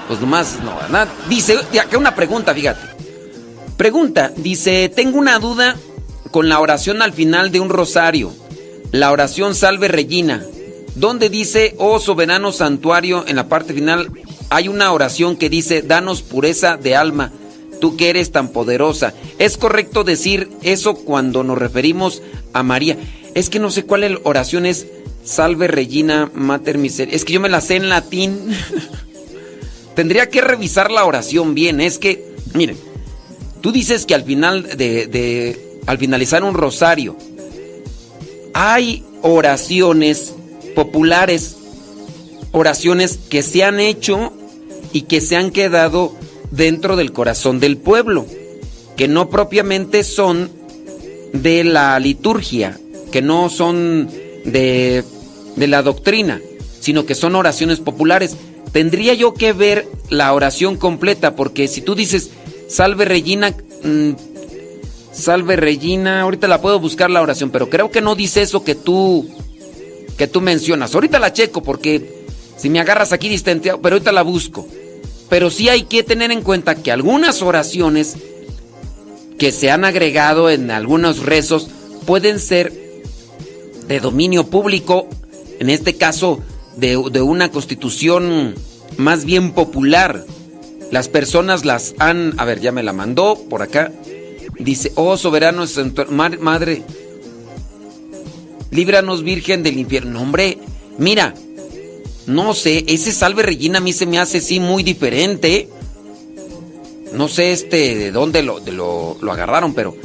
pues nomás no, ¿verdad? Dice, acá una pregunta, fíjate. Pregunta, dice, tengo una duda con la oración al final de un rosario. La oración Salve Regina. Donde dice, oh soberano santuario, en la parte final hay una oración que dice, danos pureza de alma, tú que eres tan poderosa. ¿Es correcto decir eso cuando nos referimos a María? Es que no sé cuál oración es, Salve Regina Mater Miser. Es que yo me la sé en latín. Tendría que revisar la oración bien. Es que, miren, tú dices que al final de- al finalizar un rosario, hay oraciones populares, oraciones que se han hecho y que se han quedado dentro del corazón del pueblo, que no propiamente son de la liturgia, que no son de, de la doctrina, sino que son oraciones populares. Tendría yo que ver la oración completa, porque si tú dices, salve Regina, mm, salve Regina, ahorita la puedo buscar la oración, pero creo que no dice eso que tú, que tú mencionas. Ahorita la checo, porque si me agarras aquí distenteado, pero ahorita la busco. Pero sí hay que tener en cuenta que algunas oraciones que se han agregado en algunos rezos pueden ser de dominio público, en este caso de, de una constitución más bien popular. Las personas las han, a ver, ya me la mandó por acá. Dice, oh soberano madre, líbranos virgen del infierno. No, hombre, mira, no sé, ese salve Regina a mí se me hace sí muy diferente. No sé este de dónde lo, lo, agarraron, pero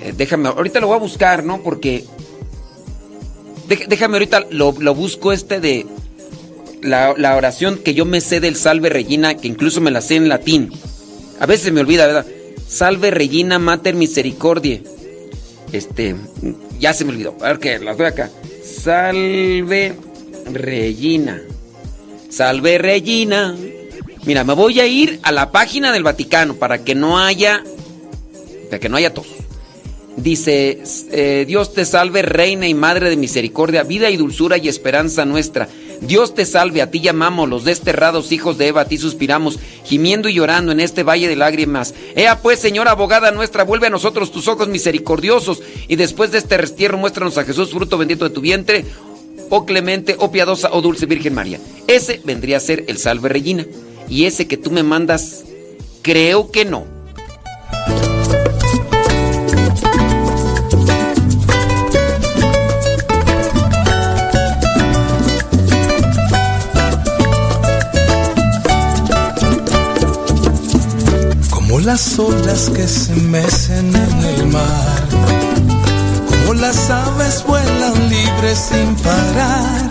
eh, déjame, ahorita lo voy a buscar, ¿no? Porque déjame ahorita lo, lo busco este de la, la oración que yo me sé del salve Regina, que incluso me la sé en latín. A veces me olvida, ¿verdad? Salve Regina Mater Misericordiae. Este, ya se me olvidó. A ver que las doy acá. Salve Regina. Salve Regina. Mira, me voy a ir a la página del Vaticano para que no haya. Para que no haya tos. Dice: eh, Dios te salve, Reina y Madre de Misericordia, vida y dulzura y esperanza nuestra. Dios te salve, a ti llamamos, los desterrados hijos de Eva, a ti suspiramos, gimiendo y llorando en este valle de lágrimas. Ea pues, Señora abogada nuestra, vuelve a nosotros tus ojos misericordiosos, y después de este restierro muéstranos a Jesús, fruto bendito de tu vientre, oh clemente, oh piadosa, oh dulce Virgen María. Ese vendría a ser el salve Regina. Y ese que tú me mandas, creo que no. Las olas que se mecen en el mar, como las aves vuelan libres sin parar.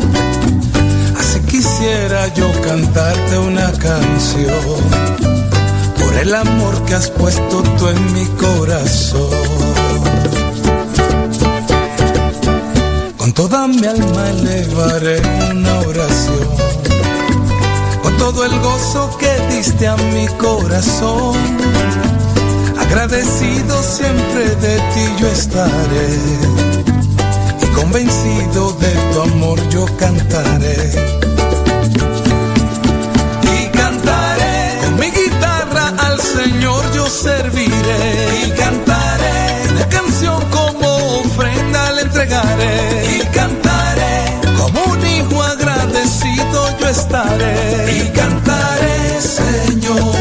Así quisiera yo cantarte una canción por el amor que has puesto tú en mi corazón. Con toda mi alma elevaré una oración, todo el gozo que diste a mi corazón. Agradecido siempre de ti yo estaré y convencido de tu amor yo cantaré. Y cantaré con mi guitarra al Señor yo serviré. Y cantaré una canción como ofrenda le entregaré. Y cantaré estaré. Y cantaré, Señor,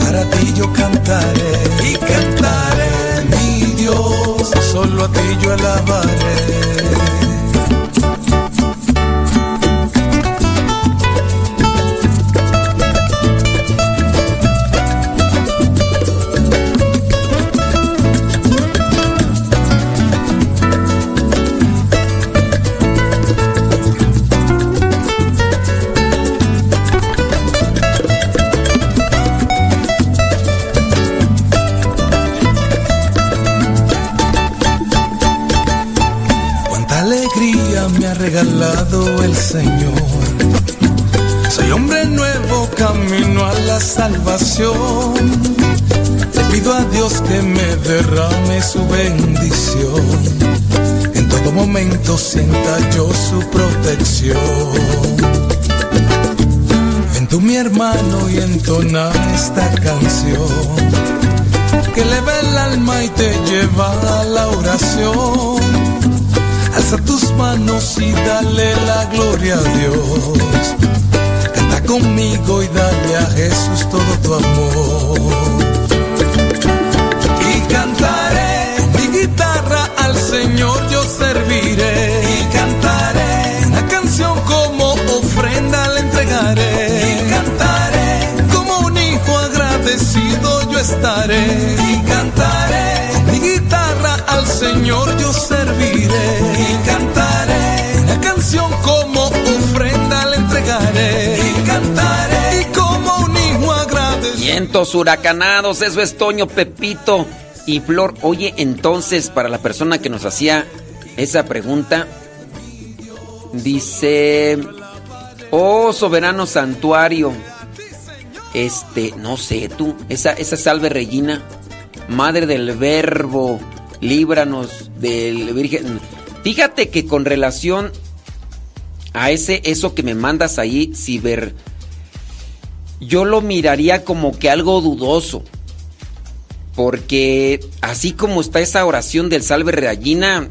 para ti yo cantaré. Y cantaré, mi Dios, solo a ti yo alabaré. Ha regalado el Señor. Soy hombre nuevo, camino a la salvación. Le pido a Dios que me derrame su bendición. En todo momento sienta yo su protección. Ven tú mi hermano y entona esta canción. Que eleva el alma y te lleva a la oración. Alza tus manos y dale la gloria a Dios. Canta conmigo y dale a Jesús todo tu amor. Y cantaré mi guitarra al Señor yo serviré. Y cantaré una canción como ofrenda le entregaré. Y cantaré como un hijo agradecido yo estaré. Y cantaré guitarra al Señor yo serviré. Y cantaré una canción como ofrenda le entregaré. Y cantaré y como un hijo agradecido. Vientos huracanados, eso es Toño, Pepito y Flor. Oye, entonces, para la persona que nos hacía esa pregunta, dice, oh soberano santuario, este, no sé, tú, esa, esa salve Regina, madre del verbo, líbranos del Virgen. Fíjate que con relación a ese, eso que me mandas ahí, ciber, yo lo miraría como que algo dudoso. Porque así como está esa oración del Salve Regina,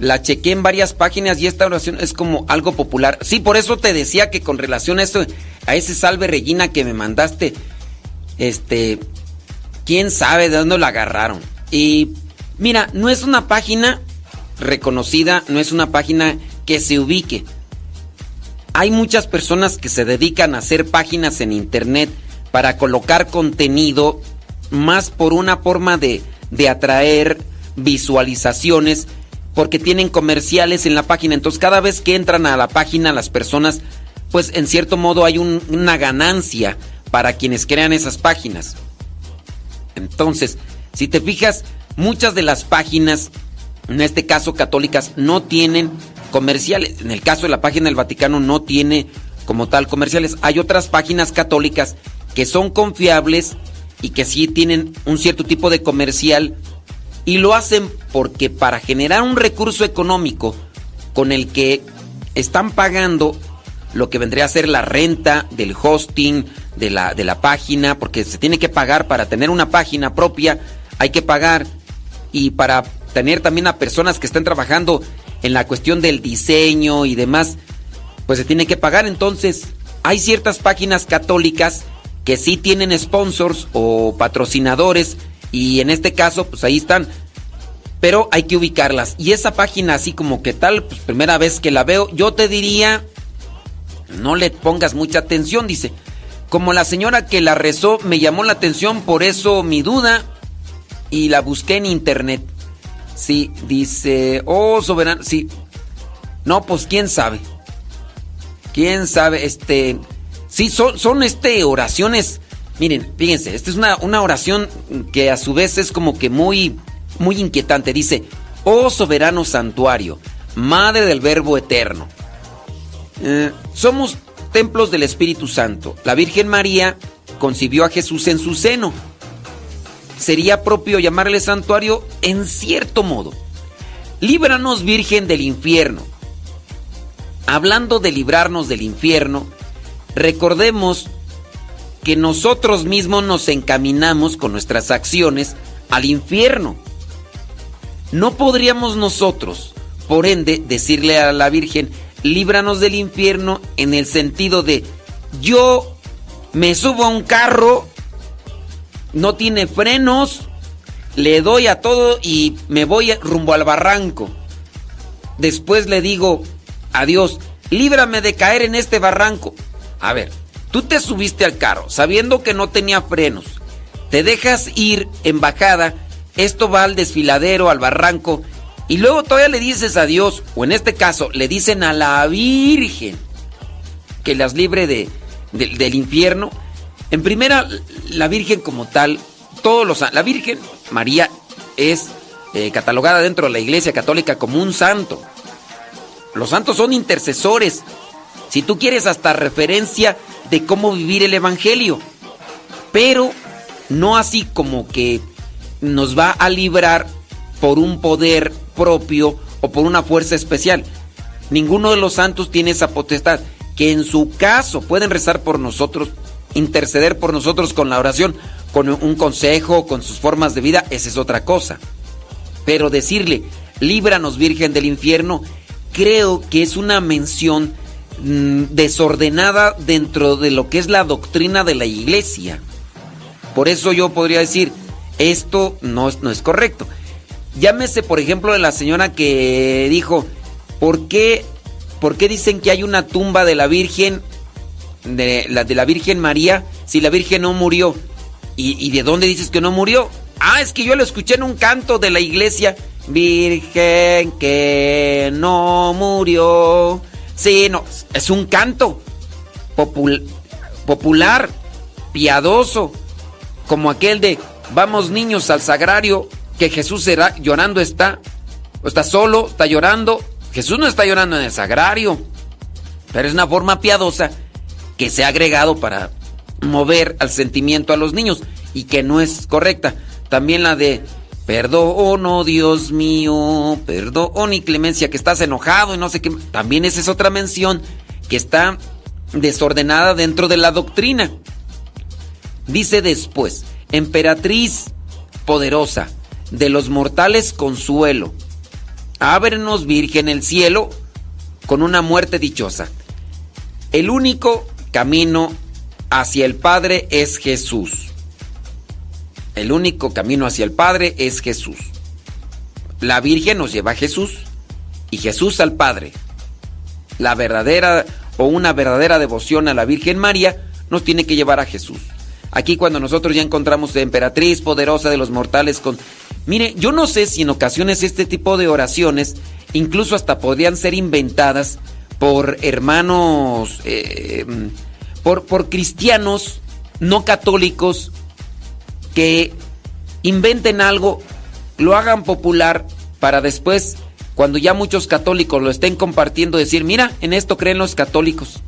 la chequé en varias páginas y esta oración es como algo popular. Sí, por eso te decía que con relación a eso, a ese Salve Regina que me mandaste, este, quién sabe de dónde la agarraron. Y mira, no es una página reconocida, no es una página que se ubique. Hay muchas personas que se dedican a hacer páginas en internet para colocar contenido más por una forma de, de atraer visualizaciones porque tienen comerciales en la página. Entonces cada vez que entran a la página las personas, pues en cierto modo hay un- una ganancia para quienes crean esas páginas. Entonces, si te fijas, muchas de las páginas, en este caso católicas, no tienen comerciales. En el caso de la página del Vaticano no tiene como tal comerciales. Hay otras páginas católicas que son confiables y que sí tienen un cierto tipo de comercial y lo hacen porque para generar un recurso económico con el que están pagando lo que vendría a ser la renta del hosting de la, de la página, porque se tiene que pagar para tener una página propia, hay que pagar y para tener también a personas que están trabajando en la cuestión del diseño y demás, pues se tiene que pagar. Entonces, hay ciertas páginas católicas que sí tienen sponsors o patrocinadores y en este caso, pues ahí están. Pero hay que ubicarlas. Y esa página así como que tal, pues primera vez que la veo, yo te diría, no le pongas mucha atención, dice. Como la señora que la rezó me llamó la atención, por eso mi duda y la busqué en internet. Sí, dice, oh soberano, sí. No, pues quién sabe. Quién sabe, este, sí, son, son este oraciones. Miren, fíjense, esta es una, una oración que a su vez es como que muy, muy inquietante. Dice, oh soberano santuario, madre del verbo eterno. Eh, somos templos del Espíritu Santo. La Virgen María concibió a Jesús en su seno. Sería propio llamarle santuario en cierto modo. Líbranos, Virgen del infierno. Hablando de librarnos del infierno, recordemos que nosotros mismos nos encaminamos con nuestras acciones al infierno. No podríamos nosotros, por ende, decirle a la Virgen, líbranos del infierno en el sentido de yo me subo a un carro, no tiene frenos, le doy a todo y me voy rumbo al barranco. Después le digo, adiós, líbrame de caer en este barranco. A ver, tú te subiste al carro sabiendo que no tenía frenos, te dejas ir en bajada, esto va al desfiladero, al barranco, y luego todavía le dices a Dios, o en este caso, le dicen a la Virgen que las libre de, de- del infierno. En primera, la Virgen como tal, todos los la Virgen María es eh, catalogada dentro de la Iglesia Católica como un santo. Los santos son intercesores. Si tú quieres hasta referencia de cómo vivir el Evangelio. Pero no así como que nos va a librar por un poder propio o por una fuerza especial. Ninguno de los santos tiene esa potestad. Que en su caso pueden rezar por nosotros, interceder por nosotros con la oración, con un consejo, con sus formas de vida, esa es otra cosa. Pero decirle, líbranos Virgen del infierno, creo que es una mención mm, desordenada dentro de lo que es la doctrina de la iglesia. Por eso yo podría decir, esto no es, no es correcto. Llámese, por ejemplo, de la señora que dijo, ¿por qué, ¿por qué dicen que hay una tumba de la Virgen, de la, de la Virgen María, si la Virgen no murió? ¿Y, y de dónde dices que no murió? Ah, es que yo lo escuché en un canto de la iglesia. Virgen que no murió. Sí, no, es un canto popul- popular, piadoso, como aquel de vamos niños al sagrario, que Jesús será llorando está, o está solo, está llorando. Jesús no está llorando en el sagrario, pero es una forma piadosa que se ha agregado para mover al sentimiento a los niños y que no es correcta. También la de perdón, oh Dios mío, perdón y clemencia, que estás enojado y no sé qué. También esa es otra mención que está desordenada dentro de la doctrina. Dice después, emperatriz poderosa, de los mortales consuelo, ábrenos virgen el cielo con una muerte dichosa. El único camino hacia el Padre es Jesús. El único camino hacia el Padre es Jesús. La Virgen nos lleva a Jesús y Jesús al Padre. La verdadera o una verdadera devoción a la Virgen María nos tiene que llevar a Jesús. Aquí cuando nosotros ya encontramos emperatriz poderosa de los mortales con... Mire, yo no sé si en ocasiones este tipo de oraciones incluso hasta podrían ser inventadas por hermanos, eh, por, por cristianos no católicos que inventen algo, lo hagan popular para después, cuando ya muchos católicos lo estén compartiendo, decir, mira, en esto creen los católicos.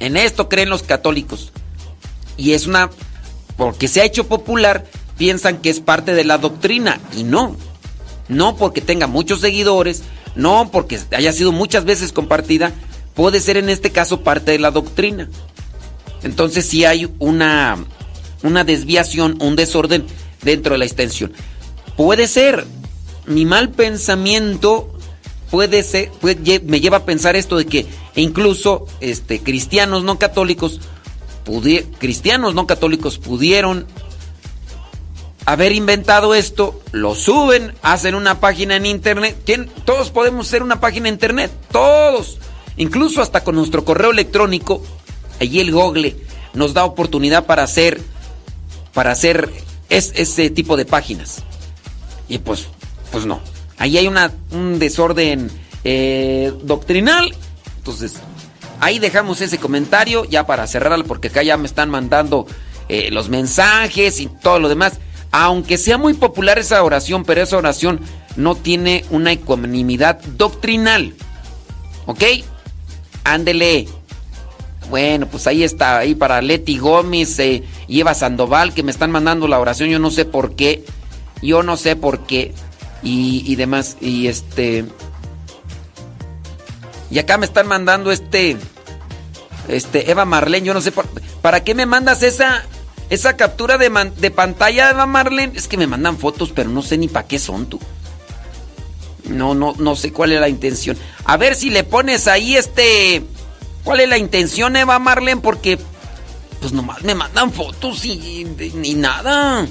En esto creen los católicos. Y es una, porque se ha hecho popular, piensan que es parte de la doctrina y no. No porque tenga muchos seguidores, no porque haya sido muchas veces compartida, puede ser en este caso parte de la doctrina. Entonces sí hay una, una desviación, un desorden dentro de la extensión. Puede ser, mi mal pensamiento puede ser, puede- me lleva a pensar esto de que incluso este, cristianos no católicos, cristianos no católicos pudieron haber inventado esto, lo suben, hacen una página en internet. ¿Quién? Todos podemos hacer una página en internet, todos. Incluso hasta con nuestro correo electrónico, allí el Google, nos da oportunidad para hacer, para hacer es- ese tipo de páginas. Y pues, pues no. Ahí hay una, un desorden eh, doctrinal. Entonces, ahí dejamos ese comentario ya para cerrarlo porque acá ya me están mandando eh, los mensajes y todo lo demás. Aunque sea muy popular esa oración, pero esa oración no tiene una ecuanimidad doctrinal. ¿Ok? Ándele. Bueno, pues ahí está, ahí para Leti Gómez eh, y Eva Sandoval que me están mandando la oración, yo no sé por qué, yo no sé por qué y, y demás, y este... Y acá me están mandando este, este, Eva Marlene, yo no sé por, para qué me mandas esa, esa captura de, man- de pantalla, Eva Marlene, es que me mandan fotos, pero no sé ni para qué son tú. No, no, no sé cuál es la intención. A ver si le pones ahí este. ¿Cuál es la intención, Eva Marlen? Porque. Pues nomás me mandan fotos y. ni nada.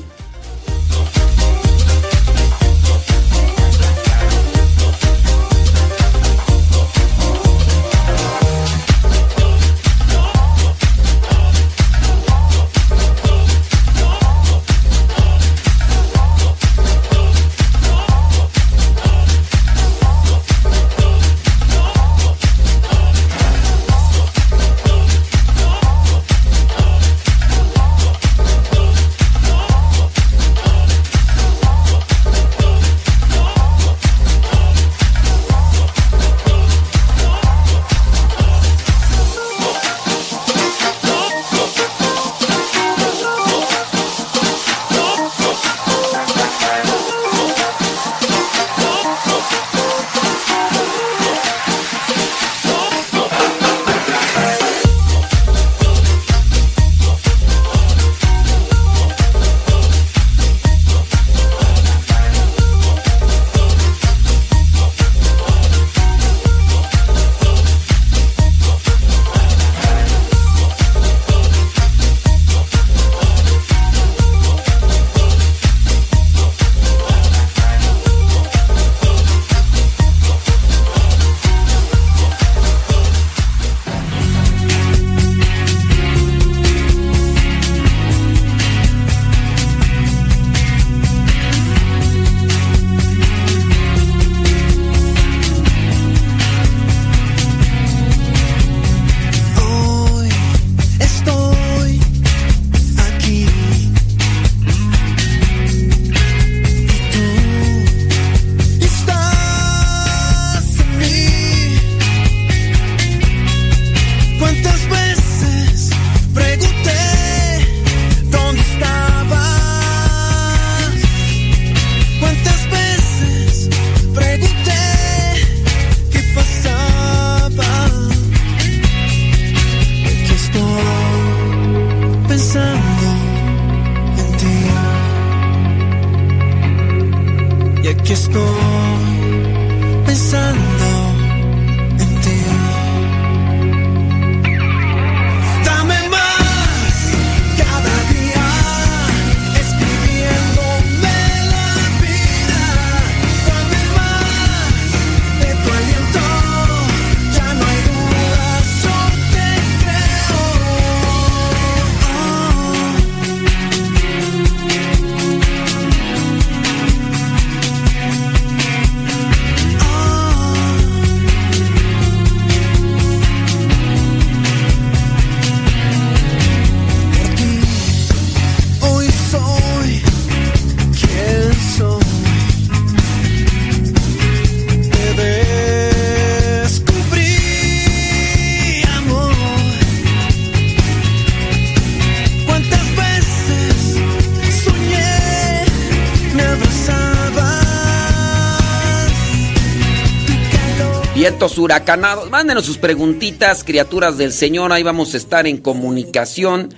Huracanados. Mándenos sus preguntitas, criaturas del Señor. Ahí vamos a estar en comunicación.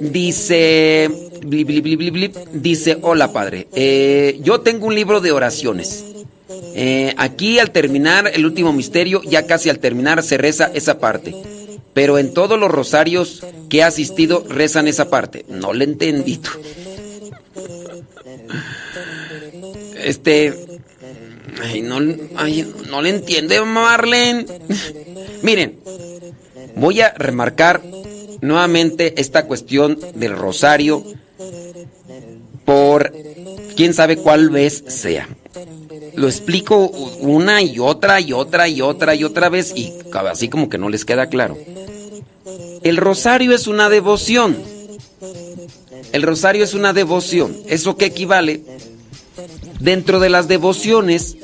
Dice. dice: Hola, padre. Eh, yo tengo un libro de oraciones. Eh, aquí al terminar el último misterio, ya casi al terminar, se reza esa parte. Pero en todos los rosarios que he asistido, rezan esa parte. No le entendí. Este. Ay, no, ay, no le entiende, Marlene. Miren, voy a remarcar nuevamente esta cuestión del rosario por quién sabe cuál vez sea. Lo explico una y otra y otra y otra y otra vez y así como que no les queda claro. El rosario es una devoción. El rosario es una devoción. ¿Eso qué equivale? Dentro de las devociones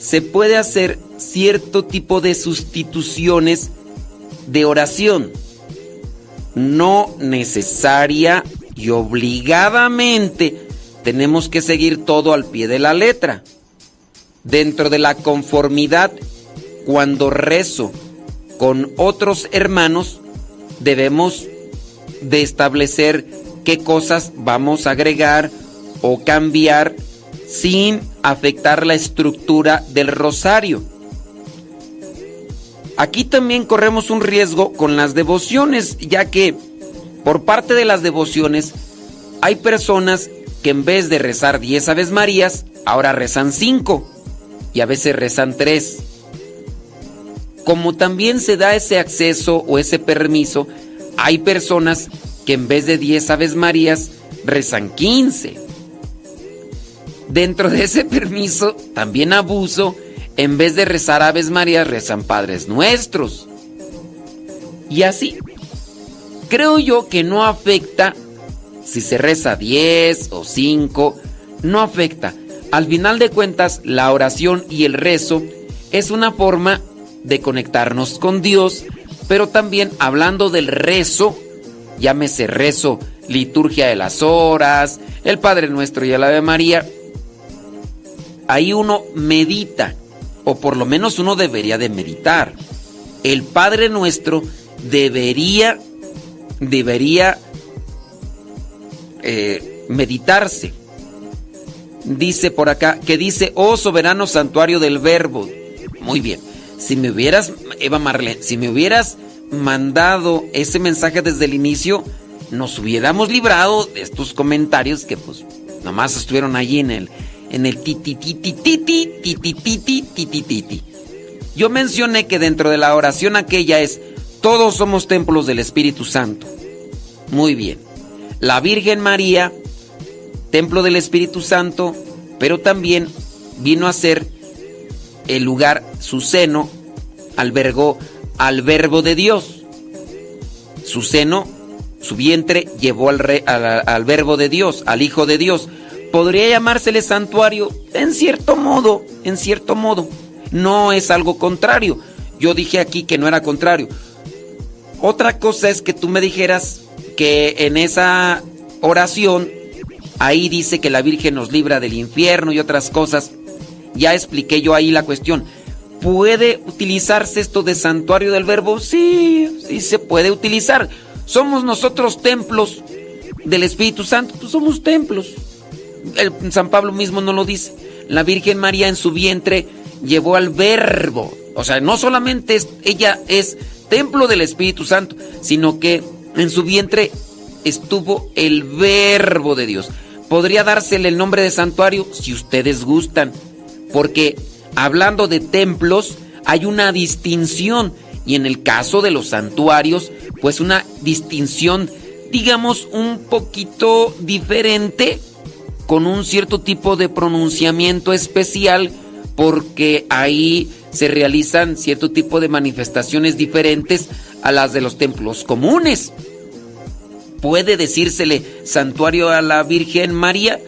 se puede hacer cierto tipo de sustituciones de oración. No necesaria y obligadamente tenemos que seguir todo al pie de la letra. Dentro de la conformidad, cuando rezo con otros hermanos, debemos de establecer qué cosas vamos a agregar o cambiar sin afectar la estructura del rosario. Aquí también corremos un riesgo con las devociones, ya que por parte de las devociones hay personas que en vez de rezar 10 Aves Marías, ahora rezan 5 y a veces rezan 3. Como también se da ese acceso o ese permiso, hay personas que en vez de 10 Aves Marías rezan 15. Dentro de ese permiso, también abuso, en vez de rezar Aves Marías, rezan Padres Nuestros. Y así, creo yo que no afecta si se reza 10 o 5, no afecta. Al final de cuentas, la oración y el rezo es una forma de conectarnos con Dios, pero también hablando del rezo, llámese rezo, liturgia de las horas, el Padre Nuestro y el Ave María, ahí uno medita, o por lo menos uno debería de meditar. El Padre Nuestro debería, debería eh, meditarse. Dice por acá, que dice, oh soberano santuario del verbo. Muy bien. Si me hubieras, Eva Marlene, si me hubieras mandado ese mensaje desde el inicio, nos hubiéramos librado de estos comentarios que pues nomás estuvieron allí en el, en el titi Yo mencioné que dentro de la oración aquella es, todos somos templos del Espíritu Santo. Muy bien. La Virgen María, templo del Espíritu Santo, pero también vino a ser el lugar, su seno, albergó al verbo de Dios. Su seno, su vientre, llevó al, re, al, al, verbo de Dios, al Hijo de Dios. Podría llamársele santuario, en cierto modo, en cierto modo. No es algo contrario. Yo dije aquí que no era contrario. Otra cosa es que tú me dijeras que en esa oración, ahí dice que la Virgen nos libra del infierno y otras cosas. Ya expliqué yo ahí la cuestión. ¿Puede utilizarse esto de santuario del verbo? Sí, sí se puede utilizar. Somos nosotros templos del Espíritu Santo, pues somos templos. El, San Pablo mismo no lo dice. La Virgen María en su vientre llevó al verbo. O sea, no solamente ella es templo del Espíritu Santo, sino que en su vientre estuvo el verbo de Dios. Podría dársele el nombre de santuario si ustedes gustan, porque hablando de templos hay una distinción y en el caso de los santuarios, pues una distinción, digamos, un poquito diferente, con un cierto tipo de pronunciamiento especial, porque ahí se realizan cierto tipo de manifestaciones diferentes a las de los templos comunes. ¿Puede decírsele santuario a la Virgen María?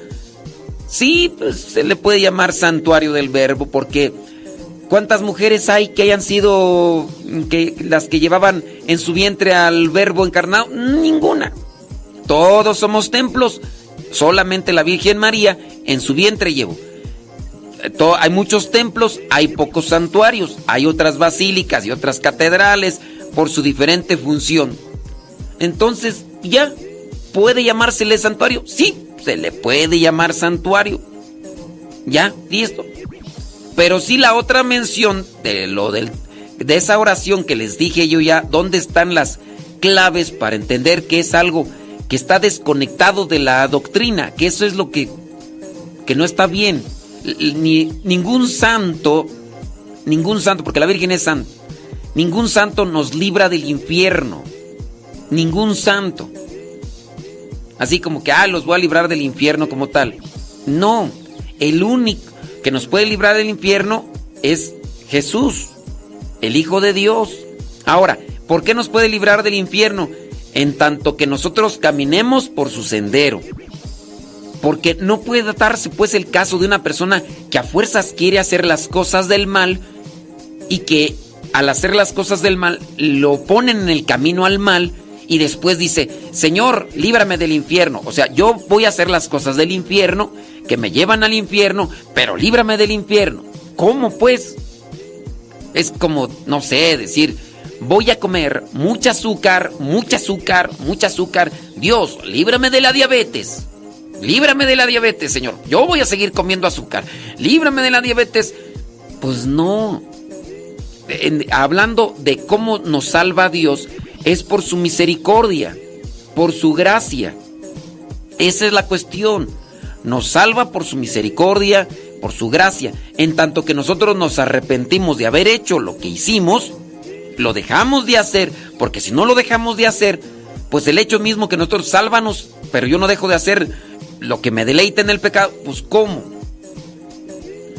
Sí, pues se le puede llamar santuario del verbo porque ¿cuántas mujeres hay que hayan sido que las que llevaban en su vientre al verbo encarnado? Ninguna. Todos somos templos. Solamente la Virgen María en su vientre llevó. Hay muchos templos, hay pocos santuarios, hay otras basílicas y otras catedrales por su diferente función. Entonces, ¿ya puede llamársele santuario? Sí, se le puede llamar santuario. Ya, listo. Pero sí la otra mención de lo del de esa oración que les dije yo ya, ¿dónde están las claves para entender que es algo que está desconectado de la doctrina? Que eso es lo que que no está bien. Ni ningún santo, ningún santo, porque la Virgen es santa, ningún santo nos libra del infierno. ningún santo. Así como que, ah, los voy a librar del infierno como tal. No, el único que nos puede librar del infierno es Jesús, el Hijo de Dios. Ahora, ¿por qué nos puede librar del infierno? En tanto que nosotros caminemos por su sendero. Porque no puede darse pues el caso de una persona que a fuerzas quiere hacer las cosas del mal y que al hacer las cosas del mal lo ponen en el camino al mal y después dice, Señor, líbrame del infierno. O sea, yo voy a hacer las cosas del infierno que me llevan al infierno, pero líbrame del infierno. ¿Cómo pues? Es como, no sé, decir, voy a comer mucha azúcar, mucha azúcar, mucha azúcar. Dios, líbrame de la diabetes. Líbrame de la diabetes, Señor. Yo voy a seguir comiendo azúcar. Líbrame de la diabetes. Pues no. En- hablando de cómo nos salva Dios, es por su misericordia, por su gracia. Esa es la cuestión. Nos salva por su misericordia, por su gracia. En tanto que nosotros nos arrepentimos de haber hecho lo que hicimos, lo dejamos de hacer, porque si no lo dejamos de hacer, pues el hecho mismo que nosotros sálvanos, pero yo no dejo de hacer lo que me deleita en el pecado, pues ¿cómo?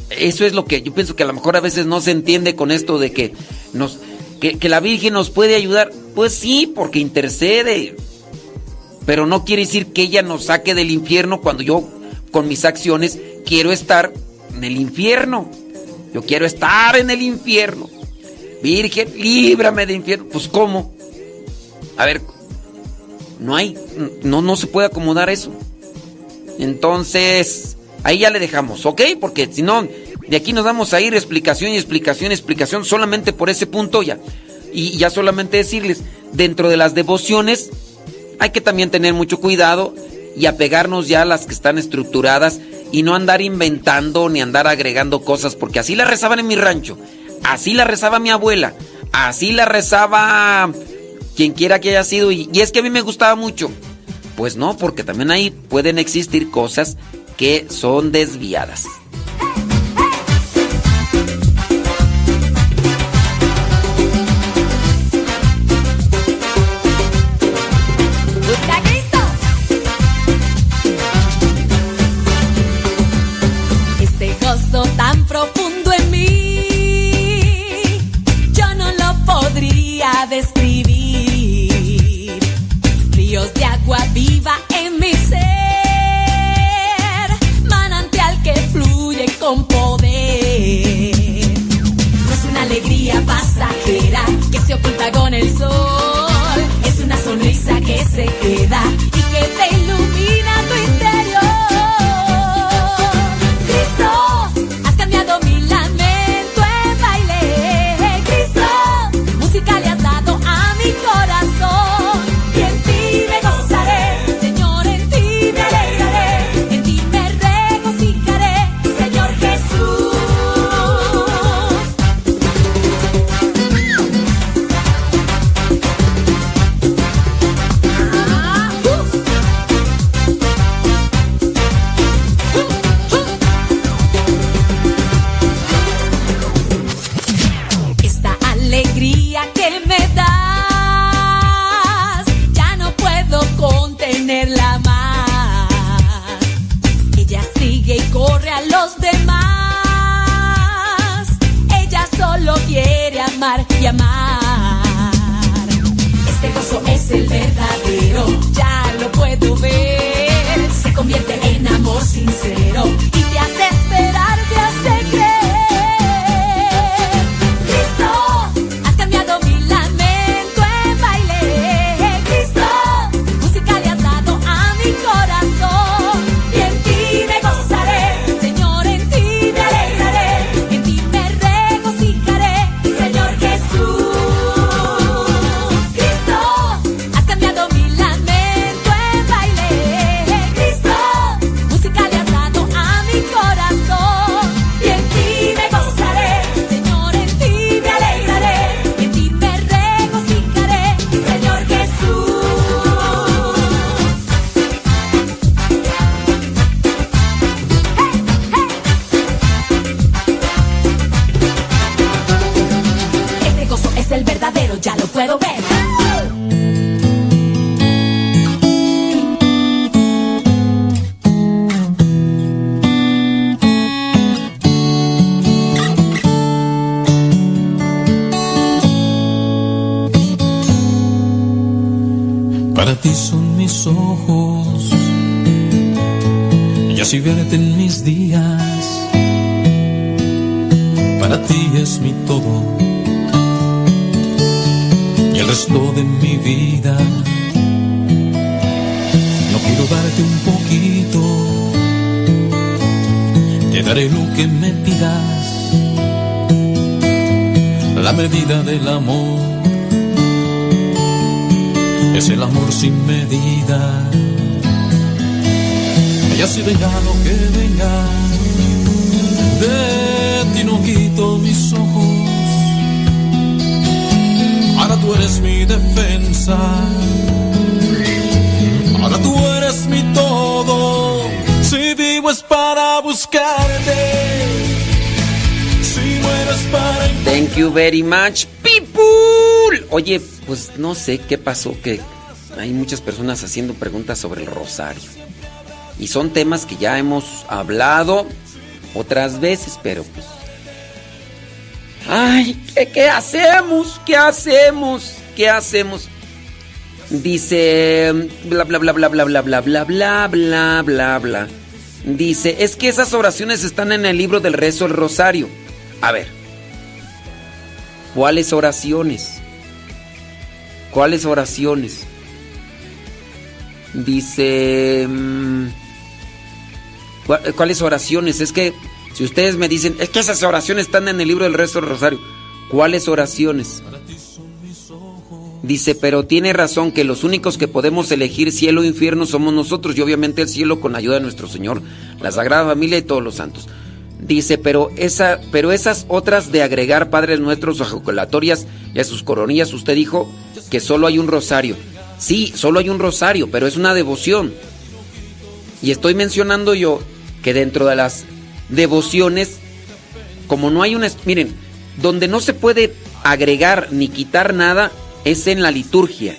Eso es lo que yo pienso que a lo mejor a veces no se entiende con esto de que nos que, que la Virgen nos puede ayudar. Pues sí, porque intercede. Pero no quiere decir que ella nos saque del infierno cuando yo con mis acciones quiero estar en el infierno. Yo quiero estar en el infierno. Virgen, líbrame del infierno. Pues ¿cómo? A ver, no hay, no, no se puede acomodar eso. Entonces, ahí ya le dejamos, ¿ok? Porque si no, de aquí nos vamos a ir explicación y explicación, explicación solamente por ese punto ya. Y ya solamente decirles, dentro de las devociones hay que también tener mucho cuidado y apegarnos ya a las que están estructuradas y no andar inventando ni andar agregando cosas, porque así la rezaban en mi rancho, así la rezaba mi abuela, así la rezaba quien quiera que haya sido, y, y es que a mí me gustaba mucho. Pues no, porque también ahí pueden existir cosas que son desviadas. Viva en mi ser, manantial que fluye con poder. No es una alegría pasajera que se oculta con el sol. Es una sonrisa que se queda very much, people. Oye, pues no sé qué pasó, que hay muchas personas haciendo preguntas sobre el rosario. Y son temas que ya hemos hablado otras veces, pero pues... Ay, ¿qué, hacemos? ¿Qué hacemos? ¿Qué hacemos? Dice... Bla, bla, bla, bla, bla, bla, bla, bla, bla, bla, bla, bla. Dice, es que esas oraciones están en el libro del rezo del rosario. A ver. ¿Cuáles oraciones? ¿Cuáles oraciones? Dice... mm, ¿cuál- ¿Cuáles oraciones? Es que si ustedes me dicen, es que esas oraciones están en el libro del resto del rosario. ¿Cuáles oraciones? Dice, pero tiene razón que los únicos que podemos elegir cielo o infierno somos nosotros y obviamente el cielo con la ayuda de nuestro Señor, la Sagrada Familia y todos los santos. Dice, pero, esa, pero esas otras de agregar padres nuestros o jaculatorias y a sus coronillas, usted dijo que solo hay un rosario. Sí, solo hay un rosario, pero es una devoción. Y estoy mencionando yo que dentro de las devociones, como no hay una... Miren, donde no se puede agregar ni quitar nada es en la liturgia.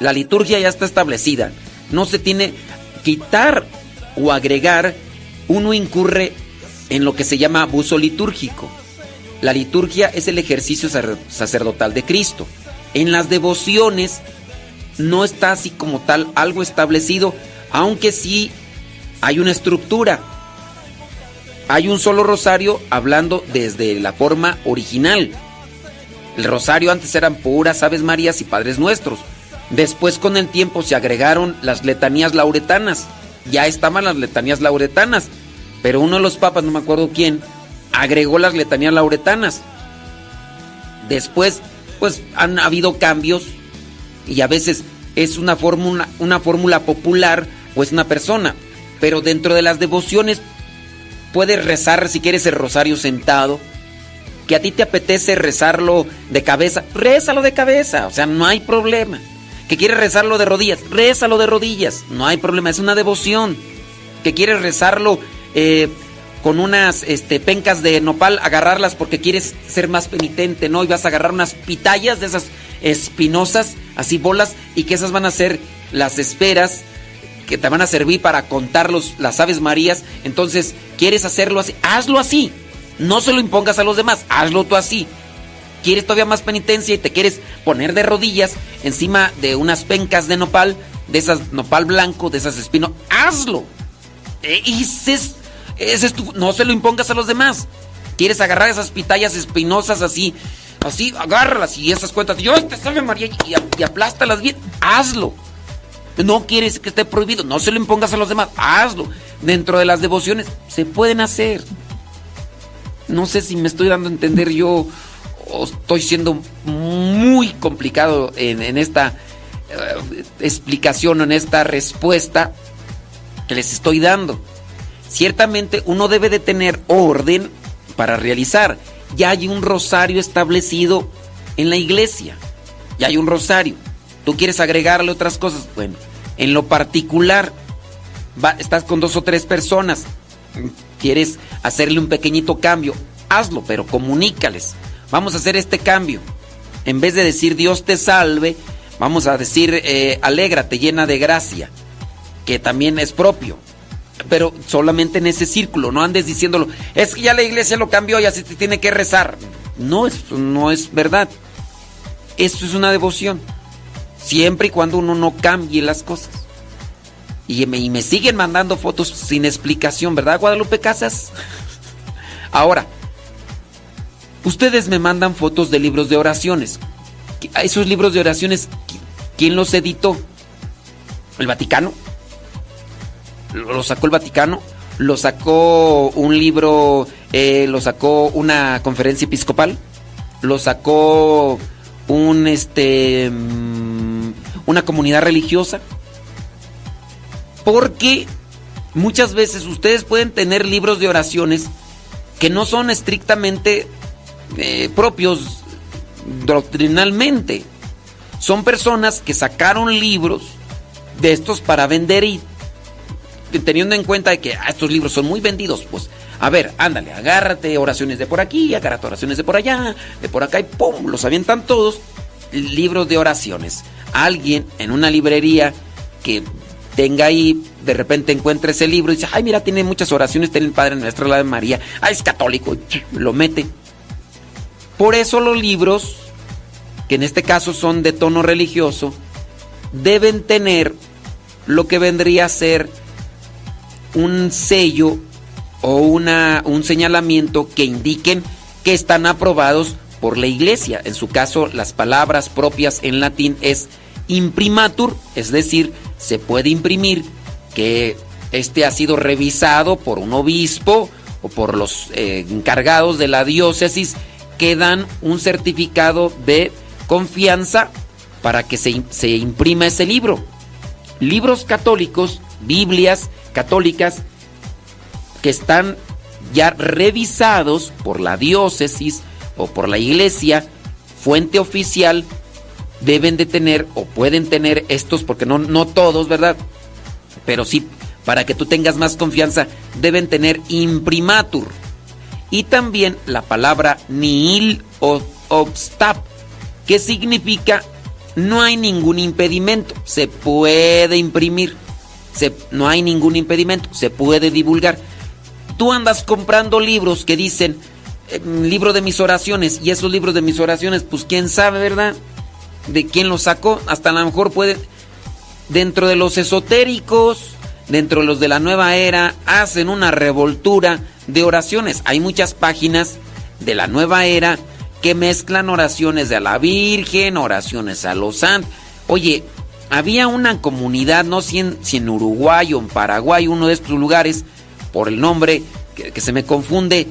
La liturgia ya está establecida. No se tiene quitar o agregar, uno incurre en lo que se llama abuso litúrgico. La liturgia es el ejercicio sacer- sacerdotal de Cristo. En las devociones no está así como tal algo establecido, aunque sí hay una estructura. Hay un solo rosario hablando desde la forma original. El rosario antes eran puras Aves Marías y Padres Nuestros. Después con el tiempo se agregaron las letanías lauretanas. Ya estaban las letanías lauretanas. Pero uno de los papas, no me acuerdo quién, agregó las letanías lauretanas. Después, pues han habido cambios y a veces es una fórmula, una fórmula popular o es una persona. Pero dentro de las devociones puedes rezar si quieres el rosario sentado. Que a ti te apetece rezarlo de cabeza, rézalo de cabeza, o sea, no hay problema. Que quieres rezarlo de rodillas, rézalo de rodillas, no hay problema, es una devoción. Que quieres rezarlo eh, con unas este, pencas de nopal, agarrarlas porque quieres ser más penitente, ¿no? Y vas a agarrar unas pitayas de esas espinosas, así bolas, y que esas van a ser las esferas que te van a servir para contar los, las aves marías. Entonces, ¿quieres hacerlo así? Hazlo así. No se lo impongas a los demás, hazlo tú así. ¿Quieres todavía más penitencia y te quieres poner de rodillas encima de unas pencas de nopal, de esas nopal blanco, de esas espinos? Hazlo. E- Ese no se lo impongas a los demás. ¿Quieres agarrar esas pitayas espinosas así? Así, agárralas y esas cuentas. Yo te salve María y, y aplástalas bien. Hazlo. No quieres que esté prohibido, no se lo impongas a los demás, hazlo. Dentro de las devociones se pueden hacer. No sé si me estoy dando a entender yo estoy siendo muy complicado en, esta eh, explicación en esta respuesta que les estoy dando. Ciertamente uno debe de tener orden para realizar. Ya hay un rosario establecido en la iglesia. Ya hay un rosario. Tú quieres agregarle otras cosas. Bueno, en lo particular, va- estás con dos o tres personas. Quieres hacerle un pequeñito cambio. Hazlo, pero comunícales. Vamos a hacer este cambio. En vez de decir Dios te salve, vamos a decir eh, alégrate, llena de gracia, que también es propio. Pero solamente en ese círculo, no andes diciéndolo. Es que ya la iglesia lo cambió y así te tiene que rezar. No, eso no es verdad. Esto es una devoción. Siempre y cuando uno no cambie las cosas. Y me, y me siguen mandando fotos sin explicación, ¿verdad, Guadalupe Casas? Ahora, ustedes me mandan fotos de libros de oraciones. Esos libros de oraciones, ¿quién los editó? ¿El Vaticano? ¿Lo sacó el Vaticano? ¿Lo sacó un libro, eh, lo sacó una conferencia episcopal? ¿Lo sacó un, este, mm, una comunidad religiosa? Porque muchas veces ustedes pueden tener libros de oraciones que no son estrictamente eh, propios doctrinalmente. Son personas que sacaron libros de estos para vender y teniendo en cuenta que ah, estos libros son muy vendidos, pues a ver, ándale, agárrate oraciones de por aquí, agárrate oraciones de por allá, de por acá y ¡pum! Los avientan todos libros de oraciones. Alguien en una librería que tenga ahí, de repente encuentra ese libro y dice, ay, mira, tiene muchas oraciones, tiene el Padre Nuestro, la de María, ay, es católico, lo mete. Por eso los libros, que en este caso son de tono religioso, deben tener lo que vendría a ser un sello o una, un señalamiento que indiquen que están aprobados por la iglesia. En su caso, las palabras propias en latín es imprimatur, es decir, se puede imprimir que este ha sido revisado por un obispo o por los eh, encargados de la diócesis que dan un certificado de confianza para que se, se imprima ese libro. Libros católicos, Biblias católicas, que están ya revisados por la diócesis o por la iglesia, fuente oficial, deben de tener o pueden tener estos, porque no, no todos, ¿verdad? Pero sí, para que tú tengas más confianza, deben tener imprimatur. Y también la palabra nihil o obstab, que significa no hay ningún impedimento, se puede imprimir, se, no hay ningún impedimento, se puede divulgar. Tú andas comprando libros que dicen, eh, libro de mis oraciones, y esos libros de mis oraciones, pues quién sabe, ¿verdad? De quién los sacó, hasta a lo mejor puede, dentro de los esotéricos, dentro de los de la nueva era, hacen una revoltura de oraciones. Hay muchas páginas de la nueva era que mezclan oraciones de la Virgen, oraciones a los santos. Oye, había una comunidad, no si en, si en Uruguay o en Paraguay, uno de estos lugares, por el nombre que, que se me confunde,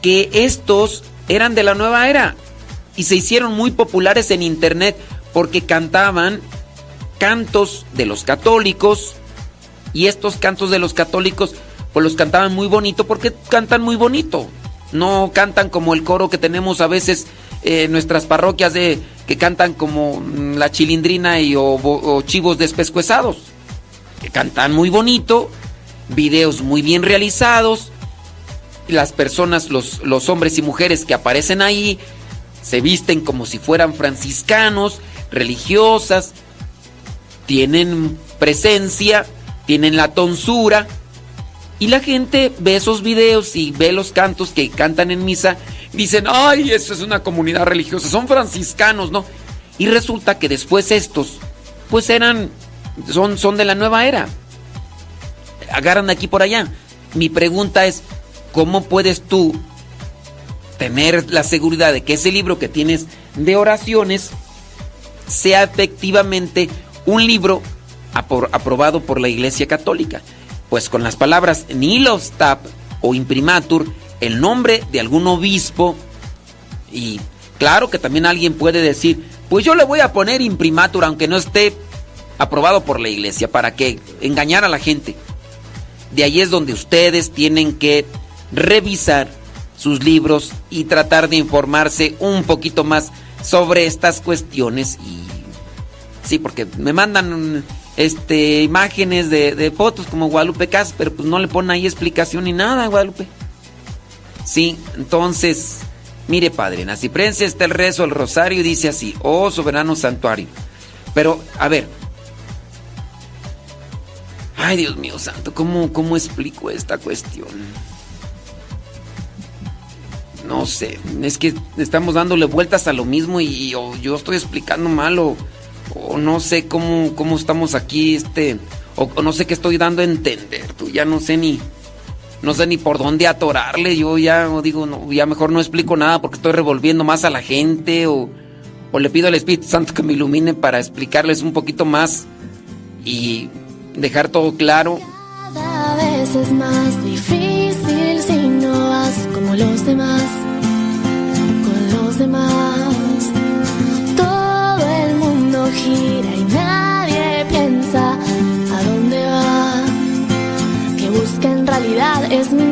que estos eran de la nueva era y se hicieron muy populares en internet porque cantaban cantos de los católicos y estos cantos de los católicos pues los cantaban muy bonito porque cantan muy bonito. No cantan como el coro que tenemos a veces en nuestras parroquias de que cantan como mm, la chilindrina y o, o chivos despescuezados. Que cantan muy bonito, videos muy bien realizados. Las personas, los, los hombres y mujeres que aparecen ahí, se visten como si fueran franciscanos, religiosas, tienen presencia, tienen la tonsura. Y la gente ve esos videos y ve los cantos que cantan en misa. Dicen, ay, eso es una comunidad religiosa, son franciscanos, ¿no? Y resulta que después estos, pues eran, son, son de la nueva era. Agarran de aquí por allá. Mi pregunta es, ¿cómo puedes tú tener la seguridad de que ese libro que tienes de oraciones sea efectivamente un libro aprobado por la Iglesia Católica? Pues con las palabras Nilostab o imprimatur, el nombre de algún obispo, y claro que también alguien puede decir, pues yo le voy a poner imprimatur aunque no esté aprobado por la iglesia, para que engañar a la gente. De ahí es donde ustedes tienen que revisar sus libros y tratar de informarse un poquito más sobre estas cuestiones y sí, porque me mandan este imágenes de, de fotos como Guadalupe Cas, pero pues no le ponen ahí explicación ni nada, Guadalupe. Sí, entonces, mire padre, en la está el rezo, el rosario, y dice así, oh soberano santuario. Pero, a ver, ay Dios mío santo, ¿cómo, cómo explico esta cuestión? No sé, es que estamos dándole vueltas a lo mismo y, yo estoy explicando mal o, o no sé cómo, cómo estamos aquí, este, o, no sé qué estoy dando a entender, tú ya no sé ni, no sé ni por dónde atorarle, yo ya digo, no, ya mejor no explico nada porque estoy revolviendo más a la gente o, o le pido al Espíritu Santo que me ilumine para explicarles un poquito más y dejar todo claro. Cada vez es más difícil si no vas como los demás, y nadie piensa a dónde va. Que busca en realidad es mi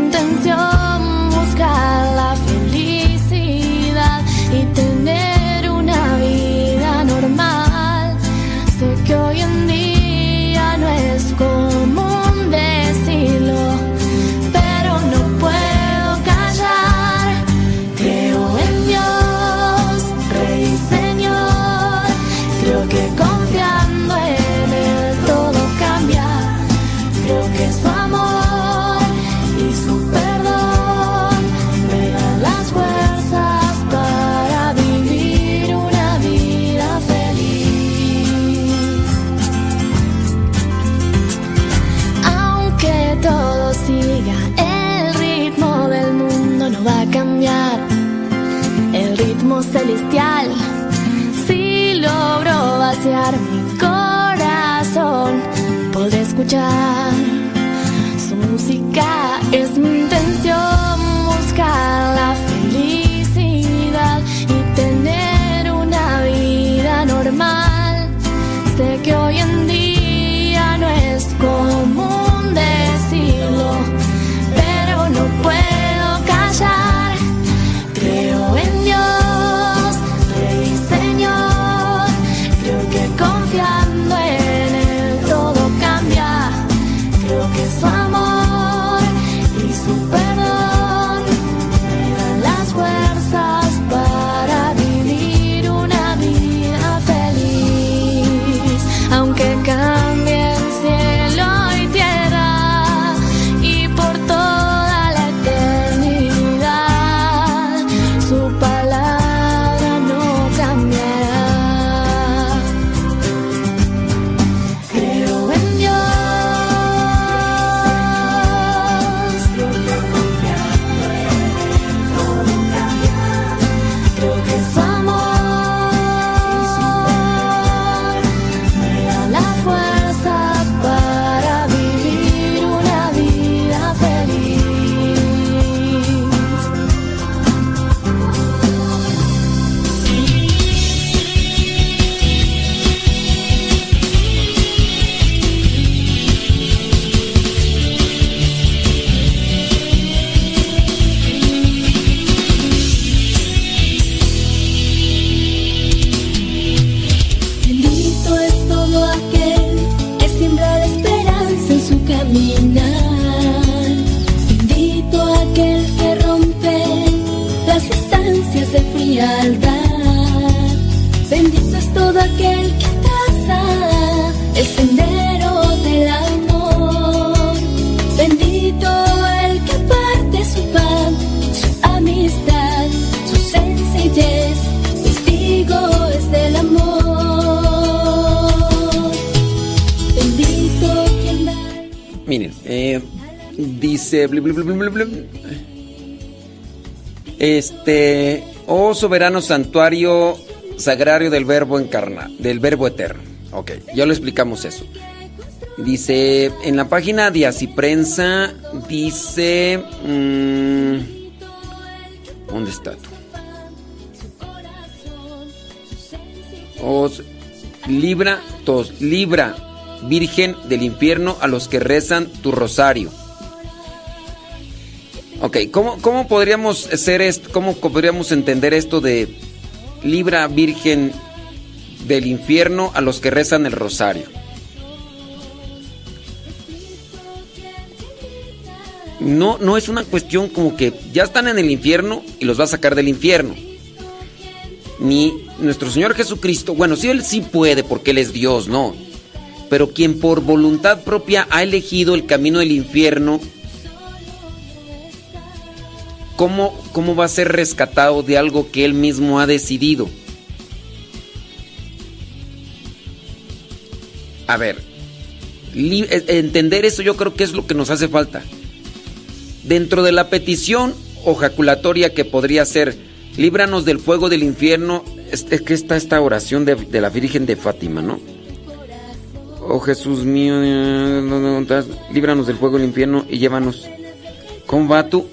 soberano santuario sagrario del verbo encarnado, del verbo eterno. Ok, ya lo explicamos eso. Dice, en la página de Así Prensa, dice... mm, ¿Dónde está tú? Os libra, tos, libra, Virgen del infierno a los que rezan tu rosario. ¿Cómo, cómo podríamos hacer esto? ¿Cómo podríamos entender esto de libra Virgen del infierno a los que rezan el rosario? No, no es una cuestión como que ya están en el infierno y los va a sacar del infierno. Ni nuestro Señor Jesucristo, bueno, sí, Él sí puede porque Él es Dios, no. Pero quien por voluntad propia ha elegido el camino del infierno, ¿cómo, cómo va a ser rescatado de algo que Él mismo ha decidido? A ver, eh, entender eso yo creo que es lo que nos hace falta. Dentro de la petición o jaculatoria que podría ser, líbranos del fuego del infierno, es, que está esta oración de, de la Virgen de Fátima, ¿no? Oh Jesús mío, eh, líbranos del fuego del infierno y llévanos. ¿Cómo va tú?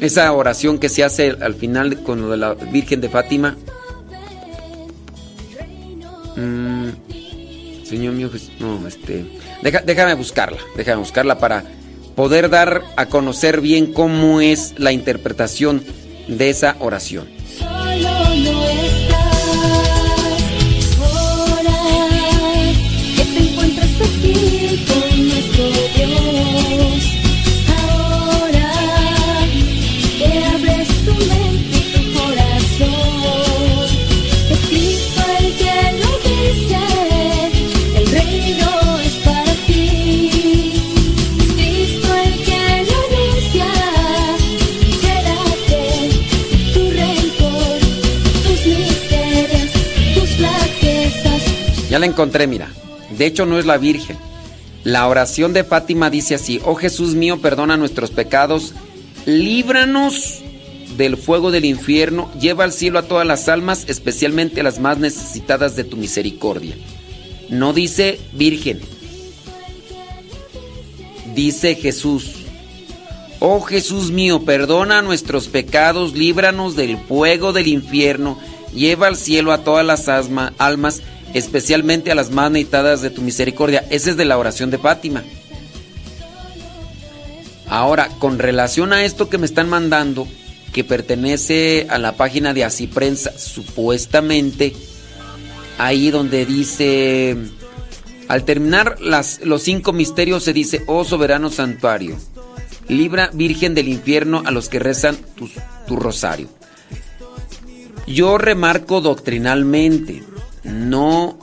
Esa oración que se hace al final con lo de la Virgen de Fátima. Mm, Señor mío, Jes- no, este, deja- déjame buscarla, déjame buscarla para poder dar a conocer bien cómo es la interpretación de esa oración. La encontré, mira. De hecho, no es la Virgen. La oración de Fátima dice así, oh Jesús mío, perdona nuestros pecados, líbranos del fuego del infierno, lleva al cielo a todas las almas, especialmente las más necesitadas de tu misericordia. No dice Virgen, dice Jesús. Oh Jesús mío, perdona nuestros pecados, líbranos del fuego del infierno, lleva al cielo a todas las almas, especialmente a las más necesitadas de tu misericordia. Esa es de la oración de Fátima. Ahora, con relación a esto que me están mandando, que pertenece a la página de Así Prensa, supuestamente, ahí donde dice, al terminar los cinco misterios se dice, oh soberano santuario, libra Virgen del infierno a los que rezan tu rosario. Yo remarco doctrinalmente, no...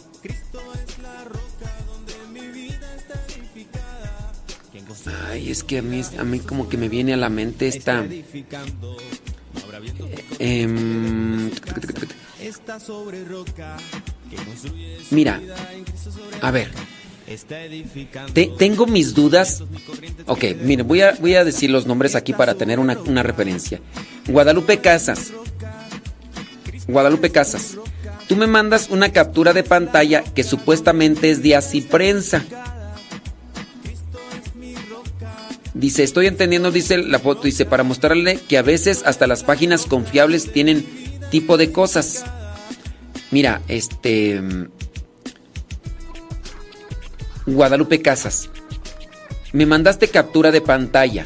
Ay, es que a mí, a mí como que me viene a la mente esta... construye su Mira, a ver, te- tengo mis dudas. Ok, mire, voy a, voy a decir los nombres aquí para tener una, una referencia. Guadalupe Casas. Guadalupe Casas. Tú me mandas una captura de pantalla que supuestamente es de así prensa. Dice, estoy entendiendo, dice la foto, dice, para mostrarle que a veces hasta las páginas confiables tienen tipo de cosas. Mira, este... Guadalupe Casas. Me mandaste captura de pantalla.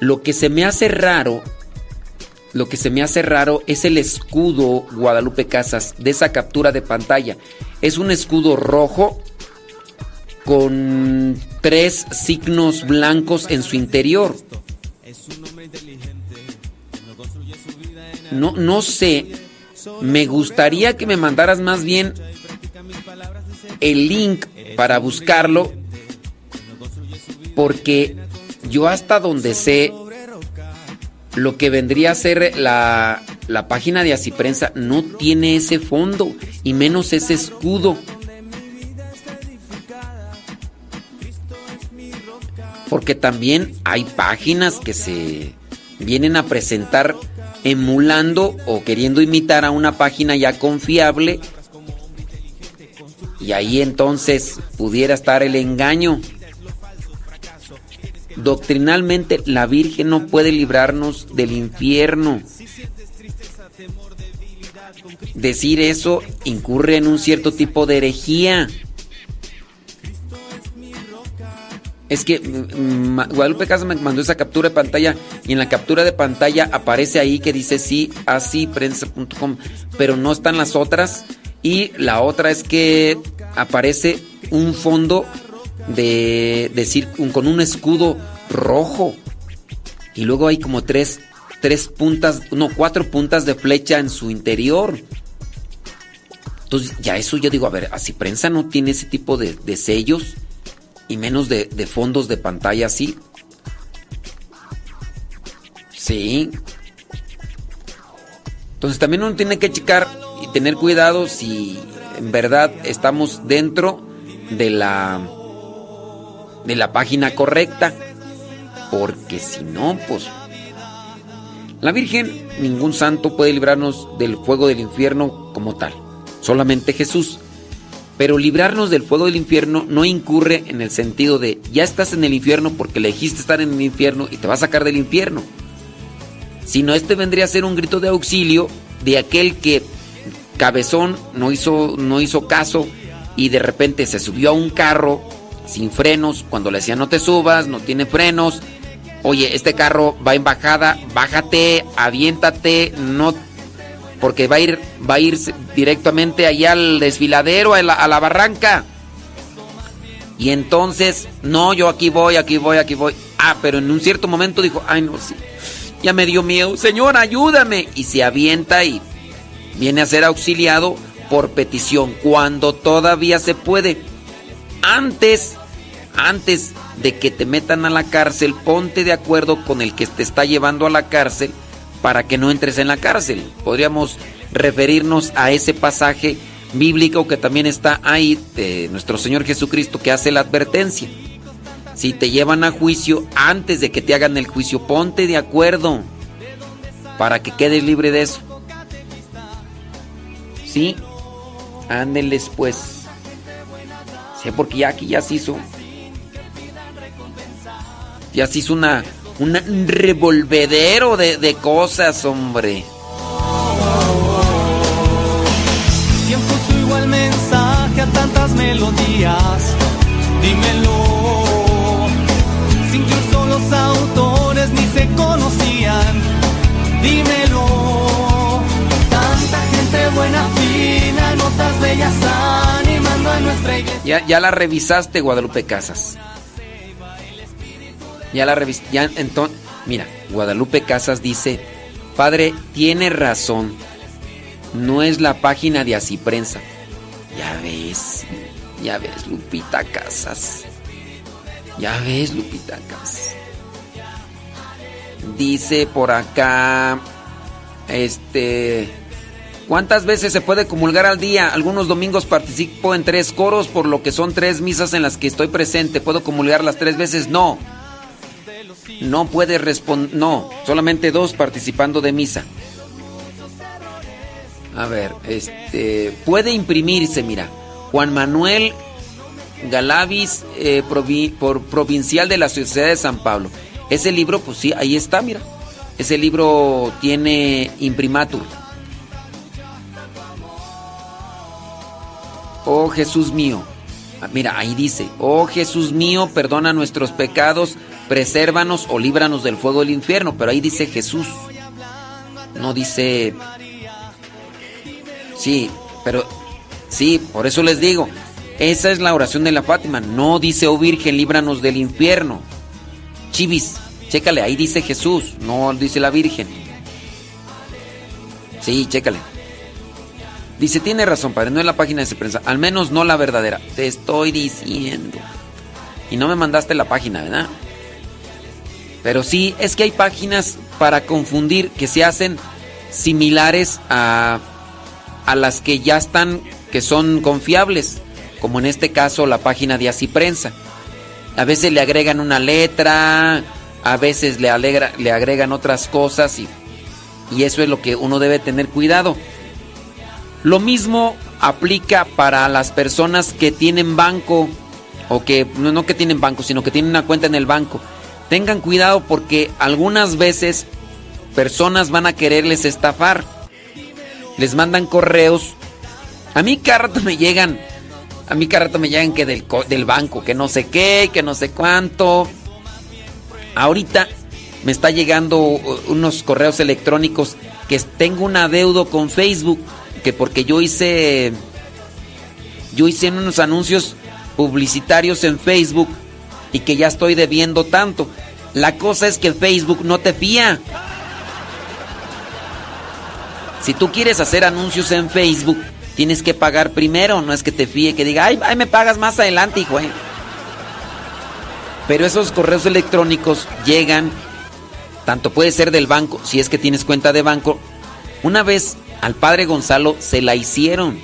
Lo que se me hace raro, lo que se me hace raro es el escudo Guadalupe Casas de esa captura de pantalla. Es un escudo rojo con tres signos blancos en su interior. No, no sé. Me gustaría que me mandaras más bien el link para buscarlo. Porque yo hasta donde sé lo que vendría a ser la, la página de Asiprensa no tiene ese fondo y menos ese escudo. Porque también hay páginas que se vienen a presentar emulando o queriendo imitar a una página ya confiable. Y ahí entonces pudiera estar el engaño. Doctrinalmente la Virgen no puede librarnos del infierno. Decir eso incurre en un cierto tipo de herejía. Es que mm, mm, Guadalupe Casas me mandó esa captura de pantalla y en la captura de pantalla aparece ahí que dice sí, así, prensa.com, pero no están las otras. Y la otra es que aparece un fondo de decir con un escudo rojo. Y luego hay como tres, tres puntas, no, cuatro puntas de flecha en su interior. Entonces, ya eso yo digo, a ver, así prensa no tiene ese tipo de, de sellos y menos de, de fondos de pantalla así. Sí. Entonces también uno tiene que checar y tener cuidado si en verdad estamos dentro de la de la página correcta, porque si no, pues la Virgen, ningún santo puede librarnos del fuego del infierno como tal, solamente Jesús. Pero librarnos del fuego del infierno no incurre en el sentido de ya estás en el infierno porque elegiste estar en el infierno y te va a sacar del infierno. Sino este vendría a ser un grito de auxilio de aquel que cabezón no hizo, no hizo caso y de repente se subió a un carro sin frenos cuando le decían no te subas, no tiene frenos. Oye, este carro va en bajada, bájate, aviéntate, no porque va a ir va a ir directamente allá al desfiladero a la, a la barranca. Y entonces, no, yo aquí voy, aquí voy, aquí voy. Ah, pero en un cierto momento dijo, "Ay, no, sí. Ya me dio miedo. Señor, ayúdame." Y se avienta y viene a ser auxiliado por petición cuando todavía se puede. Antes antes de que te metan a la cárcel, ponte de acuerdo con el que te está llevando a la cárcel para que no entres en la cárcel. Podríamos referirnos a ese pasaje bíblico que también está ahí de nuestro Señor Jesucristo que hace la advertencia. Si te llevan a juicio, antes de que te hagan el juicio, ponte de acuerdo para que quedes libre de eso. ¿Sí? Ándenles pues. Sí, porque ya aquí ya se hizo. Ya se hizo una, una- un revolvedero de, de cosas, hombre. ¿Quién puso igual mensaje a tantas melodías? Dímelo. Si incluso los autores ni se conocían. Dímelo. Tanta gente buena, fina, notas bellas animando a nuestra iglesia. Ya, ya la revisaste, Guadalupe Casas. Ya la revisaste. Ya, entonces, mira, Guadalupe Casas dice, Padre, tiene razón. No es la página de Así Prensa. Ya ves, ya ves, Lupita Casas. Ya ves, Lupita Casas. Dice por acá, este, ¿cuántas veces se puede comulgar al día? Algunos domingos participo en tres coros, por lo que son tres misas en las que estoy presente. ¿Puedo comulgar las tres veces? No. No puede responder, no, solamente dos participando de misa. A ver, este, puede imprimirse, mira. Juan Manuel Galavis, eh, por provincial de la Sociedad de San Pablo. Ese libro, pues sí, ahí está, mira. Ese libro tiene imprimatur. Oh Jesús mío. Ah, Mira, ahí dice, oh Jesús mío, perdona nuestros pecados, presérvanos o líbranos del fuego del infierno. Pero ahí dice Jesús. No dice... Sí, pero... Sí, por eso les digo, esa es la oración de la Fátima. No dice, oh Virgen, líbranos del infierno. Chivis, chécale, ahí dice Jesús, no dice la Virgen. Sí, chécale. Dice, tiene razón, padre, no es la página de esa prensa, al menos no la verdadera. Te estoy diciendo. Y no me mandaste la página, ¿verdad? Pero sí, es que hay páginas para confundir que se hacen similares a, a las que ya están, que son confiables, como en este caso la página de Así. A veces le agregan una letra, a veces le, alegra- le agregan otras cosas y, y eso es lo que uno debe tener cuidado. Lo mismo aplica para las personas que tienen banco o que no, que tienen banco, sino que tienen una cuenta en el banco. Tengan cuidado porque algunas veces personas van a quererles estafar. Les mandan correos. A mí cada rato me llegan, a mí cada rato me llegan que del, del banco, que no sé qué, que no sé cuánto. Ahorita me está llegando unos correos electrónicos que tengo un adeudo con Facebook, que porque yo hice yo hice unos anuncios publicitarios en Facebook y que ya estoy debiendo tanto. La cosa es que Facebook no te fía. Si tú quieres hacer anuncios en Facebook, tienes que pagar primero, no es que te fíe, que diga, ay, ay, me pagas más adelante, hijo. eh". Pero esos correos electrónicos llegan, tanto puede ser del banco, si es que tienes cuenta de banco. Una vez al padre Gonzalo se la hicieron.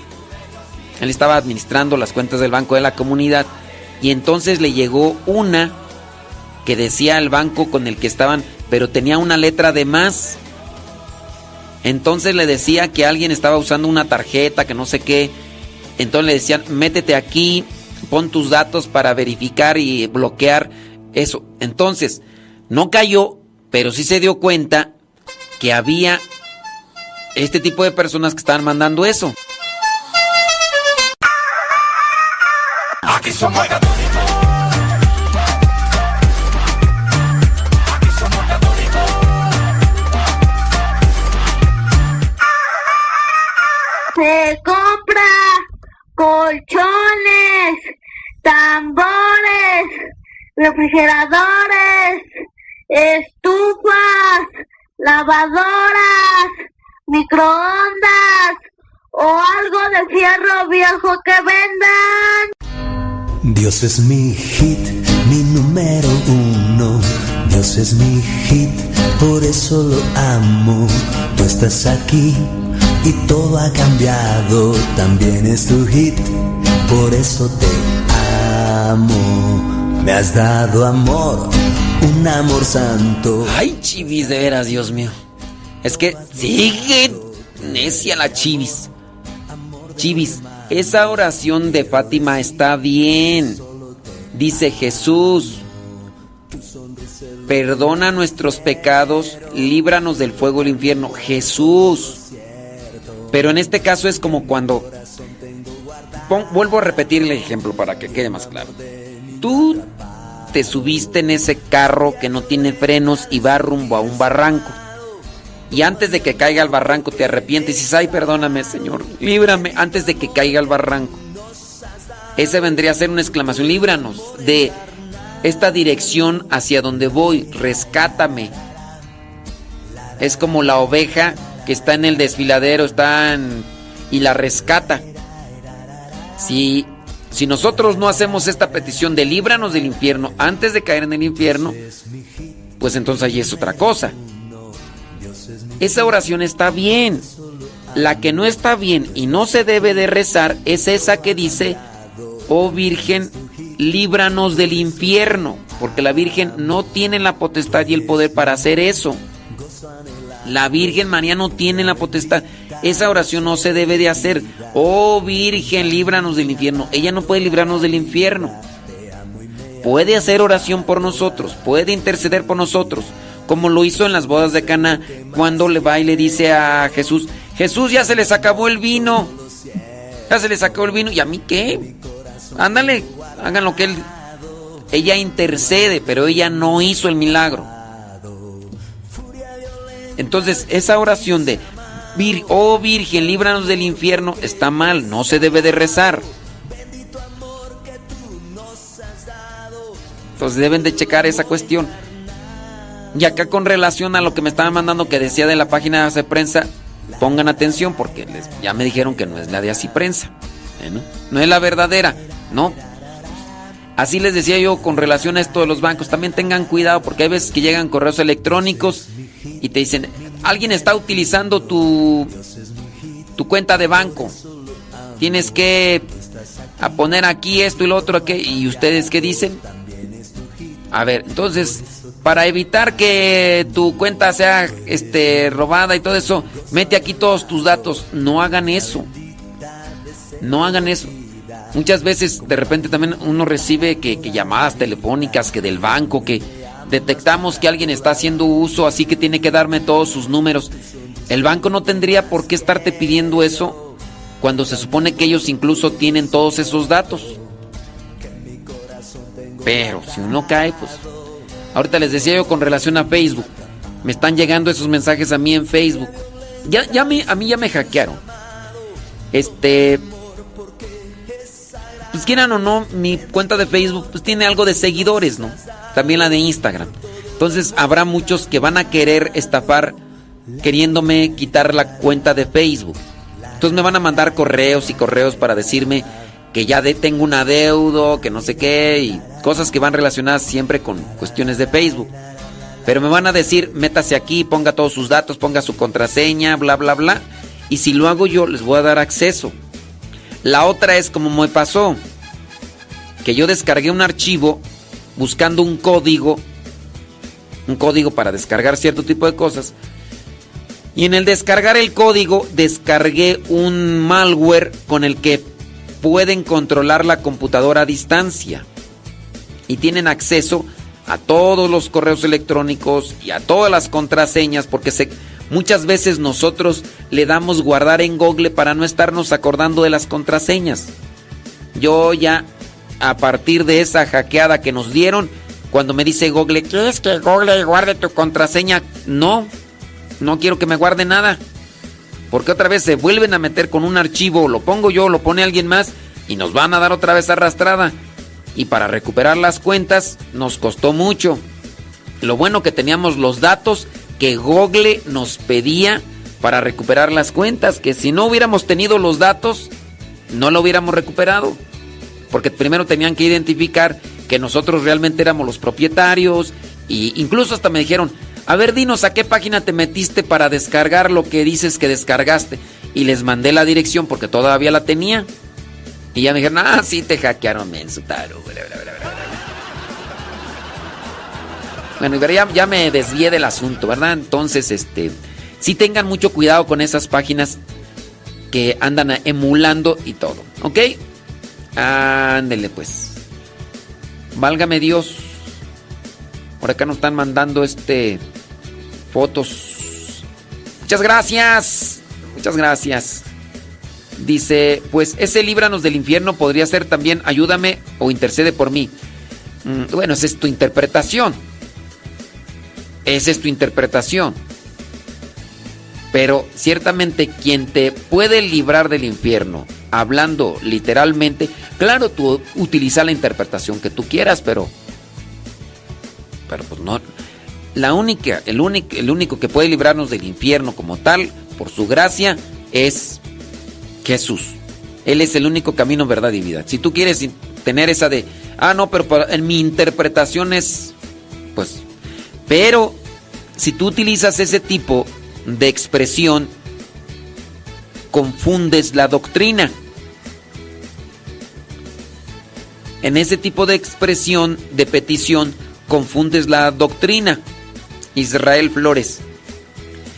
Él estaba administrando las cuentas del banco de la comunidad y entonces le llegó una que decía el banco con el que estaban, pero tenía una letra de más. Entonces le decía que alguien estaba usando una tarjeta, que no sé qué. Entonces le decían, métete aquí, pon tus datos para verificar y bloquear eso. Entonces, no cayó, pero sí se dio cuenta que había este tipo de personas que estaban mandando eso. Aquí somos Se compra colchones, tambores, refrigeradores, estufas, lavadoras, microondas o algo de fierro viejo que vendan. Dios es mi hit, mi número uno. Dios es mi hit, por eso lo amo. Tú estás aquí y todo ha cambiado. También es tu hit, por eso te amo. Me has dado amor, un amor santo. Ay, chivis, de veras, Dios mío. Es que sigue necia la chivis. Chivis, esa oración de Fátima está bien. Dice Jesús, perdona nuestros pecados, líbranos del fuego del infierno. Jesús. Pero en este caso es como cuando... vuelvo a repetir el ejemplo para que quede más claro. Tú te subiste en ese carro que no tiene frenos y va rumbo a un barranco. Y antes de que caiga al barranco te arrepientes y dices, ay, perdóname, Señor, líbrame antes de que caiga al barranco. Ese vendría a ser una exclamación, líbranos de esta dirección hacia donde voy, rescátame. Es como la oveja que está en el desfiladero, está en- y la rescata. Si, si nosotros no hacemos esta petición de líbranos del infierno antes de caer en el infierno, pues entonces ahí es otra cosa. Esa oración está bien. La que no está bien y no se debe de rezar es esa que dice, oh Virgen, líbranos del infierno, porque la Virgen no tiene la potestad y el poder para hacer eso. La Virgen María no tiene la potestad. Esa oración no se debe de hacer. Oh Virgen, líbranos del infierno. Ella no puede librarnos del infierno. Puede hacer oración por nosotros, puede interceder por nosotros, como lo hizo en las bodas de Cana, cuando le va y le dice a Jesús, Jesús ya se les acabó el vino. Ya se les acabó el vino. ¿Y a mí qué? Ándale, hagan lo que él. Ella intercede, pero ella no hizo el milagro. Entonces, esa oración de, "Vir- oh Virgen, líbranos del infierno, está mal, no se debe de rezar. Entonces deben de checar esa cuestión. Y acá con relación a lo que me estaban mandando que decía de la página de Hace Prensa, pongan atención porque les- ya me dijeron que no es la de Así Prensa. ¿eh, no? Es la verdadera, no. Así les decía yo con relación a esto de los bancos, también tengan cuidado porque hay veces que llegan correos electrónicos y te dicen, alguien está utilizando tu, tu cuenta de banco. Tienes que poner aquí esto y lo otro. ¿Y ustedes qué dicen? A ver, entonces, para evitar que tu cuenta sea este, robada y todo eso, mete aquí todos tus datos. No hagan eso. No hagan eso. Muchas veces de repente también uno recibe que, llamadas telefónicas, que del banco, que detectamos que alguien está haciendo uso, así que tiene que darme todos sus números. El banco no tendría por qué estarte pidiendo eso cuando se supone que ellos incluso tienen todos esos datos. Pero si uno cae, pues... Ahorita les decía yo con relación a Facebook. Me están llegando esos mensajes a mí en Facebook. Ya, ya me, a mí ya me hackearon. Este... Pues quieran o no, mi cuenta de Facebook pues tiene algo de seguidores, ¿no? También la de Instagram. Entonces habrá muchos que van a querer estafar queriéndome quitar la cuenta de Facebook. Entonces me van a mandar correos y correos para decirme que ya tengo un adeudo, que no sé qué, y cosas que van relacionadas siempre con cuestiones de Facebook. Pero me van a decir, métase aquí, ponga todos sus datos, ponga su contraseña, bla, bla, bla. Y si lo hago yo, les voy a dar acceso. La otra es como me pasó, que yo descargué un archivo buscando un código, un código para descargar cierto tipo de cosas. Y en el descargar el código, descargué un malware con el que pueden controlar la computadora a distancia. Y tienen acceso a todos los correos electrónicos y a todas las contraseñas, porque se, muchas veces nosotros le damos guardar en Google para no estarnos acordando de las contraseñas. Yo ya, a partir de esa hackeada que nos dieron, cuando me dice Google, ¿quieres que Google guarde tu contraseña? No, no quiero que me guarde nada. Porque otra vez se vuelven a meter con un archivo, lo pongo yo, lo pone alguien más y nos van a dar otra vez arrastrada. Y para recuperar las cuentas nos costó mucho. Lo bueno que teníamos los datos que Google nos pedía para recuperar las cuentas, que si no hubiéramos tenido los datos, no lo hubiéramos recuperado. Porque primero tenían que identificar que nosotros realmente éramos los propietarios. E incluso hasta me dijeron, a ver, dinos a qué página te metiste para descargar lo que dices que descargaste. Y les mandé la dirección porque todavía la tenía. Y ya me dijeron, ah, sí, te hackearon, menso. Bueno, ya, ya me desvié del asunto, ¿verdad? Entonces, este, sí tengan mucho cuidado con esas páginas que andan emulando y todo, ¿ok? Ándele pues. Válgame Dios. Por acá nos están mandando este fotos. Muchas gracias. Muchas gracias. Dice, pues ese líbranos del infierno podría ser también ayúdame o intercede por mí. Mm, bueno, esa es tu interpretación. Esa es tu interpretación. Pero ciertamente quien te puede librar del infierno, hablando literalmente, claro, tú utiliza la interpretación que tú quieras, pero pero pues no la única, el único, el único que puede librarnos del infierno como tal, por su gracia, es Jesús. Él es el único camino, verdad y vida. Si tú quieres tener esa de, ah, no, pero en mi interpretación es, pues, pero si tú utilizas ese tipo de expresión, confundes la doctrina. En ese tipo de expresión, de petición, confundes la doctrina. Israel Flores.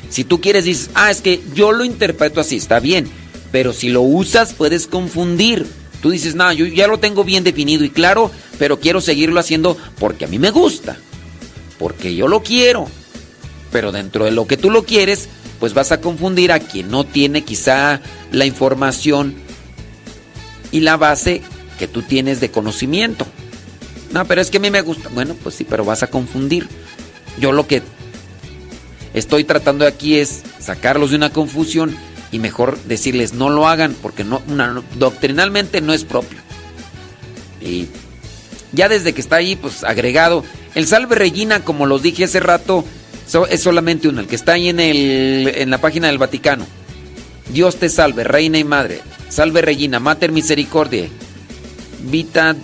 Si tú quieres, dices, ah, es que yo lo interpreto así, está bien. Pero si lo usas, puedes confundir. Tú dices, no, yo ya lo tengo bien definido y claro, pero quiero seguirlo haciendo porque a mí me gusta. Porque yo lo quiero. Pero dentro de lo que tú lo quieres, pues vas a confundir a quien no tiene quizá la información y la base que tú tienes de conocimiento. No, pero es que a mí me gusta. Bueno, pues sí, pero vas a confundir. Yo lo que estoy tratando aquí es sacarlos de una confusión y mejor decirles no lo hagan porque no, doctrinalmente no es propio. Y ya desde que está ahí, pues agregado. El salve Regina, como los dije hace rato, es solamente uno, el que está ahí en, el, en la página del Vaticano. Dios te salve, Reina y Madre. Salve Regina, Mater Misericordia. Vita.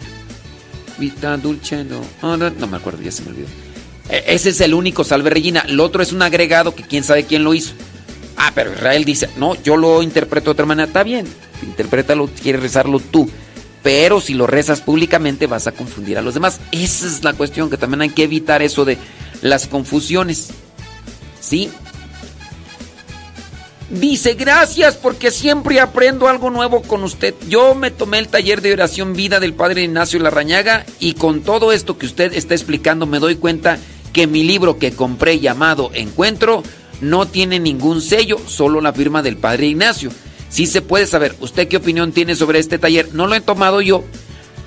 Vita Dulce, no, no, no me acuerdo, ya se me olvidó. E, ese es el único salve Regina. El otro es un agregado que quién sabe quién lo hizo. Ah, pero Israel dice, no, yo lo interpreto de otra manera. Está bien, interprétalo, quieres rezarlo tú. Pero si lo rezas públicamente vas a confundir a los demás. Esa es la cuestión, que también hay que evitar eso de las confusiones. ¿Sí? Dice, gracias porque siempre aprendo algo nuevo con usted. Yo me tomé el taller de oración vida del Padre Ignacio Larrañaga y con todo esto que usted está explicando me doy cuenta que mi libro que compré llamado Encuentro no tiene ningún sello, solo la firma del Padre Ignacio. Sí se puede saber, ¿usted qué opinión tiene sobre este taller? No lo he tomado yo,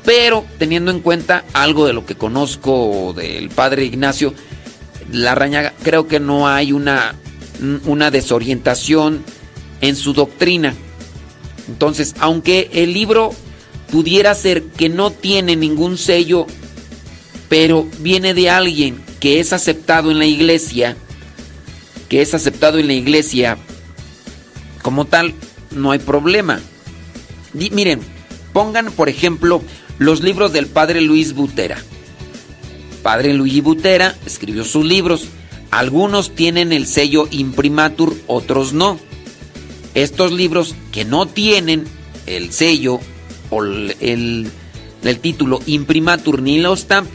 pero teniendo en cuenta algo de lo que conozco del Padre Ignacio Larrañaga, creo que no hay una, una desorientación en su doctrina. Entonces, aunque el libro pudiera ser que no tiene ningún sello, pero viene de alguien que es aceptado en la iglesia, que es aceptado en la iglesia como tal, no hay problema. miren, pongan por ejemplo los libros del padre Luis Butera. Padre Luis Butera escribió sus libros. Algunos tienen el sello imprimatur, otros no. Estos libros que no tienen el sello o el, el, título imprimatur nihil stamp,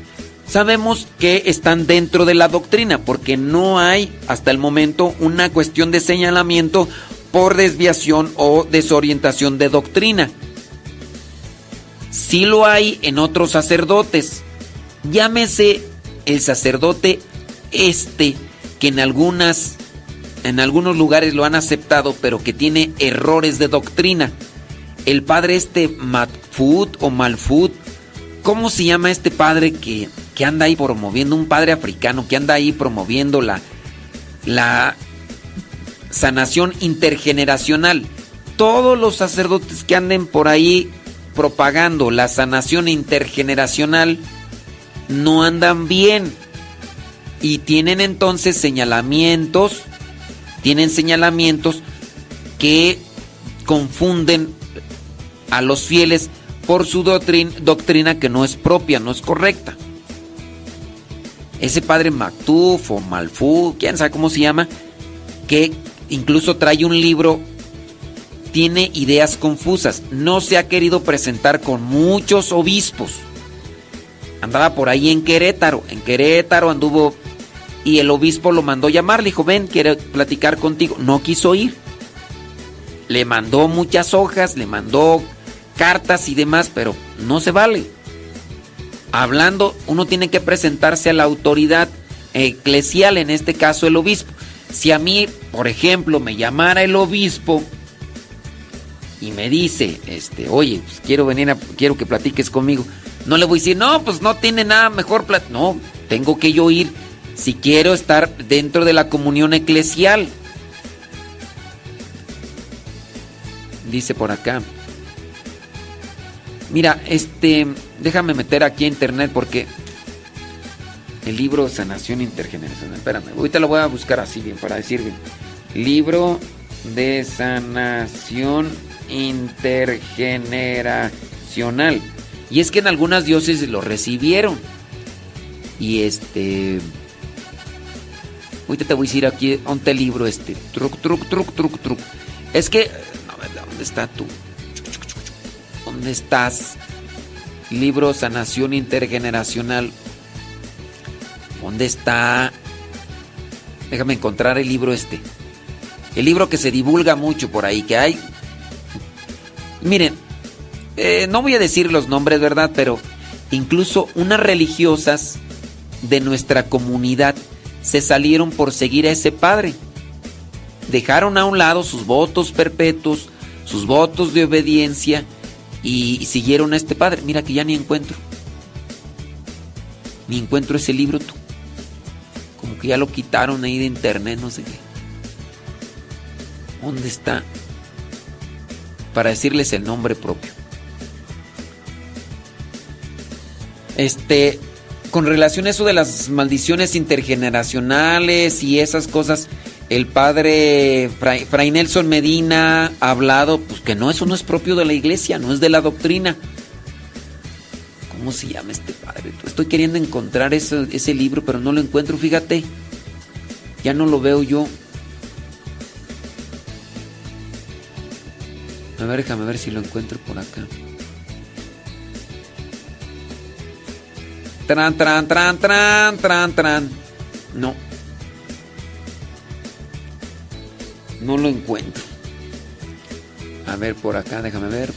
sabemos que están dentro de la doctrina, porque no hay hasta el momento una cuestión de señalamiento por desviación o desorientación de doctrina. Sí lo hay en otros sacerdotes. Llámese el sacerdote este que en algunas en algunos lugares lo han aceptado, pero que tiene errores de doctrina. El padre este Matfut o Malfut, ¿cómo se llama este padre que, que anda ahí promoviendo, un padre africano que anda ahí promoviendo la, la sanación intergeneracional? Todos los sacerdotes que anden por ahí propagando la sanación intergeneracional no andan bien y tienen entonces señalamientos, tienen señalamientos que confunden a los fieles por su doctrina, doctrina que no es propia, no es correcta. Ese padre Mactuf o Malfu, quién sabe cómo se llama, que incluso trae un libro, tiene ideas confusas, no se ha querido presentar con muchos obispos. Andaba por ahí en Querétaro, en Querétaro anduvo y el obispo lo mandó llamar, le dijo, ven, quiere platicar contigo. No quiso ir. Le mandó muchas hojas, le mandó cartas y demás, pero no se vale. Hablando, uno tiene que presentarse a la autoridad eclesial, en este caso el obispo. Si a mí, por ejemplo, me llamara el obispo y me dice, este, oye, pues quiero venir a, quiero que platiques conmigo, no le voy a decir, no, pues no tiene nada mejor, plat no, tengo que yo ir si quiero estar dentro de la comunión eclesial. Dice por acá. Mira, este, déjame meter aquí a internet porque el libro Sanación Intergeneracional. Espérame, ahorita lo voy a buscar así bien para decir bien. Libro de Sanación Intergeneracional. Y es que en algunas diócesis lo recibieron. Y este. Ahorita te voy a decir aquí, ¿dónde el libro este? Truc, truc, truc, truc, truc. Es que. No, ¿dónde está tú? ¿Dónde estás? Libro Sanación Intergeneracional. ¿Dónde está? Déjame encontrar el libro este. El libro que se divulga mucho por ahí, que hay. Miren, eh, no voy a decir los nombres, ¿verdad? Pero incluso unas religiosas de nuestra comunidad se salieron por seguir a ese padre. Dejaron a un lado sus votos perpetuos, sus votos de obediencia y siguieron a este padre. Mira que ya ni encuentro. Ni encuentro ese libro tú. Como que ya lo quitaron ahí de internet, no sé qué. ¿Dónde está? Para decirles el nombre propio. Este, con relación a eso de las maldiciones intergeneracionales y esas cosas, el padre Fray, Nelson Medina ha hablado, pues que no, eso no es propio de la iglesia, no es de la doctrina. ¿Cómo se llama este padre? Estoy queriendo encontrar ese, ese libro, pero no lo encuentro, fíjate. Ya no lo veo yo. A ver, déjame ver si lo encuentro por acá. Tran, tran, tran, tran, tran, tran. No. No lo encuentro. A ver, por acá, déjame ver.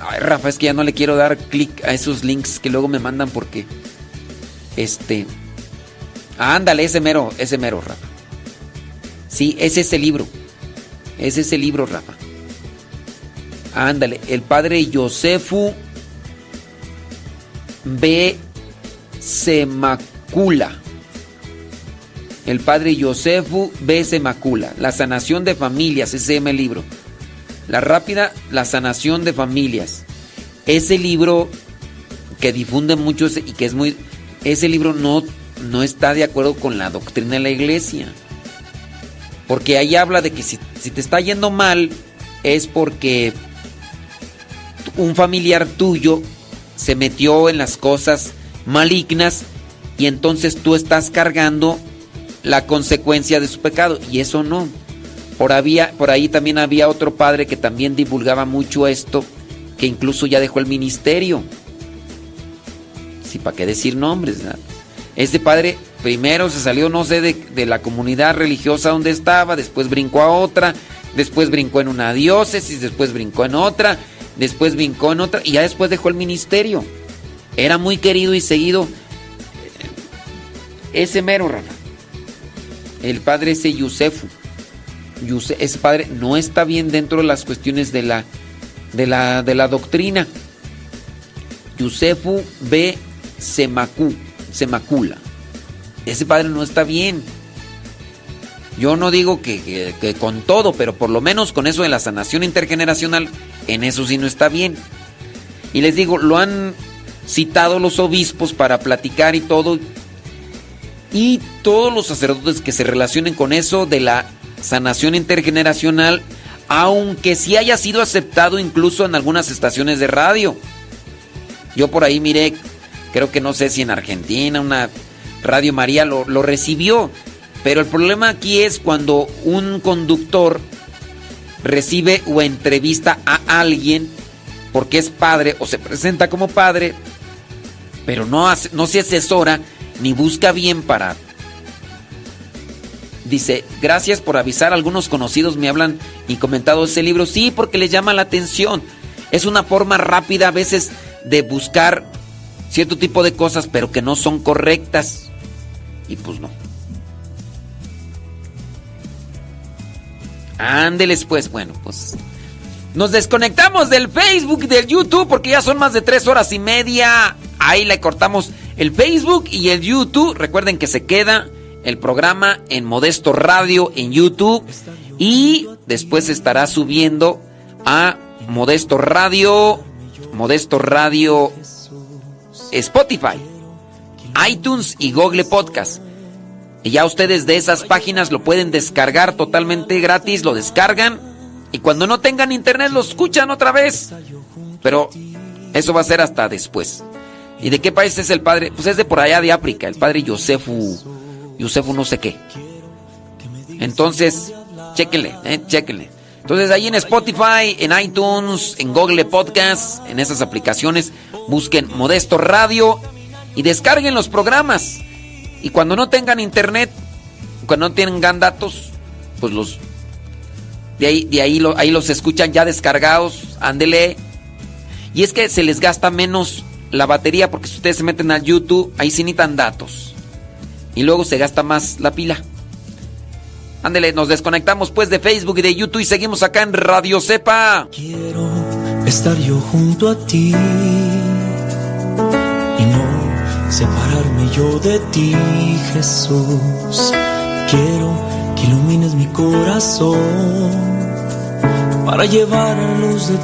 Ay, Rafa, es que ya no le quiero dar clic a esos links que luego me mandan porque. Este. ándale, ese mero, ese mero, Rafa. Sí, es ese libro. Es ese libro, Rafa. Ándale, el padre Josefu B. Semacula. El padre Josefu B. Semacula. La sanación de familias, ese es el libro. La rápida, la sanación de familias. Ese libro que difunde mucho y que es muy... Ese libro no, no está de acuerdo con la doctrina de la iglesia. Porque ahí habla de que si, si te está yendo mal es porque un familiar tuyo se metió en las cosas malignas y entonces tú estás cargando la consecuencia de su pecado. Y eso no. Por, había, por ahí también había otro padre que también divulgaba mucho esto, que incluso ya dejó el ministerio. Sí, ¿para qué decir nombres? Este padre primero se salió, no sé, de, de la comunidad religiosa donde estaba, después brincó a otra, después brincó en una diócesis, después brincó en otra, después brincó en otra y ya después dejó el ministerio. Era muy querido y seguido ese mero, Rafa. El padre ese Yusefu. Yuse- ese padre no está bien dentro de las cuestiones de la, de la, de la doctrina. Yusefu B. Semacu, Semacula. Ese padre no está bien. Yo no digo que- que con todo, pero por lo menos con eso de la sanación intergeneracional, en eso sí no está bien. Y les digo, lo han citado los obispos para platicar y todo. Y todos los sacerdotes que se relacionen con eso de la sanación intergeneracional, aunque sí haya sido aceptado incluso en algunas estaciones de radio. Yo por ahí miré, creo que no sé si en Argentina, una Radio María lo, lo recibió. Pero el problema aquí es cuando un conductor recibe o entrevista a alguien porque es padre o se presenta como padre, pero no, hace- no se asesora ni busca bien para... Dice, gracias por avisar, algunos conocidos me hablan y comentado ese libro. Sí, porque les llama la atención. Es una forma rápida a veces de buscar cierto tipo de cosas, pero que no son correctas. Y pues no. Ándeles pues, bueno, pues nos desconectamos del Facebook y del YouTube porque ya son más de tres horas y media. Ahí le cortamos el Facebook y el YouTube. Recuerden que se queda el programa en Modesto Radio en YouTube y después estará subiendo a Modesto Radio, Modesto Radio Spotify, iTunes y Google Podcast. Y ya ustedes de esas páginas lo pueden descargar totalmente gratis, lo descargan y cuando no tengan internet lo escuchan otra vez. Pero eso va a ser hasta después. ¿Y de qué país es el padre? Pues es de por allá de África, el padre Yosefu, Yosefu no sé qué. Entonces, chéquenle, eh, chéquenle. Entonces ahí en Spotify, en iTunes, en Google Podcast, en esas aplicaciones, busquen Modesto Radio y descarguen los programas. Y cuando no tengan internet, cuando no tengan datos, pues los de ahí, de ahí, ahí los escuchan ya descargados, ándele. Y es que se les gasta menos la batería porque si ustedes se meten al YouTube, ahí sí necesitan datos. Y luego se gasta más la pila. Ándele, nos desconectamos pues de Facebook y de YouTube y seguimos acá en Radio Cepa. estar yo junto a ti y no separarme yo de ti, Jesús. Quiero ilumines mi corazón para llevar a luz de ti.